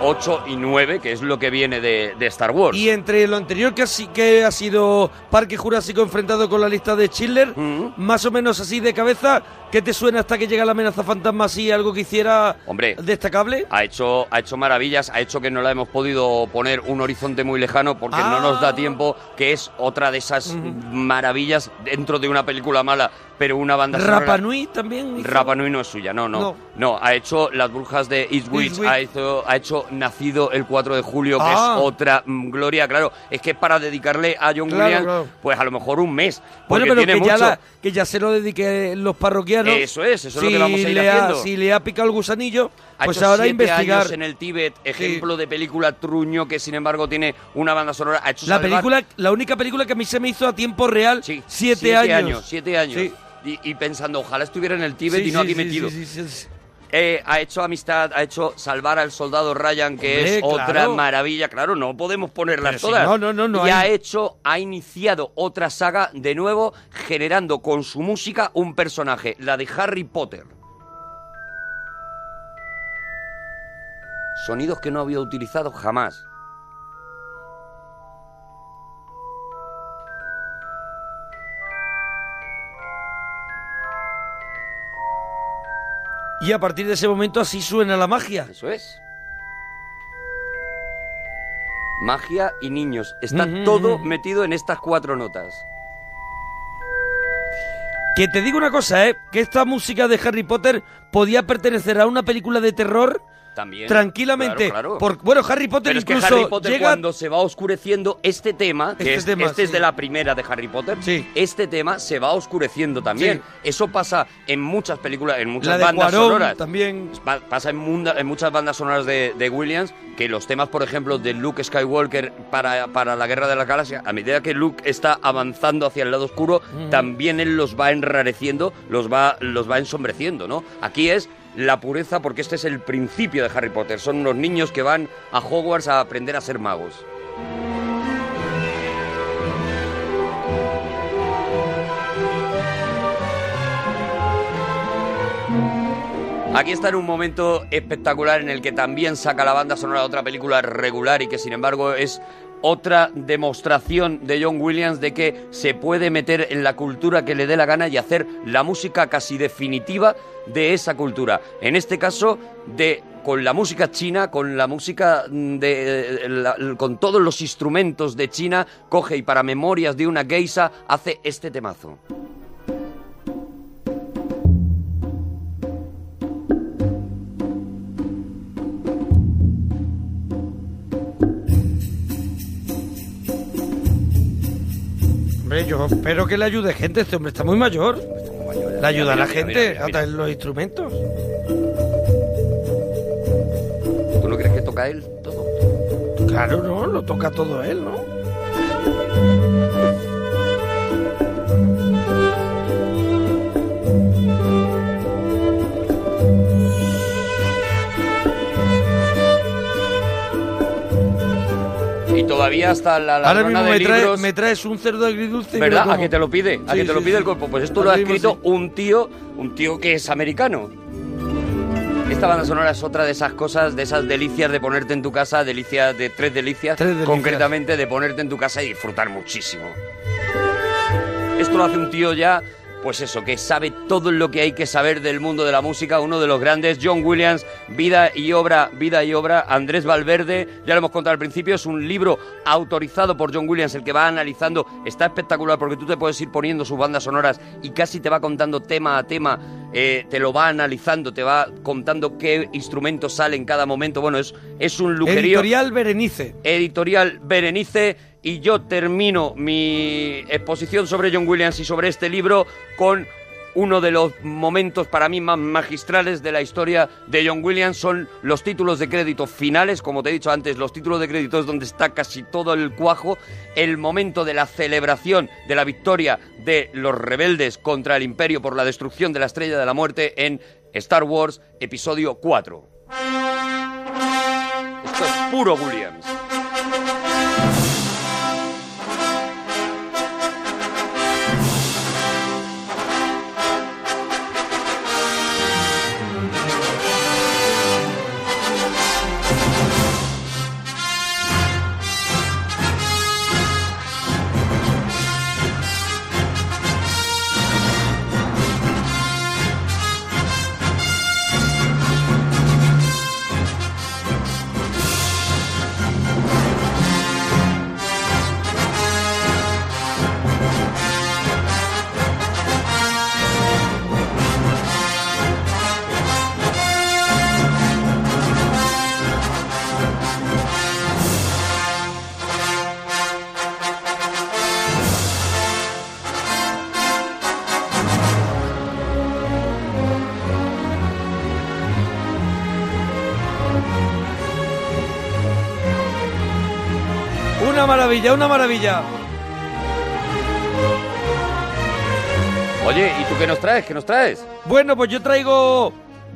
8 y 9, que es lo que viene de, de Star Wars. Y entre lo anterior que ha, si- que ha sido Parque Jurásico enfrentado con la lista de Schindler, Mm. más o menos así de cabeza, ¿qué te suena hasta que llega la amenaza fantasma así, algo que hiciera Hombre, destacable? ha hecho, ha hecho maravillas, ha hecho que no la hemos podido poner un horizonte muy lejano porque Ah. no nos da tiempo, que es otra de esas maravillas dentro de una película mala, pero una banda Rapa Nui también. hizo- Rapa Nui no es suya, no, no, No. no. ha hecho Las Brujas de Eastwich, Eastwich. ha hecho, ha hecho Nacido el 4 de julio, que Ah. es otra mm, gloria, claro. Es que para dedicarle a John Claro, Williams, claro. pues a lo mejor un mes, Bueno, porque pero tiene que ya, la- que ya se lo dedique los parroquianos. Eso es, eso es lo que vamos a ir ha- haciendo. si le ha picado el gusanillo, Ha pues hecho ahora siete investigar. años en el Tíbet, ejemplo de película truño que sin embargo tiene una banda sonora. Ha hecho La salvar- película, la única película que a mí se me hizo a tiempo real, siete, siete años. siete años. Sí. Y, y pensando, ojalá estuviera en el Tíbet Sí, y no sí, aquí sí, metido. sí, sí, sí. Eh, ha hecho amistad, ha hecho salvar al soldado Ryan, que Hombre, es otra claro. maravilla. Claro, no podemos ponerlas si todas. no, no, no, no y ha hecho, ha iniciado otra saga de nuevo, generando con su música un personaje, la de Harry Potter. Sonidos que no había utilizado jamás. Y a partir de ese momento así suena la magia. Eso es. Magia y niños. Está todo metido en estas cuatro notas. Que te digo una cosa, ¿eh? Que esta música de Harry Potter podía pertenecer a una película de terror También. tranquilamente. Claro, claro. Por- bueno, Harry Potter Pero es que incluso Harry Potter llega... cuando se va oscureciendo este tema, que Este es, tema, este es sí. de la primera de Harry Potter, este tema se va oscureciendo también. Eso pasa en muchas películas, en muchas La bandas Cuarón sonoras. también. Pa- Pasa en, munda- en muchas bandas sonoras de, de Williams que los temas, por ejemplo, de Luke Skywalker para, para la Guerra de la Galaxia, a medida que Luke está avanzando hacia el lado oscuro, también él los va enrareciendo, los va, los va ensombreciendo, ¿no? Aquí es la pureza porque este es el principio de Harry Potter. Son unos niños que van a Hogwarts a aprender a ser magos. Aquí está en un momento espectacular en el que también saca la banda sonora de otra película regular y que sin embargo es otra demostración de John Williams de que se puede meter en la cultura que le dé la gana y hacer la música casi definitiva de esa cultura. En este caso, de con la música china, con la música de con todos los instrumentos de China, coge y para memorias de una geisa hace este temazo. Hombre, yo espero que le ayude gente. Este hombre está muy mayor. Le ayuda a la Mira, gente mira, mira, a traer los instrumentos. ¿Tú no crees que toca él todo? Claro, no, lo toca todo él, ¿no? Hasta la Ahora ladrona mismo de me, trae- libros... me traes un cerdo agridulce. ¿Verdad? ¿A que te lo pide? ¿A Sí, que te lo pide sí. el cuerpo? Pues esto lo ha Ahora escrito un tío, un tío que es americano. Esta banda sonora es otra de esas cosas, de esas delicias de ponerte en tu casa, delicias de tres delicias, Tres delicias. concretamente de ponerte en tu casa y disfrutar muchísimo. Esto lo hace un tío ya, pues eso, que sabe todo lo que hay que saber del mundo de la música, uno de los grandes, John Williams, vida y obra, vida y obra, Andrés Valverde, ya lo hemos contado al principio, es un libro autorizado por John Williams, el que va analizando, está espectacular porque tú te puedes ir poniendo sus bandas sonoras y casi te va contando tema a tema, eh, te lo va analizando, te va contando qué instrumentos salen en cada momento, bueno, es, es un lujerío. Editorial Berenice. Editorial Berenice y yo termino mi exposición sobre John Williams y sobre este libro con uno de los momentos para mí más magistrales de la historia de John Williams son los títulos de crédito finales, como te he dicho antes, los títulos de crédito es donde está casi todo el cuajo, el momento de la celebración de la victoria de los rebeldes contra el imperio por la destrucción de la Estrella de la Muerte en Star Wars episodio 4. Esto es puro Williams. Maravilla, una maravilla. Oye, ¿y tú qué nos traes? ¿Qué nos traes? Bueno, pues yo traigo.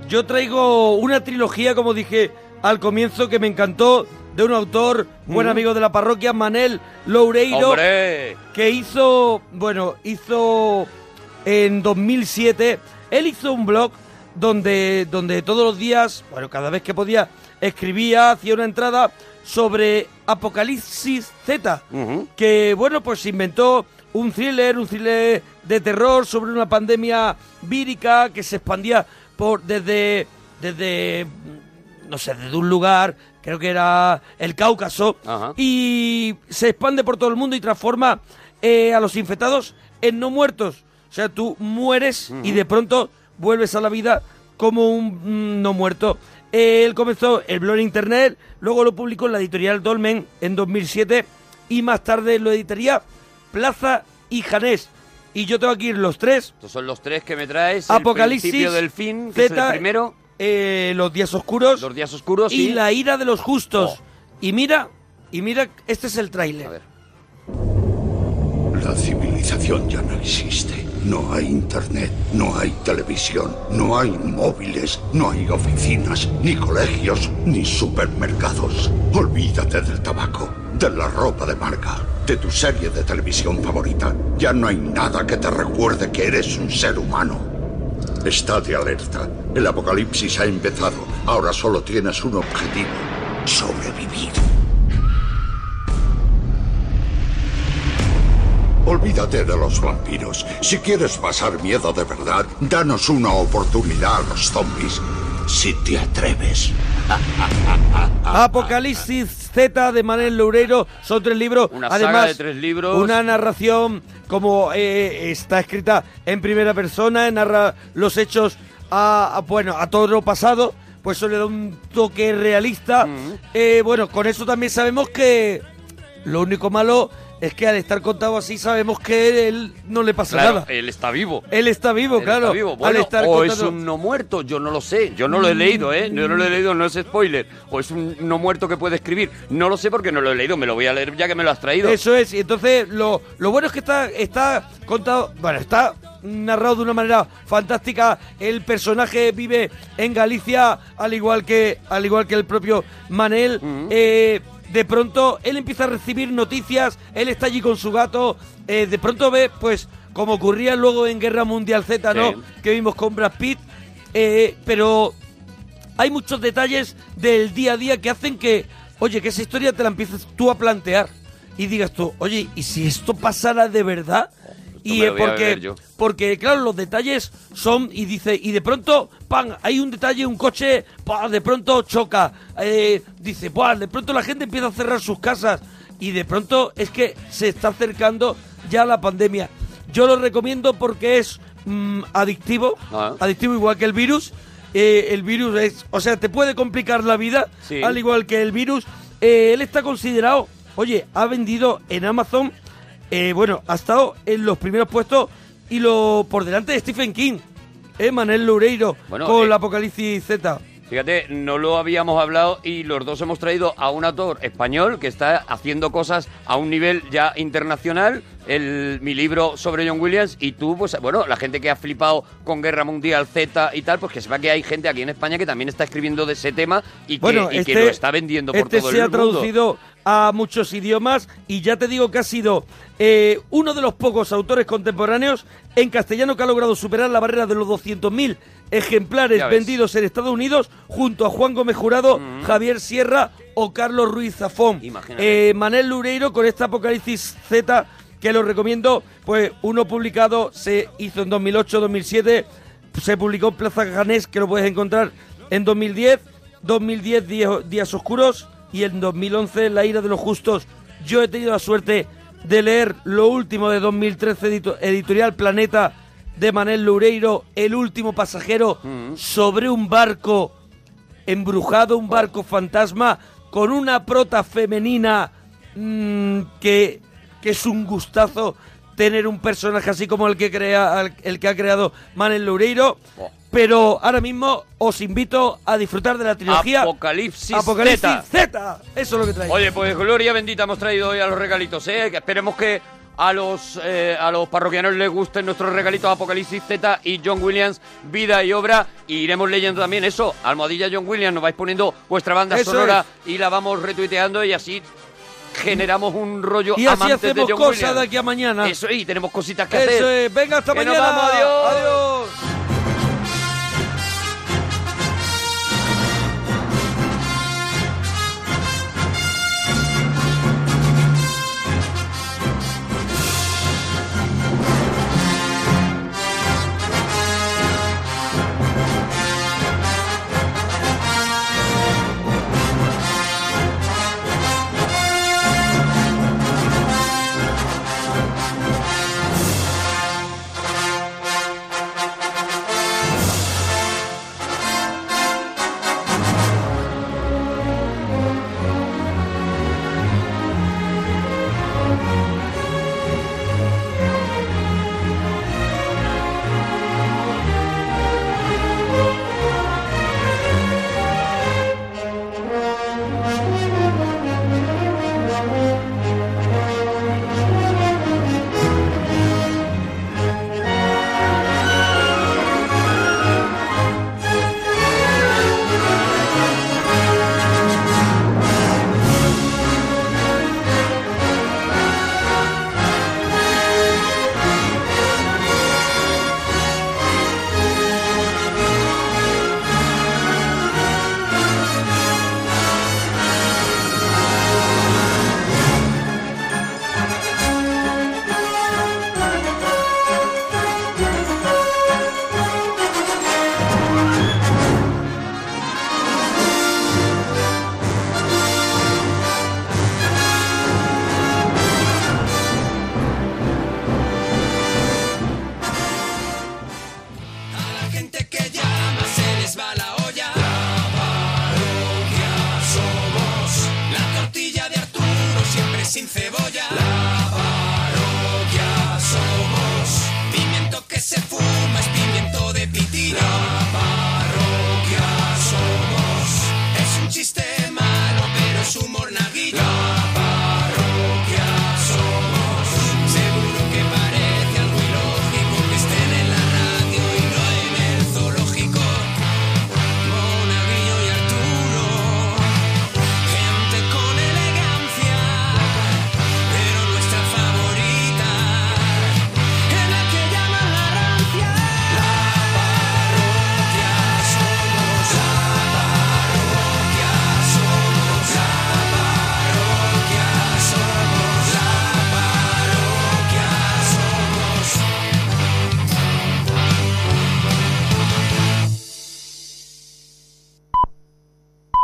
Yo traigo una trilogía, como dije al comienzo, que me encantó, de un autor, buen Mm. amigo de la parroquia, Manel Loureiro. ¡Hombre! Que hizo. Bueno, hizo. En 2007. Él hizo un blog donde, donde todos los días, bueno, cada vez que podía, escribía, hacía una entrada sobre Apocalipsis Z. Que, bueno, pues se inventó un thriller, un thriller de terror sobre una pandemia vírica que se expandía por desde desde no sé, desde un lugar, creo que era el Cáucaso, y se expande por todo el mundo y transforma eh, a los infectados en no muertos. O sea, tú mueres y de pronto vuelves a la vida como un mm, no muerto. Él comenzó el blog en internet, luego lo publicó en la editorial Dolmen en 2007 y más tarde lo editaría Plaza y Janés. Y yo tengo aquí los tres. Estos son los tres que me traes. Apocalipsis, El principio del fin, que es Z, el primero. eh, los días oscuros. Los días oscuros y sí. la ira de los justos. Oh. Y mira, y mira, este es el tráiler. La civilización ya no existe. No hay internet, no hay televisión, no hay móviles, no hay oficinas, ni colegios, ni supermercados. Olvídate del tabaco, de la ropa de marca, de tu serie de televisión favorita. Ya no hay nada que te recuerde que eres un ser humano. Estate alerta. El apocalipsis ha empezado. Ahora solo tienes un objetivo. Sobrevivir. Olvídate de los vampiros. Si quieres pasar miedo de verdad, danos una oportunidad a los zombies. Si te atreves. [laughs] Apocalipsis Z de Manel Loureiro son tres libros. Una Además, saga de tres libros. Una narración como eh, está escrita en primera persona, narra los hechos a, a, bueno a todo lo pasado. Pues eso le da un toque realista. Eh, bueno, con eso también sabemos que lo único malo es que al estar contado así sabemos que él no le pasa Claro, nada. él está vivo. Él está vivo, Él claro. está vivo. al estar o es un no muerto, yo no lo sé. Yo no lo he leído, ¿eh? Yo no lo he leído, no es spoiler. O es un no muerto que puede escribir. No lo sé porque no lo he leído. Me lo voy a leer ya que me lo has traído. Eso es, y entonces lo, lo bueno es que está, está contado, bueno, está narrado de una manera fantástica. El personaje vive en Galicia, al igual que, al igual que el propio Manel. Eh, de pronto él empieza a recibir noticias, él está allí con su gato, eh, de pronto ve, pues, como ocurría luego en Guerra Mundial Z, ¿no? Sí. Que vimos con Brad Pitt, eh, pero hay muchos detalles del día a día que hacen que, oye, que esa historia te la empieces tú a plantear y digas tú, oye, ¿y si esto pasara de verdad? Y porque, porque, claro, los detalles son, y dice, y de pronto, ¡pam! Hay un detalle, un coche, ¡pam! De pronto choca. eh, dice, ¡pam! De pronto la gente empieza a cerrar sus casas. Y de pronto es que se está acercando ya la pandemia. Yo lo recomiendo porque es mm, adictivo, Ah. adictivo igual que el virus. Eh, el virus es, o sea, te puede complicar la vida, Sí. al igual que el virus. Eh, él está considerado, oye, ha vendido en Amazon, eh, bueno, ha estado en los primeros puestos y lo por delante de Stephen King, eh, Manel Loureiro, Bueno, con eh, la Apocalipsis Z. Fíjate, no lo habíamos hablado y los dos hemos traído a un autor español que está haciendo cosas a un nivel ya internacional. El, mi libro sobre John Williams y tú, pues bueno, la gente que ha flipado con Guerra Mundial Z y tal, pues que sepa que hay gente aquí en España que también está escribiendo de ese tema y que, Bueno, y que este- lo está vendiendo por este todo se el ha mundo. traducido a muchos idiomas y ya te digo que ha sido eh, uno de los pocos autores contemporáneos en castellano que ha logrado superar la barrera de los 200.000 ejemplares vendidos en Estados Unidos junto a Juan Gómez Jurado, Javier Sierra o Carlos Ruiz Zafón. Eh, Manel Lureiro con esta Apocalipsis Z que lo recomiendo, pues uno publicado se hizo en 2008-2007, se publicó en Plaza Ganés que lo puedes encontrar en 2010, 2010 Días, Días Oscuros y en 2011 La Ira de los Justos. Yo he tenido la suerte de leer lo último de 2013 edito- editorial Planeta de Manel Loureiro, El último pasajero, sobre un barco embrujado, un barco fantasma con una prota femenina mm, que, que es un gustazo tener un personaje así como el que crea el que ha creado Manel Loureiro. pero ahora mismo os invito a disfrutar de la trilogía Apocalipsis Apocalipsis Z. Z. Eso es lo que traigo. Oye, pues gloria bendita hemos traído hoy a los regalitos, ¿eh? Que esperemos que a los, eh, a los parroquianos les gusten nuestros regalitos Apocalipsis Z y John Williams, Vida y Obra. Y iremos leyendo también eso, Almohadilla John Williams, nos vais poniendo vuestra banda Eso sonora y la vamos retuiteando y así generamos un rollo y así amantes de hacemos John cosas Williams. de aquí a mañana. Eso, y tenemos cositas que Eso hacer. es. Venga, hasta Que nos mañana. vamos, adiós. adiós.